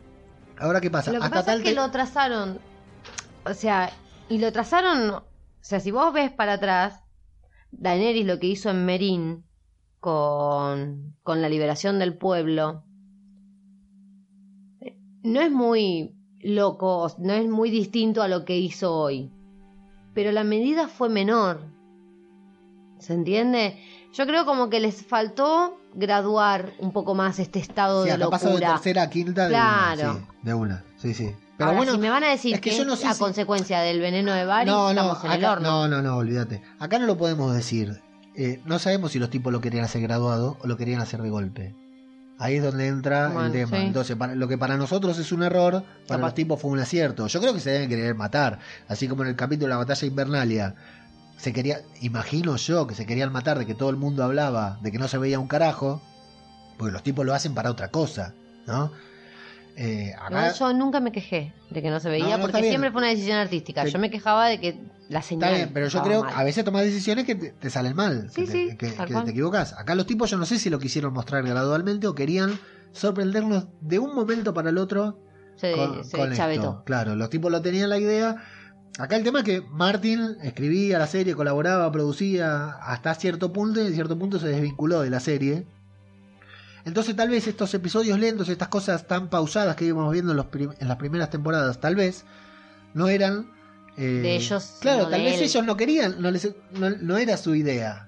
Ahora, ¿qué pasa? Lo que Hasta pasa es tal que te- lo trazaron. O sea, y lo trazaron. O sea, si vos ves para atrás, Daenerys lo que hizo en Merín con, con la liberación del pueblo. No es muy loco, no es muy distinto a lo que hizo hoy. pero la medida fue menor. ¿Se entiende? Yo creo como que les faltó graduar un poco más este estado Sí, de acá pasó de locura. tercera a quinta de una. Sí, de una, sí, sí. Pero Ahora, bueno, si me van a decir es que, que yo no sé a si- consecuencia del veneno de Bari, no, no, estamos en el acá- horno. no, no, no, olvídate. Acá no lo podemos decir. Eh, no sabemos si los tipos lo querían hacer graduado o lo querían hacer de golpe. Ahí es donde entra Bueno, el tema. sí. Entonces, para- lo que para nosotros es un error, para Capaz. los tipos fue un acierto. Yo creo que se deben querer matar. Así como en el capítulo de la batalla invernalia, se quería, imagino yo, que se querían matar de que todo el mundo hablaba, de que no se veía un carajo, porque los tipos lo hacen para otra cosa, ¿no? Eh, acá- Igual yo nunca me quejé de que no se veía, No, no, porque siempre fue una decisión artística. Yo me quejaba de que la señal. Está bien, pero yo creo mal. que a veces tomas decisiones que te, te salen mal, Sí, que, te, que- que equivocas. Acá los tipos yo no sé si lo quisieron mostrar gradualmente o querían sorprendernos de un momento para el otro se, con, se con chavetó. esto. Claro, los tipos lo tenían la idea. Acá el tema es que Martin escribía la serie, colaboraba, producía hasta cierto punto y en cierto punto se desvinculó de la serie. Entonces tal vez estos episodios lentos, estas cosas tan pausadas que íbamos viendo en, los en las primeras temporadas, tal vez no eran... eh, De ellos, Claro, tal vez él. ellos no querían, no, les- no, no era su idea.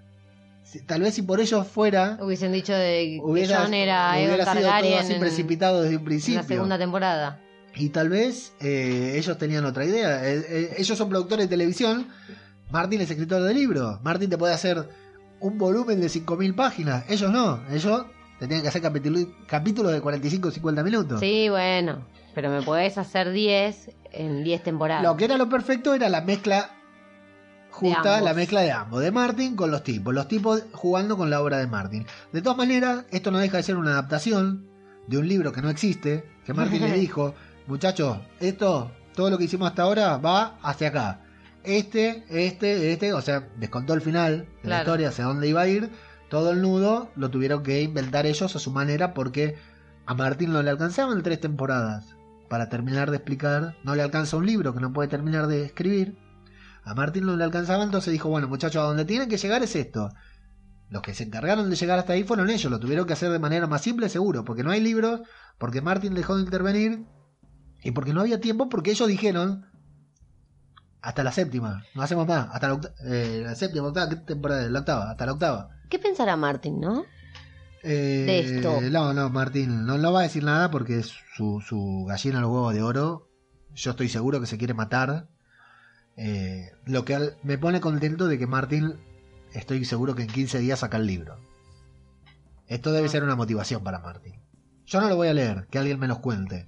Tal vez si por ellos fuera, Hubiesen dicho de que Jon era hubiera sido todo así en, precipitado desde un en principio. la segunda temporada. Y tal vez eh, ellos tenían otra idea. Eh, eh, ellos son productores de televisión. Martin es escritor de libros. Martin te puede hacer un volumen de 5.000 páginas. Ellos no. Ellos tenían que hacer capítulo- capítulos de 45 o 50 minutos. Sí, bueno, pero me podés hacer 10 en 10 temporadas. Lo que era lo perfecto era la mezcla justa, la mezcla de ambos, de Martin con los tipos, los tipos jugando con la obra de Martin. De todas maneras, esto no deja de ser una adaptación de un libro que no existe, que Martin le *laughs* dijo, muchachos, esto, todo lo que hicimos hasta ahora va hacia acá. Este, este, este, o sea, descontó el final de la historia, hacia dónde iba a ir, todo el nudo lo tuvieron que inventar ellos a su manera porque a Martin no le alcanzaban tres temporadas para terminar de explicar, no le alcanza un libro que no puede terminar de escribir. A Martin no le alcanzaba, entonces dijo, bueno muchachos, a donde tienen que llegar es esto. Los que se encargaron de llegar hasta ahí fueron ellos, lo tuvieron que hacer de manera más simple, seguro, porque no hay libros, porque Martin dejó de intervenir y porque no había tiempo, porque ellos dijeron hasta la séptima, no hacemos más, hasta la, eh, séptima, octava, ¿qué temporada? La octava, hasta la octava. ¿Qué pensará Martin, no? Eh, de esto? No, no, Martín, no, no va a decir nada porque es su, su gallina los huevos de oro. Yo estoy seguro que se quiere matar. Eh, lo que al- me pone contento de que Martín, estoy seguro que en 15 días saca el libro. Esto debe Ah. ser una motivación para Martín. Yo no lo voy a leer, que alguien me los cuente.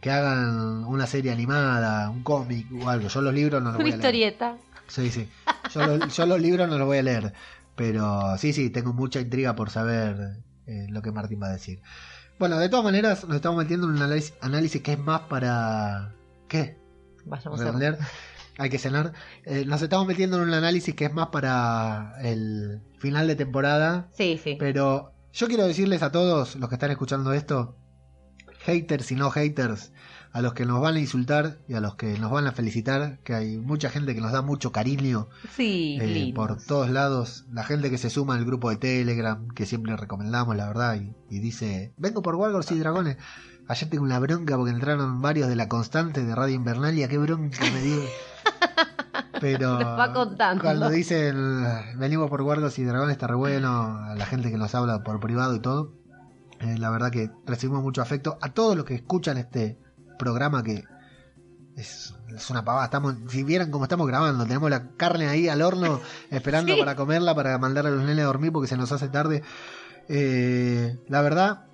Que hagan una serie animada, un cómic o algo. Yo los libros no los Una voy a leer. historieta. Sí, sí. Yo, lo- yo los libros no los voy a leer. Pero sí, sí, tengo mucha intriga por saber eh, lo que Martín va a decir. Bueno, de todas maneras, nos estamos metiendo en un análisis, análisis que es más para. ¿Qué? Vayamos a Redondear. Hay que cenar. Eh, nos estamos metiendo en un análisis que es más para el final de temporada. Sí, sí. Pero yo quiero decirles a todos los que están escuchando esto, haters y no haters, a los que nos van a insultar y a los que nos van a felicitar, que hay mucha gente que nos da mucho cariño Sí, eh, por todos lados, la gente que se suma al grupo de Telegram, que siempre recomendamos, la verdad, y, y dice, vengo por Wargors y Dragones. Ayer tengo una bronca porque entraron varios de la constante de Radio Invernalia, qué bronca me dio. *laughs* Pero Nos va contando. cuando dicen venimos por Wargos y Dragones está re bueno, a la gente que nos habla por privado y todo, eh, la verdad que recibimos mucho afecto. A todos los que escuchan este programa que es, es una pavada, estamos, si vieran cómo estamos grabando, tenemos la carne ahí al horno *laughs* esperando Sí. para comerla, para mandar a los nenes a dormir porque se nos hace tarde. Eh, la verdad,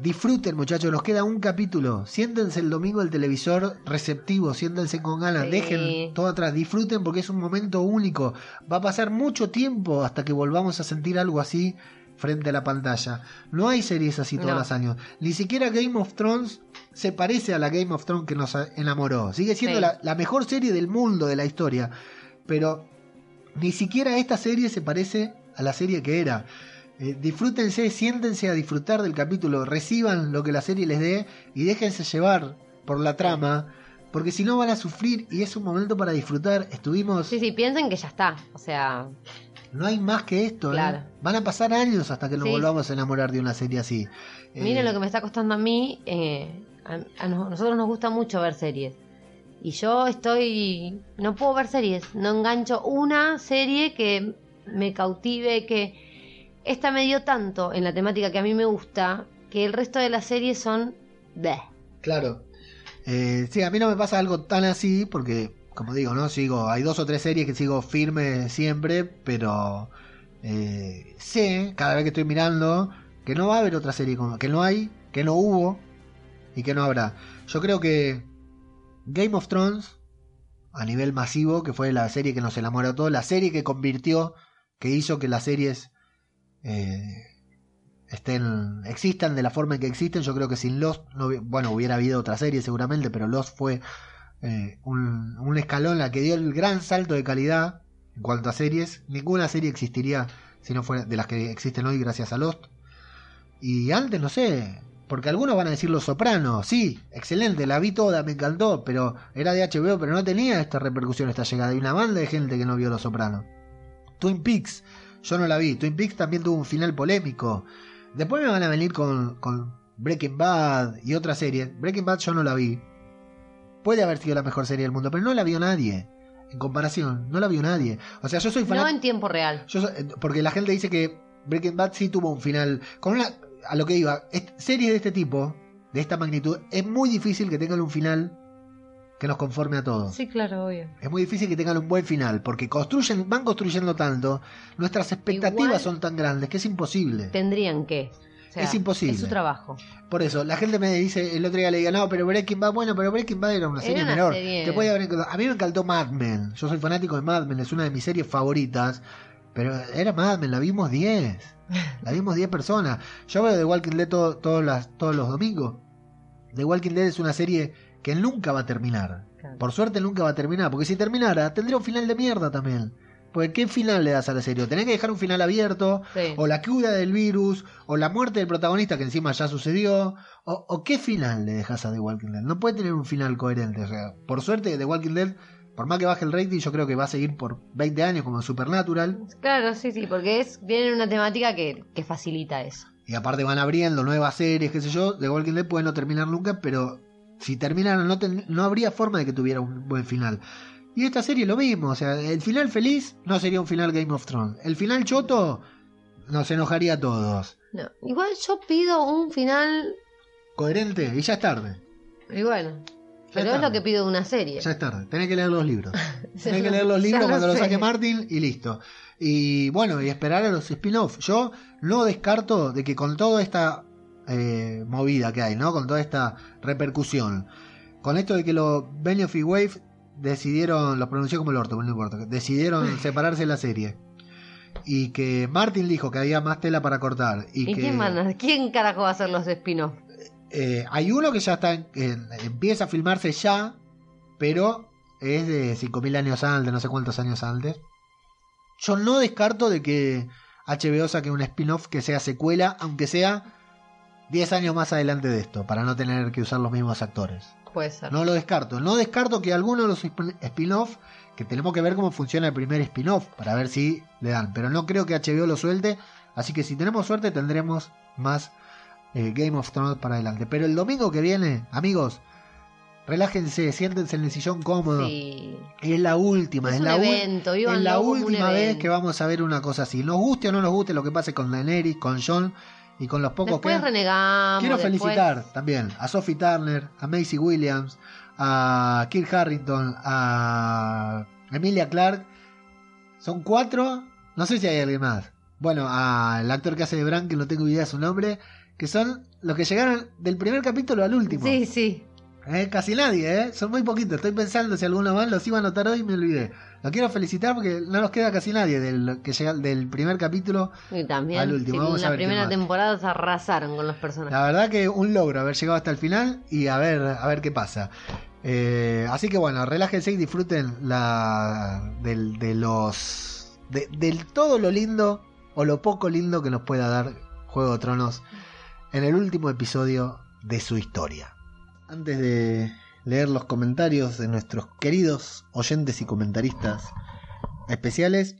disfruten muchachos, nos queda un capítulo. Siéntense el domingo el televisor receptivo, siéntense con ganas, Sí. dejen todo atrás, disfruten porque es un momento único. Va a pasar mucho tiempo hasta que volvamos a sentir algo así frente a la pantalla. No hay series así todos No. los años. Ni siquiera Game of Thrones se parece a la Game of Thrones que nos enamoró. Sigue siendo Sí. la, la mejor serie del mundo, de la historia. Pero ni siquiera esta serie se parece a la serie que era. Eh, disfrútense, siéntense a disfrutar del capítulo, reciban lo que la serie les dé y déjense llevar por la trama, porque si no van a sufrir y es un momento para disfrutar. Estuvimos, Sí, sí, piensen que ya está. O sea, no hay más que esto, ¿eh? Claro. van a pasar años hasta que nos Sí. volvamos a enamorar de una serie así. Eh, miren lo que me está costando a mí. eh, a, a nos- nosotros nos gusta mucho ver series. Y yo estoy. No puedo ver series. No engancho una serie que me cautive, que. Esta me dio tanto en la temática que a mí me gusta, que el resto de las series son. de Claro. Sí, a mí no me pasa algo tan así, porque, como digo, ¿no? Sigo, hay dos o tres series que sigo firme siempre, pero eh, sé, cada vez que estoy mirando, que no va a haber otra serie que no hay, que no hubo y que no habrá. Yo creo que Game of Thrones, a nivel masivo, que fue la serie que nos enamoró a todos, la serie que convirtió, que hizo que las series eh, estén, existan de la forma en que existen. Yo creo que sin Lost, bueno, hubiera habido otra serie seguramente, pero Lost fue eh, un, un escalón la que dio el gran salto de calidad en cuanto a series. Ninguna serie existiría si no fuera de las que existen hoy gracias a Lost. Y antes, no sé, porque algunos van a decir Los Sopranos, sí, excelente, la vi toda, me encantó, pero era de HBO, pero no tenía esta repercusión, esta llegada. Hay una banda de gente que no vio Los Sopranos. Twin Peaks, yo no la vi. Twin Peaks también tuvo un final polémico. Después me van a venir con, con Breaking Bad y otras series. Breaking Bad yo no la vi. Puede haber sido la mejor serie del mundo, pero no la vio nadie. En comparación, no la vio nadie. O sea, yo soy No fanático. en tiempo real. Yo eh, porque la gente dice que Breaking Bad sí tuvo un final. Con una, a lo que iba, series de este tipo, de esta magnitud, es muy difícil que tengan un final que nos conforme a todos. Sí, claro, obvio. Es muy difícil que tengan un buen final, porque construyen, van construyendo tanto, nuestras expectativas Igual- son tan grandes que es imposible. Tendrían que. O sea, Es imposible. Es su trabajo. Por eso, la gente me dice, el otro día le diga, no, pero Breaking Bad, bueno, pero Breaking Bad era una Era serie una menor. serie- Que podía haber. A mí me encantó Mad Men. Yo soy fanático de Mad Men, es una de mis series favoritas. Pero era Mad Men, la vimos 10. La vimos 10 personas. Yo veo The Walking Dead todo- todos las- todos los domingos. The Walking Dead es una serie que nunca va a terminar. Claro. Por suerte nunca va a terminar, porque si terminara, tendría un final de mierda también. Porque ¿qué final le das a la serie? O Tenés que dejar un final abierto, Sí. o la cura del virus, o la muerte del protagonista que encima ya sucedió, o, o qué final le dejas a The Walking Dead. No puede tener un final coherente. O sea, por suerte The Walking Dead, por más que baje el rating, yo creo que va a seguir por 20 años como Supernatural. Claro, sí, sí, porque es viene una temática que, que facilita eso. Y aparte van abriendo nuevas series, qué sé yo. The Walking Dead puede no terminar nunca, pero si terminaran no, ten- no habría forma de que tuviera un buen final. Y esta serie lo mismo, o sea, el final feliz no sería un final Game of Thrones. El final choto nos enojaría a todos. No, igual yo pido un final, Coherente, y ya es tarde. y bueno, Ya pero es lo que pido de una serie. Ya es tarde. Tenés que leer los libros. *laughs* Tenés que leer los lo- libros cuando lo los sé. saque Martin y listo. Y bueno, y esperar a los spin-off. Yo no descarto de que con toda esta eh, movida que hay, ¿no? Con toda esta repercusión. Con esto de que los Benioff y Wave decidieron, los pronuncié como el orto, pero no importa, decidieron *laughs* separarse de la serie. Y que Martin dijo que había más tela para cortar. Y, ¿Y que quién, manda? ¿Quién carajo va a hacer los spin-off? eh, hay uno que ya está en- en- empieza a filmarse ya, pero es de 5.000 años antes, no sé cuántos años antes. Yo no descarto de que HBO saque un spin-off que sea secuela, aunque sea 10 años más adelante de esto, para no tener que usar los mismos actores. Puede ser. No lo descarto. No descarto que alguno de los spin- spin-off, que tenemos que ver cómo funciona el primer spin-off, para ver si le dan. Pero no creo que HBO lo suelte, así que si tenemos suerte tendremos más eh, Game of Thrones para adelante. Pero el domingo que viene, amigos, relájense, siéntense en el sillón cómodo. Sí. Es la última, Es la, evento, es la última vez que vamos a ver una cosa así. Nos guste o no nos guste lo que pase con Daenerys, con Jon y con los pocos Después que... renegamos. Quiero después- felicitar también a Sophie Turner, a Macy Williams, a Kirk Harrington, a Emilia Clark. Son cuatro, no sé si hay alguien más. Bueno, al actor que hace de Bran, que no tengo idea de su nombre, que son los que llegaron del primer capítulo al último. Sí, sí. Eh, casi nadie, ¿eh? Son muy poquitos. Estoy pensando si alguno más los iba a anotar hoy y me olvidé. Lo quiero felicitar porque no nos queda casi nadie del, que llega, del primer capítulo Y también. Al último, sí, vamos en a la primera temporada se arrasaron con los personajes. La verdad que un logro haber llegado hasta el final y a ver, a ver qué pasa. Eh, así que bueno, relájense y disfruten la, del, de los de, del todo lo lindo o lo poco lindo que nos pueda dar Juego de Tronos en el último episodio de su historia. Antes de leer los comentarios de nuestros queridos oyentes y comentaristas especiales,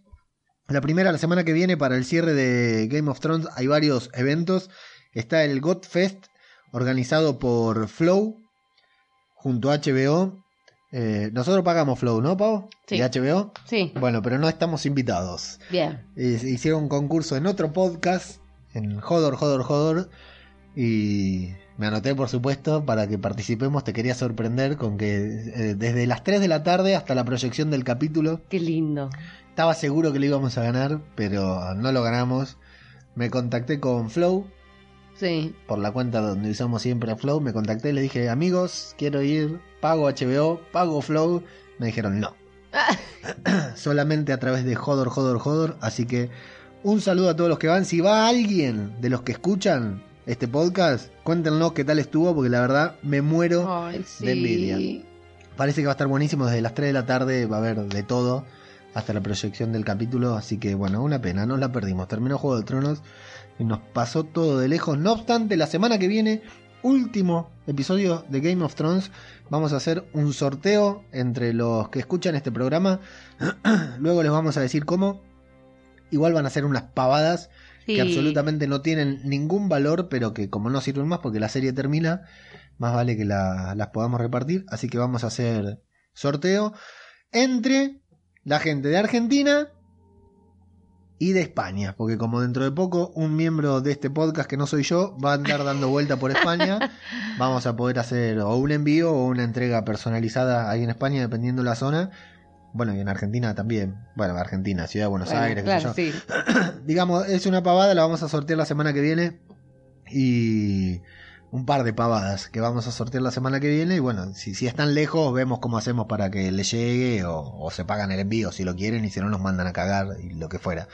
la primera, la semana que viene, para el cierre de Game of Thrones, hay varios eventos. Está el God Fest, organizado por Flow, junto a HBO, Eh, nosotros pagamos Flow, ¿no, Pau? Sí. Y HBO. Sí, Bueno, pero no estamos invitados. bien. Eh, Hicieron un concurso en otro podcast, en Jodor, Jodor, Jodor. Y me anoté, por supuesto, para que participemos. Te quería sorprender con que eh, desde las 3 de la tarde hasta la proyección del capítulo Qué lindo. estaba seguro que lo íbamos a ganar, pero no lo ganamos. Me contacté con Flow, Sí. por la cuenta donde usamos siempre a Flow. Me contacté y le dije, amigos, quiero ir, pago HBO, pago Flow. Me dijeron no. *clears throat* Solamente a través de Jodor, Jodor, Jodor. Así que un saludo a todos los que van. Si va alguien de los que escuchan este podcast, cuéntenos qué tal estuvo, porque la verdad me muero. Ay, sí. de envidia. Parece que va a estar buenísimo desde las 3 de la tarde, va a haber de todo hasta la proyección del capítulo, así que bueno, una pena, nos la perdimos. Terminó Juego de Tronos y nos pasó todo de lejos. No obstante, la semana que viene, último episodio de Game of Thrones, vamos a hacer un sorteo entre los que escuchan este programa. *clears throat* Luego les vamos a decir cómo. Igual van a ser unas pavadas Sí. que absolutamente no tienen ningún valor, pero que como no sirven más porque la serie termina, más vale que la- las podamos repartir. Así que vamos a hacer sorteo entre la gente de Argentina y de España, porque como dentro de poco un miembro de este podcast que no soy yo va a andar dando vuelta por España, *laughs* vamos a poder hacer o un envío o una entrega personalizada ahí en España, dependiendo la zona. Bueno, y en Argentina también. Bueno, Argentina, Ciudad de Buenos Bueno, Aires, qué sé claro, yo sí. *clears throat* digamos, es una pavada, la vamos a sortear la semana que viene. Y un par de pavadas que vamos a sortear la semana que viene. Y bueno, si, si están lejos, vemos cómo hacemos para que les llegue o, o se pagan el envío si lo quieren y si no nos mandan a cagar y lo que fuera.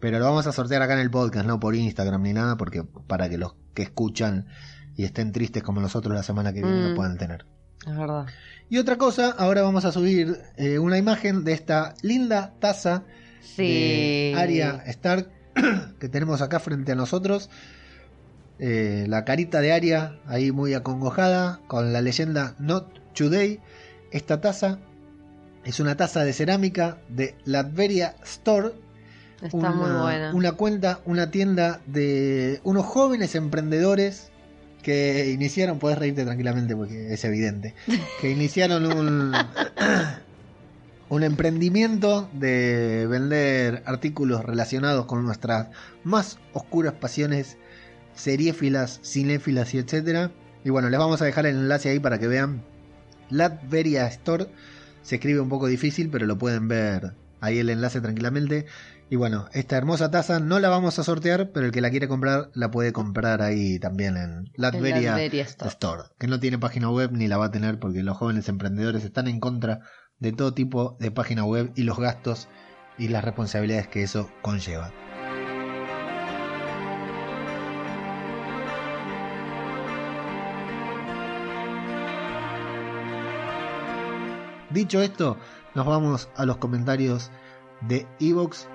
Pero lo vamos a sortear acá en el podcast, no por Instagram ni nada, porque para que los que escuchan y estén tristes como nosotros la semana que viene Mm. lo puedan tener. Es verdad. Y otra cosa, ahora vamos a subir eh, una imagen de esta linda taza Sí. de Arya Stark *clears throat* que tenemos acá frente a nosotros. Eh, la carita de Arya ahí muy acongojada con la leyenda Not Today. Esta taza es una taza de cerámica de Latveria Store. Está una, muy buena. una cuenta, una tienda de unos jóvenes emprendedores que iniciaron, puedes reírte tranquilamente porque es evidente, que *laughs* iniciaron un, un emprendimiento de vender artículos relacionados con nuestras más oscuras pasiones seriéfilas, cinéfilas y etcétera. Y bueno, les vamos a dejar el enlace ahí para que vean Latveria Store. Se escribe un poco difícil, pero lo pueden ver ahí el enlace tranquilamente. Y bueno, esta hermosa taza no la vamos a sortear, pero el que la quiere comprar la puede comprar ahí también en Latveria, Latveria Store. Store, que no tiene página web ni la va a tener porque los jóvenes emprendedores están en contra de todo tipo de página web y los gastos y las responsabilidades que eso conlleva. Dicho esto, nos vamos a los comentarios de Evox.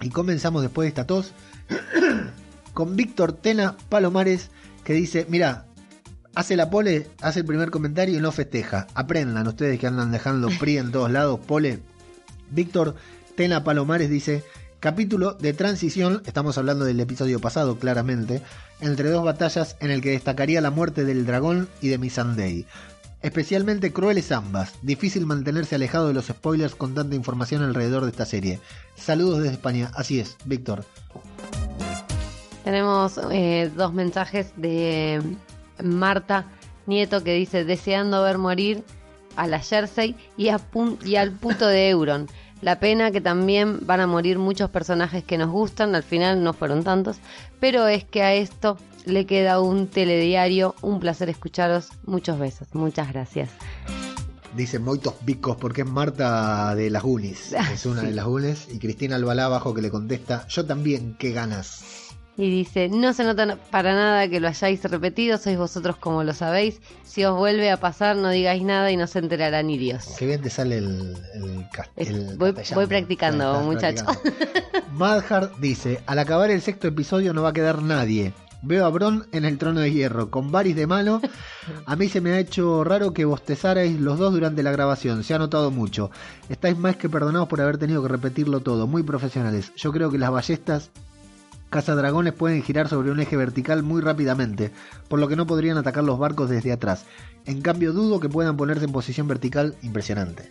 Y comenzamos después de esta tos *clears throat* con Víctor Tena Palomares que dice, mira, hace la pole, hace el primer comentario y no festeja. Aprendan ustedes que andan dejando *laughs* PRI en todos lados, pole. Víctor Tena Palomares dice, capítulo de transición, estamos hablando del episodio pasado claramente, entre dos batallas en el que destacaría la muerte del dragón y de Missandei. Especialmente crueles ambas, difícil mantenerse alejado de los spoilers con tanta información alrededor de esta serie. Saludos desde España, así es, Víctor. Tenemos eh, dos mensajes de Marta Nieto que dice deseando ver morir a la Jersey y, y al puto de Euron. La pena que también van a morir muchos personajes que nos gustan, al final no fueron tantos, pero es que a esto le queda un telediario, un placer escucharos, muchos besos, muchas gracias. Dice Moitos Bicos porque es Marta de las Gunis. *laughs* Es una sí. de las Gunis. Y Cristina Albalá abajo que le contesta, yo también, qué ganas. Y dice, no se nota para nada que lo hayáis repetido, sois vosotros como lo sabéis, si os vuelve a pasar no digáis nada y no se enterará ni Dios. Qué bien te sale el, el, el voy- practicando, Estás muchacho. practicando. *laughs* Madhart dice, al acabar el sexto episodio no va a quedar nadie. Veo a Bron en el trono de hierro, con Varys de malo. *laughs* A mí se me ha hecho raro que bostezarais los dos durante la grabación, se ha notado mucho. Estáis más que perdonados por haber tenido que repetirlo todo, muy profesionales. Yo creo que las ballestas cazadragones pueden girar sobre un eje vertical muy rápidamente, por lo que no podrían atacar los barcos desde atrás. En cambio, dudo que puedan ponerse en posición vertical. Impresionante.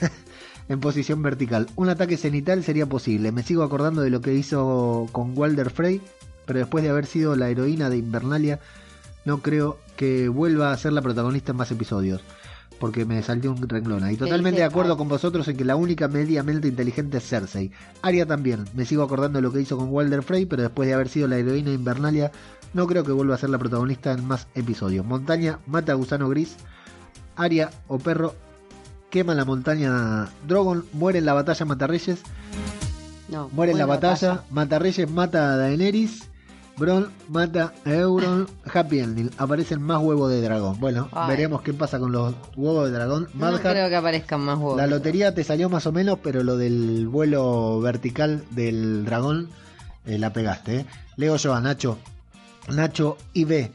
*laughs* en posición vertical. Un ataque cenital sería posible. Me sigo acordando de lo que hizo con Walder Frey, pero después de haber sido la heroína de Invernalia, no creo que vuelva a ser la protagonista en más episodios porque me salió un renglón ahí. Totalmente de acuerdo con vosotros en que la única mediamente inteligente es Cersei. Arya también. Me sigo acordando de lo que hizo con Walder Frey, pero después de haber sido la heroína Invernalia, no creo que vuelva a ser la protagonista en más episodios. Montaña mata a Gusano Gris. Arya o Perro quema la montaña Drogon. Muere en la batalla Matarreyes. No, Muere en la buena batalla. Matarreyes mata a Daenerys. Bron mata a Euron. Happy Ending. Aparecen más huevos de dragón. Bueno, Ay. veremos qué pasa con los huevos de dragón. No creo que aparezcan más huevos. la lotería te salió más o menos, pero lo del vuelo vertical del dragón eh, la pegaste. ¿eh? Leo yo a Nacho. Nacho y B.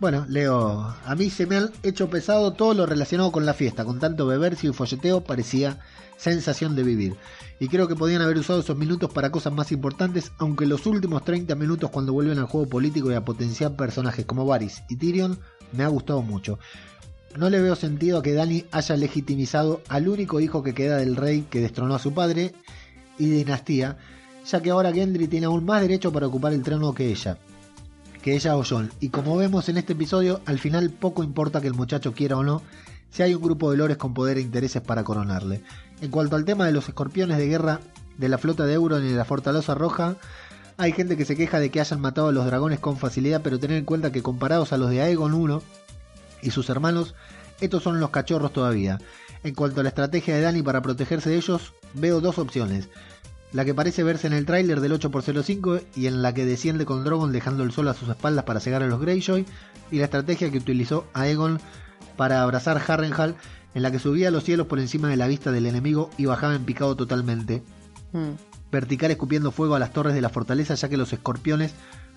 Bueno, Leo, a mí se me han hecho pesado todo lo relacionado con la fiesta. Con tanto bebercio y folleteo parecía sensación de vivir. Y creo que podían haber usado esos minutos para cosas más importantes, aunque los últimos 30 minutos cuando vuelven al juego político y a potenciar personajes como Varys y Tyrion me ha gustado mucho. No le veo sentido a que Dani haya legitimizado al único hijo que queda del rey que destronó a su padre y dinastía, ya que ahora Gendry tiene aún más derecho para ocupar el trono que ella, que ella o Jon. Y como vemos en este episodio, al final poco importa que el muchacho quiera o no, si hay un grupo de lores con poder e intereses para coronarle. En cuanto al tema de los escorpiones de guerra de la flota de Euron y de la Fortaleza Roja, hay gente que se queja de que hayan matado a los dragones con facilidad, pero tener en cuenta que comparados a los de Aegon I y sus hermanos, estos son los cachorros todavía. En cuanto a la estrategia de Dani para protegerse de ellos, veo dos opciones. La que parece verse en el tráiler del 8x05 y en la que desciende con Drogon dejando el sol a sus espaldas para cegar a los Greyjoy, y la estrategia que utilizó Aegon para abrazar Harrenhal, en la que subía a los cielos por encima de la vista del enemigo y bajaba en picado totalmente, Mm. vertical escupiendo fuego a las torres de la fortaleza ya que los escorpiones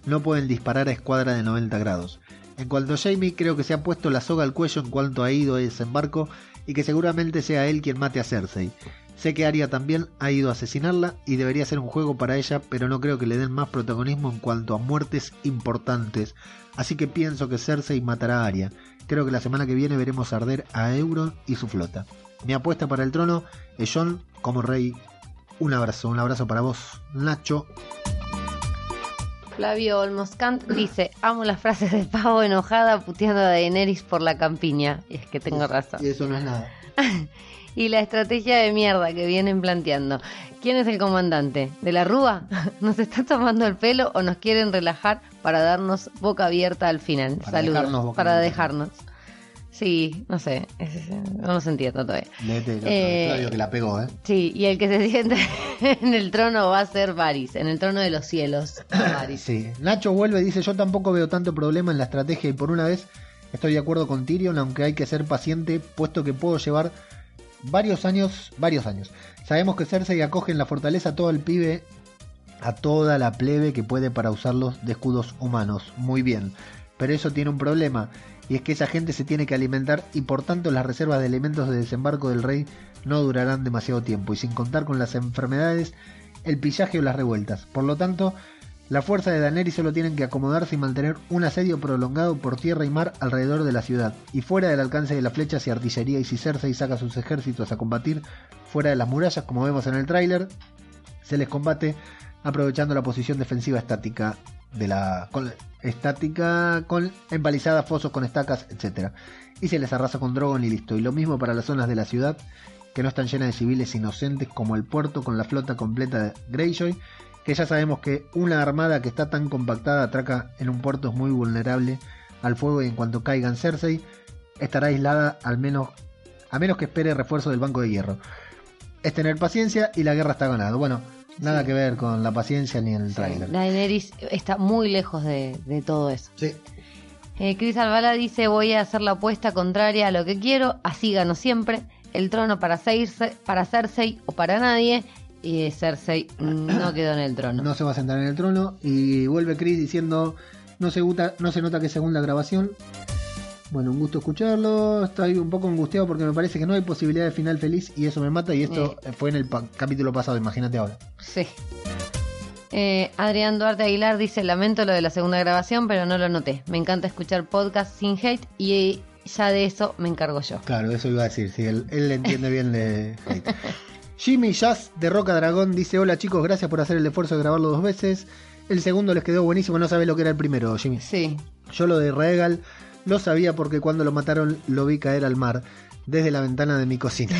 no pueden disparar a escuadra de 90 grados. En cuanto a Jamie, creo que se ha puesto la soga al cuello en cuanto ha ido a desembarco y que seguramente sea él quien mate a Cersei. Sé que Arya también ha ido a asesinarla y debería ser un juego para ella, pero no creo que le den más protagonismo en cuanto a muertes importantes. Así que pienso que Cersei matará a Arya. Creo que la semana que viene veremos arder a Euron y su flota. Mi apuesta para el trono es Jon como rey. Un abrazo, un abrazo para vos, Nacho. Flavio Olmoscant dice, amo las frases de pavo enojada puteando a Daenerys por la campiña. Y es que tengo razón. Y eso no es nada. *laughs* Y la estrategia de mierda que vienen planteando. ¿Quién es el comandante? ¿De la Rúa? *laughs* ¿Nos está tomando el pelo o nos quieren relajar para darnos boca abierta al final? Para Saludos. dejarnos para dejarnos. Sí, no sé. no los entiendo todavía. Léete el Eh, que la pegó, ¿eh? Sí, y el que se siente *laughs* en el trono va a ser Varys, en el trono de los cielos. Varys. Sí. Nacho vuelve y dice: Yo tampoco veo tanto problema en la estrategia y por una vez estoy de acuerdo con Tyrion, aunque hay que ser paciente, puesto que puedo llevar varios años, varios años. Sabemos que Cersei acoge en la fortaleza a todo el pibe, a toda la plebe que puede para usarlos de escudos humanos. Muy bien. Pero eso tiene un problema, y es que esa gente se tiene que alimentar y por tanto las reservas de elementos de desembarco del rey no durarán demasiado tiempo, y sin contar con las enfermedades, el pillaje o las revueltas. Por lo tanto, la fuerza de Daenerys solo tienen que acomodarse y mantener un asedio prolongado por tierra y mar alrededor de la ciudad, y fuera del alcance de las flechas y artillería, y si Cersei saca sus ejércitos a combatir fuera de las murallas, como vemos en el tráiler, se les combate aprovechando la posición defensiva estática de la con, estática con empalizadas, fosos con estacas, etcétera, y se les arrasa con Drogon y listo. Y lo mismo para las zonas de la ciudad que no están llenas de civiles inocentes como el puerto con la flota completa de Greyjoy, que ya sabemos que una armada que está tan compactada atraca en un puerto es muy vulnerable al fuego y en cuanto caigan Cersei estará aislada al menos a menos que espere refuerzo del banco de hierro. Es tener paciencia y la guerra está ganada. Bueno, nada Sí. que ver con la paciencia ni el tráiler. Daenerys está muy lejos de, de todo eso. Sí. Eh, Chris Alvala dice, voy a hacer la apuesta contraria a lo que quiero, así gano siempre. El trono para Cersei, para Cersei o para nadie. Y Cersei no quedó en el trono. No se va a sentar en el trono y vuelve Chris diciendo no se, gusta, no se nota que es segunda grabación. Bueno, un gusto escucharlo. Estoy un poco angustiado porque me parece que no hay posibilidad de final feliz y eso me mata. Y esto fue en el pa- capítulo pasado, imagínate ahora. Sí. Eh, Adrián Duarte Aguilar dice, lamento lo de la segunda grabación, pero no lo noté. Me encanta escuchar podcast sin hate y ya de eso me encargo yo. Claro, eso iba a decir, si él, él le entiende bien de hate. *laughs* Jimmy Jazz de Roca Dragón dice, hola chicos, gracias por hacer el esfuerzo de grabarlo dos veces. El segundo les quedó buenísimo, no sabés lo que era el primero, Jimmy. Sí. Yo lo de Regal lo sabía porque cuando lo mataron lo vi caer al mar desde la ventana de mi cocina.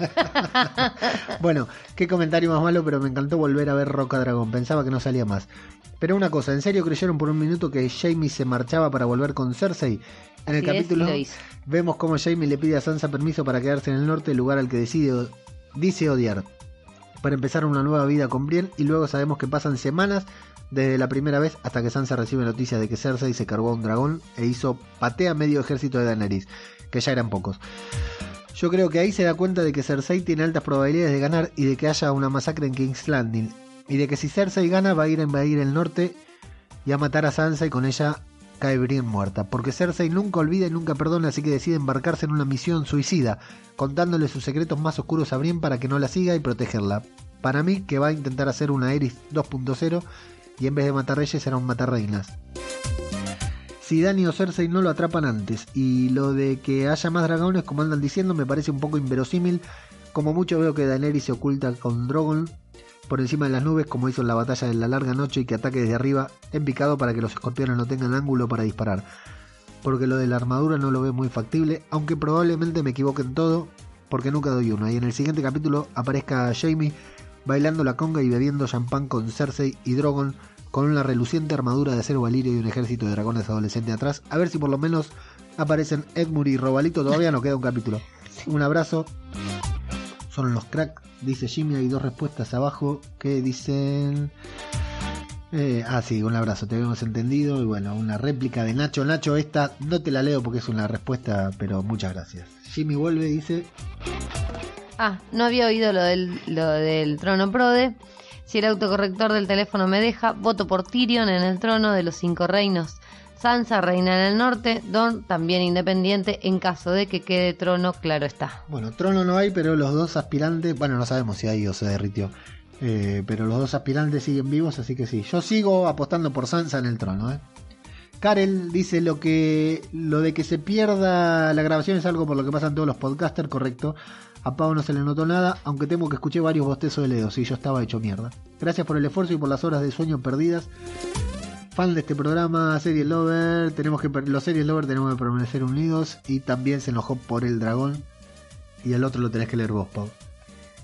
*laughs* *laughs* bueno, qué comentario más malo, pero me encantó volver a ver Roca Dragón. Pensaba que no salía más. Pero una cosa, ¿en serio creyeron por un minuto que Jamie se marchaba para volver con Cersei? En el capítulo vemos cómo Jamie le pide a Sansa permiso para quedarse en el norte, lugar al que decide, dice odiar, para empezar una nueva vida con Brienne y luego sabemos que pasan semanas desde la primera vez hasta que Sansa recibe noticias de que Cersei se cargó a un dragón e hizo patea medio ejército de Daenerys, que ya eran pocos. Yo creo que ahí se da cuenta de que Cersei tiene altas probabilidades de ganar y de que haya una masacre en King's Landing. Y de que si Cersei gana va a ir a invadir el norte y a matar a Sansa y con ella cae Brienne muerta. Porque Cersei nunca olvida y nunca perdona, así que decide embarcarse en una misión suicida, contándole sus secretos más oscuros a Brienne para que no la siga y protegerla. Para mí que va a intentar hacer una Eris 2.0 y en vez de matar reyes será un matar reinas. Si Dani o Cersei no lo atrapan antes y lo de que haya más dragones como andan diciendo me parece un poco inverosímil, como mucho veo que Daenerys se oculta con Drogon por encima de las nubes como hizo en la batalla de la larga noche y que ataque desde arriba en picado para que los escorpiones no tengan ángulo para disparar. Porque lo de la armadura no lo veo muy factible, aunque probablemente me equivoque en todo, porque nunca doy uno. Y en el siguiente capítulo aparezca Jamie bailando la conga y bebiendo champán con Cersei y Drogon con una reluciente armadura de acero valirio y un ejército de dragones adolescentes atrás. A ver si por lo menos aparecen Edmure y Robalito. Todavía no queda un capítulo. Un abrazo. Son los cracks, dice Jimmy. Hay dos respuestas abajo que dicen. Eh, ah, sí, un abrazo, te habíamos entendido. Y bueno, una réplica de Nacho. Nacho, esta no te la leo porque es una respuesta, pero muchas gracias. Jimmy vuelve dice: Ah, no había oído lo del, lo del trono Prode. Si el autocorrector del teléfono me deja, voto por Tyrion en el trono de los cinco reinos. Sansa reina en el norte, Don también independiente en caso de que quede trono, claro está. Bueno, trono no hay, pero los dos aspirantes, bueno, no sabemos si hay o se derritió. Eh, pero los dos aspirantes siguen vivos, así que sí. Yo sigo apostando por Sansa en el trono, ¿eh? Karel dice lo que lo de que se pierda la grabación es algo por lo que pasan todos los podcasters, correcto. A Pau no se le notó nada, aunque temo que escuché varios bostezos de Ledo, y yo estaba hecho mierda. Gracias por el esfuerzo y por las horas de sueño perdidas. Fan de este programa, Series Lover, tenemos que los Series Lover tenemos que permanecer unidos y también se enojó por el dragón y el otro lo tenés que leer vos, Pau.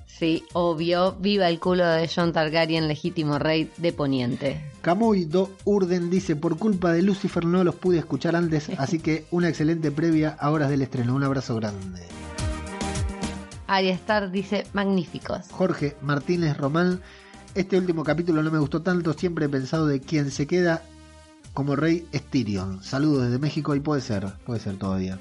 Sí, obvio, viva el culo de John Targaryen, legítimo rey de Poniente. Camuy Do Urden dice, por culpa de Lucifer no los pude escuchar antes, *laughs* así que una excelente previa a horas del estreno. Un abrazo grande. Arya Star dice, magníficos. Jorge Martínez Román, este último capítulo no me gustó tanto, siempre he pensado de quien se queda como rey es Tyrion. Saludos desde México y puede ser, puede ser todavía.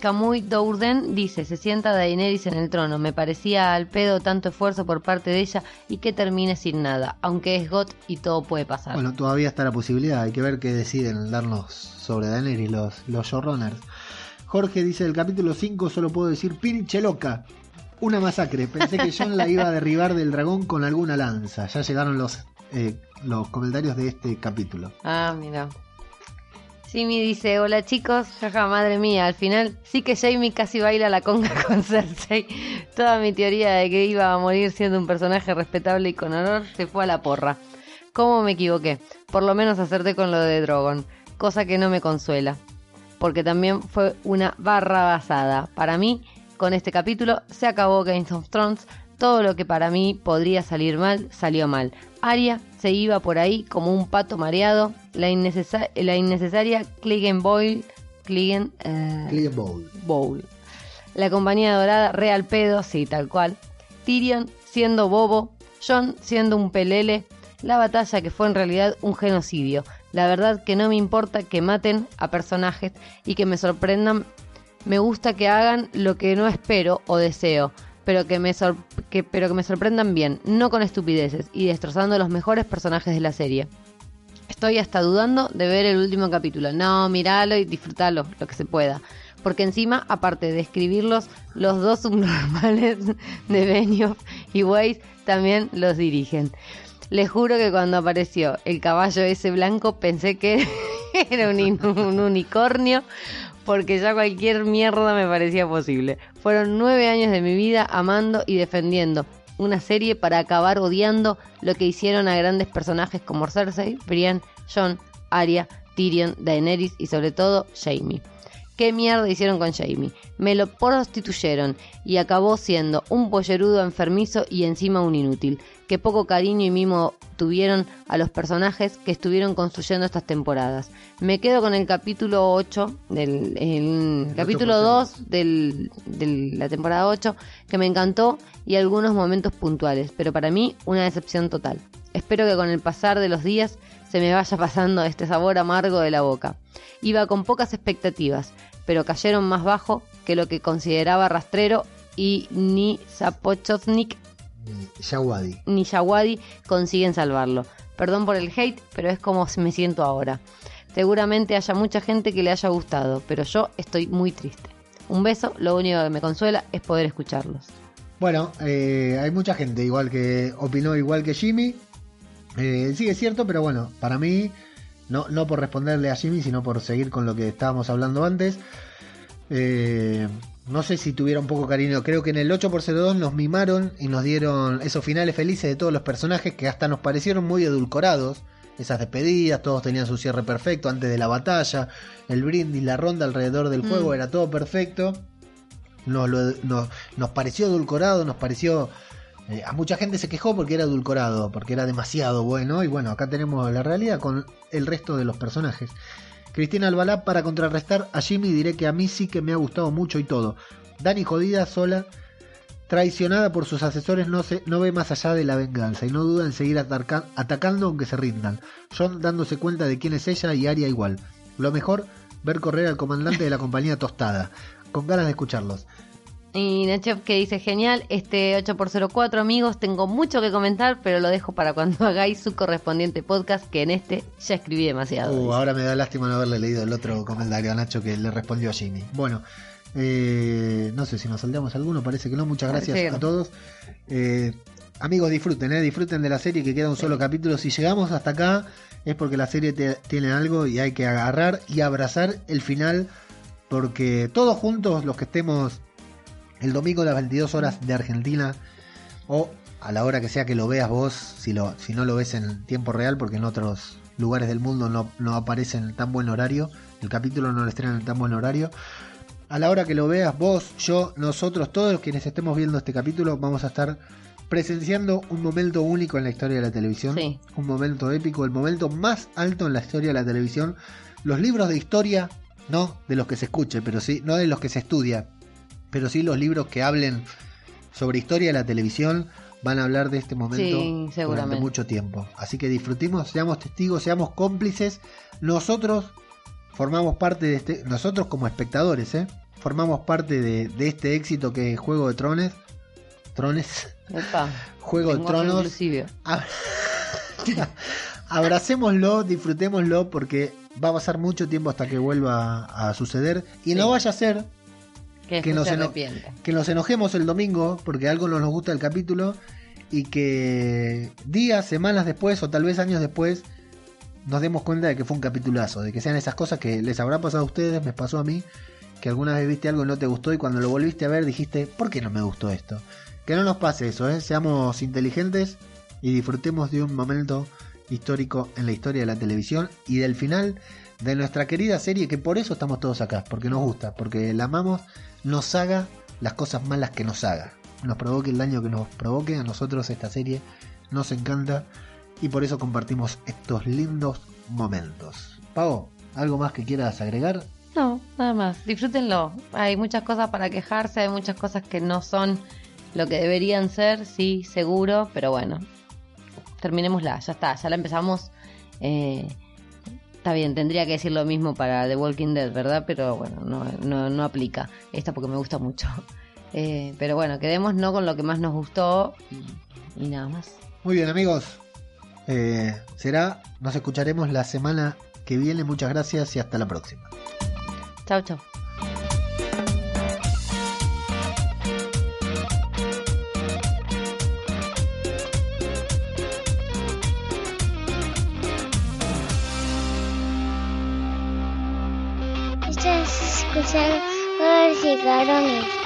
Camuy Dourden dice, se sienta Daenerys en el trono, me parecía al pedo tanto esfuerzo por parte de ella y que termine sin nada, aunque es GOT y todo puede pasar. Bueno, todavía está la posibilidad, hay que ver qué deciden darnos sobre Daenerys los, los showrunners. Jorge dice, del capítulo 5 solo puedo decir pinche loca. Una masacre. Pensé que John la iba a derribar del dragón con alguna lanza. Ya llegaron los, eh, los comentarios de este capítulo. Ah, mira. Simi dice, hola chicos, jaja, madre mía, al final sí que Jamie casi baila la conga *laughs* con Cersei. Toda mi teoría de que iba a morir siendo un personaje respetable y con honor se fue a la porra. ¿Cómo me equivoqué? Por lo menos acerté con lo de Drogon, cosa que no me consuela, porque también fue una barra basada. Para mí, con este capítulo se acabó Game of Thrones, todo lo que para mí podría salir mal, salió mal. Arya se iba por ahí como un pato mareado, la, innecesa- la innecesaria Boyle, Clegane, eh, Clear Bowl. Bowl. La compañía dorada, real pedo, sí, tal cual. Tyrion siendo bobo, Jon siendo un pelele, la batalla que fue en realidad un genocidio. La verdad que no me importa que maten a personajes y que me sorprendan. Me gusta que hagan lo que no espero o deseo, pero que me, que, me sorprendan bien, no con estupideces y destrozando los mejores personajes de la serie. Estoy hasta dudando de ver el último capítulo. No, míralo y disfrútalo, lo que se pueda. Porque encima, aparte de escribirlos, los dos subnormales de Benioff y Weiss también los dirigen. Les juro que cuando apareció el caballo ese blanco pensé que *laughs* era un unicornio porque ya cualquier mierda me parecía posible. Fueron nueve años de mi vida amando y defendiendo una serie para acabar odiando lo que hicieron a grandes personajes como Cersei, Brienne, Jon, Arya, Tyrion, Daenerys y sobre todo Jaime. ¿Qué mierda hicieron con Jamie? Me lo prostituyeron y acabó siendo un pollerudo enfermizo y encima un inútil. Qué poco cariño y mimo tuvieron a los personajes que estuvieron construyendo estas temporadas. Me quedo con el capítulo 8, del el El capítulo 8%. 2 del- de la temporada 8, que me encantó y algunos momentos puntuales, pero para mí una decepción total. Espero que con el pasar de los días se me vaya pasando este sabor amargo de la boca. Iba con pocas expectativas, pero cayeron más bajo que lo que consideraba rastrero y ni Zapochotnik Yawadi. ni Yawadi consiguen salvarlo. Perdón por el hate, pero es como me siento ahora. Seguramente haya mucha gente que le haya gustado, pero yo estoy muy triste. Un beso, lo único que me consuela es poder escucharlos. Bueno, eh, hay mucha gente igual que opinó igual que Jimmy. Eh, sí, es cierto, pero bueno, para mí, no, no por responderle a Jimmy, sino por seguir con lo que estábamos hablando antes. eh, no sé si tuviera un poco cariño. Creo que en el 8x02 nos mimaron y nos dieron esos finales felices de todos los personajes que hasta nos parecieron muy edulcorados. Esas despedidas, todos tenían su cierre perfecto antes de la batalla. El brindis, la ronda alrededor del Mm. juego, era todo perfecto. Nos, lo- nos, nos pareció edulcorado, nos pareció... eh, a mucha gente se quejó porque era edulcorado, porque era demasiado bueno. Y bueno, acá tenemos la realidad con el resto de los personajes. Cristina Albalá, para contrarrestar a Jimmy, diré que a mí sí que me ha gustado mucho y todo. Dani jodida, sola, traicionada por sus asesores, no, se, no ve más allá de la venganza y no duda en seguir ataca- atacando aunque se rindan. John dándose cuenta de quién es ella y Aria igual. Lo mejor, ver correr al comandante de la compañía tostada. Con ganas de escucharlos. Y Nachev que dice, genial, este 8x04 amigos, tengo mucho que comentar, pero lo dejo para cuando *laughs* hagáis su correspondiente podcast, que en este ya escribí demasiado. Uh, ahora me da lástima no haberle leído el otro comentario a Nacho que le respondió a Jimmy. Bueno, eh, no sé si nos saltamos alguno, parece que no. Muchas gracias a todos. Eh, amigos, disfruten, eh, disfruten de la serie que queda un solo capítulo. Si llegamos hasta acá es porque la serie te- tiene algo y hay que agarrar y abrazar el final. Porque todos juntos, los que estemos el domingo a las 22 horas de Argentina o a la hora que sea que lo veas vos, si, lo, si no lo ves en tiempo real, porque en otros lugares del mundo no, no aparece en tan buen horario, el capítulo no lo estrenan en tan buen horario. A la hora que lo veas vos, yo, nosotros, todos quienes estemos viendo este capítulo, vamos a estar presenciando un momento único en la historia de la televisión, Sí. un momento épico, el momento más alto en la historia de la televisión. Los libros de historia, no de los que se escuche, pero sí, no de los que se estudia, pero sí los libros que hablen sobre historia de la televisión van a hablar de este momento Sí, durante mucho tiempo. Así que disfrutemos, seamos testigos, seamos cómplices. Nosotros formamos parte de este, nosotros como espectadores, ¿eh? formamos parte de, de este éxito que es Juego de Trones. Trones, Epa, *laughs* Juego de Tronos. *laughs* Abracémoslo, disfrutémoslo porque va a pasar mucho tiempo hasta que vuelva a suceder y no vaya a ser Que, que después no se se no- arrepienta. que nos enojemos el domingo porque algo no nos gusta el capítulo y que días, semanas después o tal vez años después nos demos cuenta de que fue un capitulazo, de que sean esas cosas que les habrá pasado a ustedes, me pasó a mí, que alguna vez viste algo y no te gustó y cuando lo volviste a ver dijiste, ¿por qué no me gustó esto? Que no nos pase eso, ¿eh? seamos inteligentes y disfrutemos de un momento histórico en la historia de la televisión y del final de nuestra querida serie, que por eso estamos todos acá, porque nos gusta, porque la amamos, nos haga las cosas malas que nos haga, nos provoque el daño que nos provoque, a nosotros esta serie nos encanta y por eso compartimos estos lindos momentos. Pau, ¿algo más que quieras agregar? No, nada más. Disfrútenlo. Hay muchas cosas para quejarse, hay muchas cosas que no son lo que deberían ser, sí, seguro, pero bueno. Terminémosla, ya está, ya la empezamos. Eh, está bien, tendría que decir lo mismo para The Walking Dead, ¿verdad? Pero bueno, no, no, no aplica. Esta porque me gusta mucho. *laughs* Eh, pero bueno, quedemos no con lo que más nos gustó y, y nada más. Muy bien amigos, Eh, será, nos escucharemos la semana que viene, muchas gracias y hasta la próxima. Chau, chau. Juegos y Carones.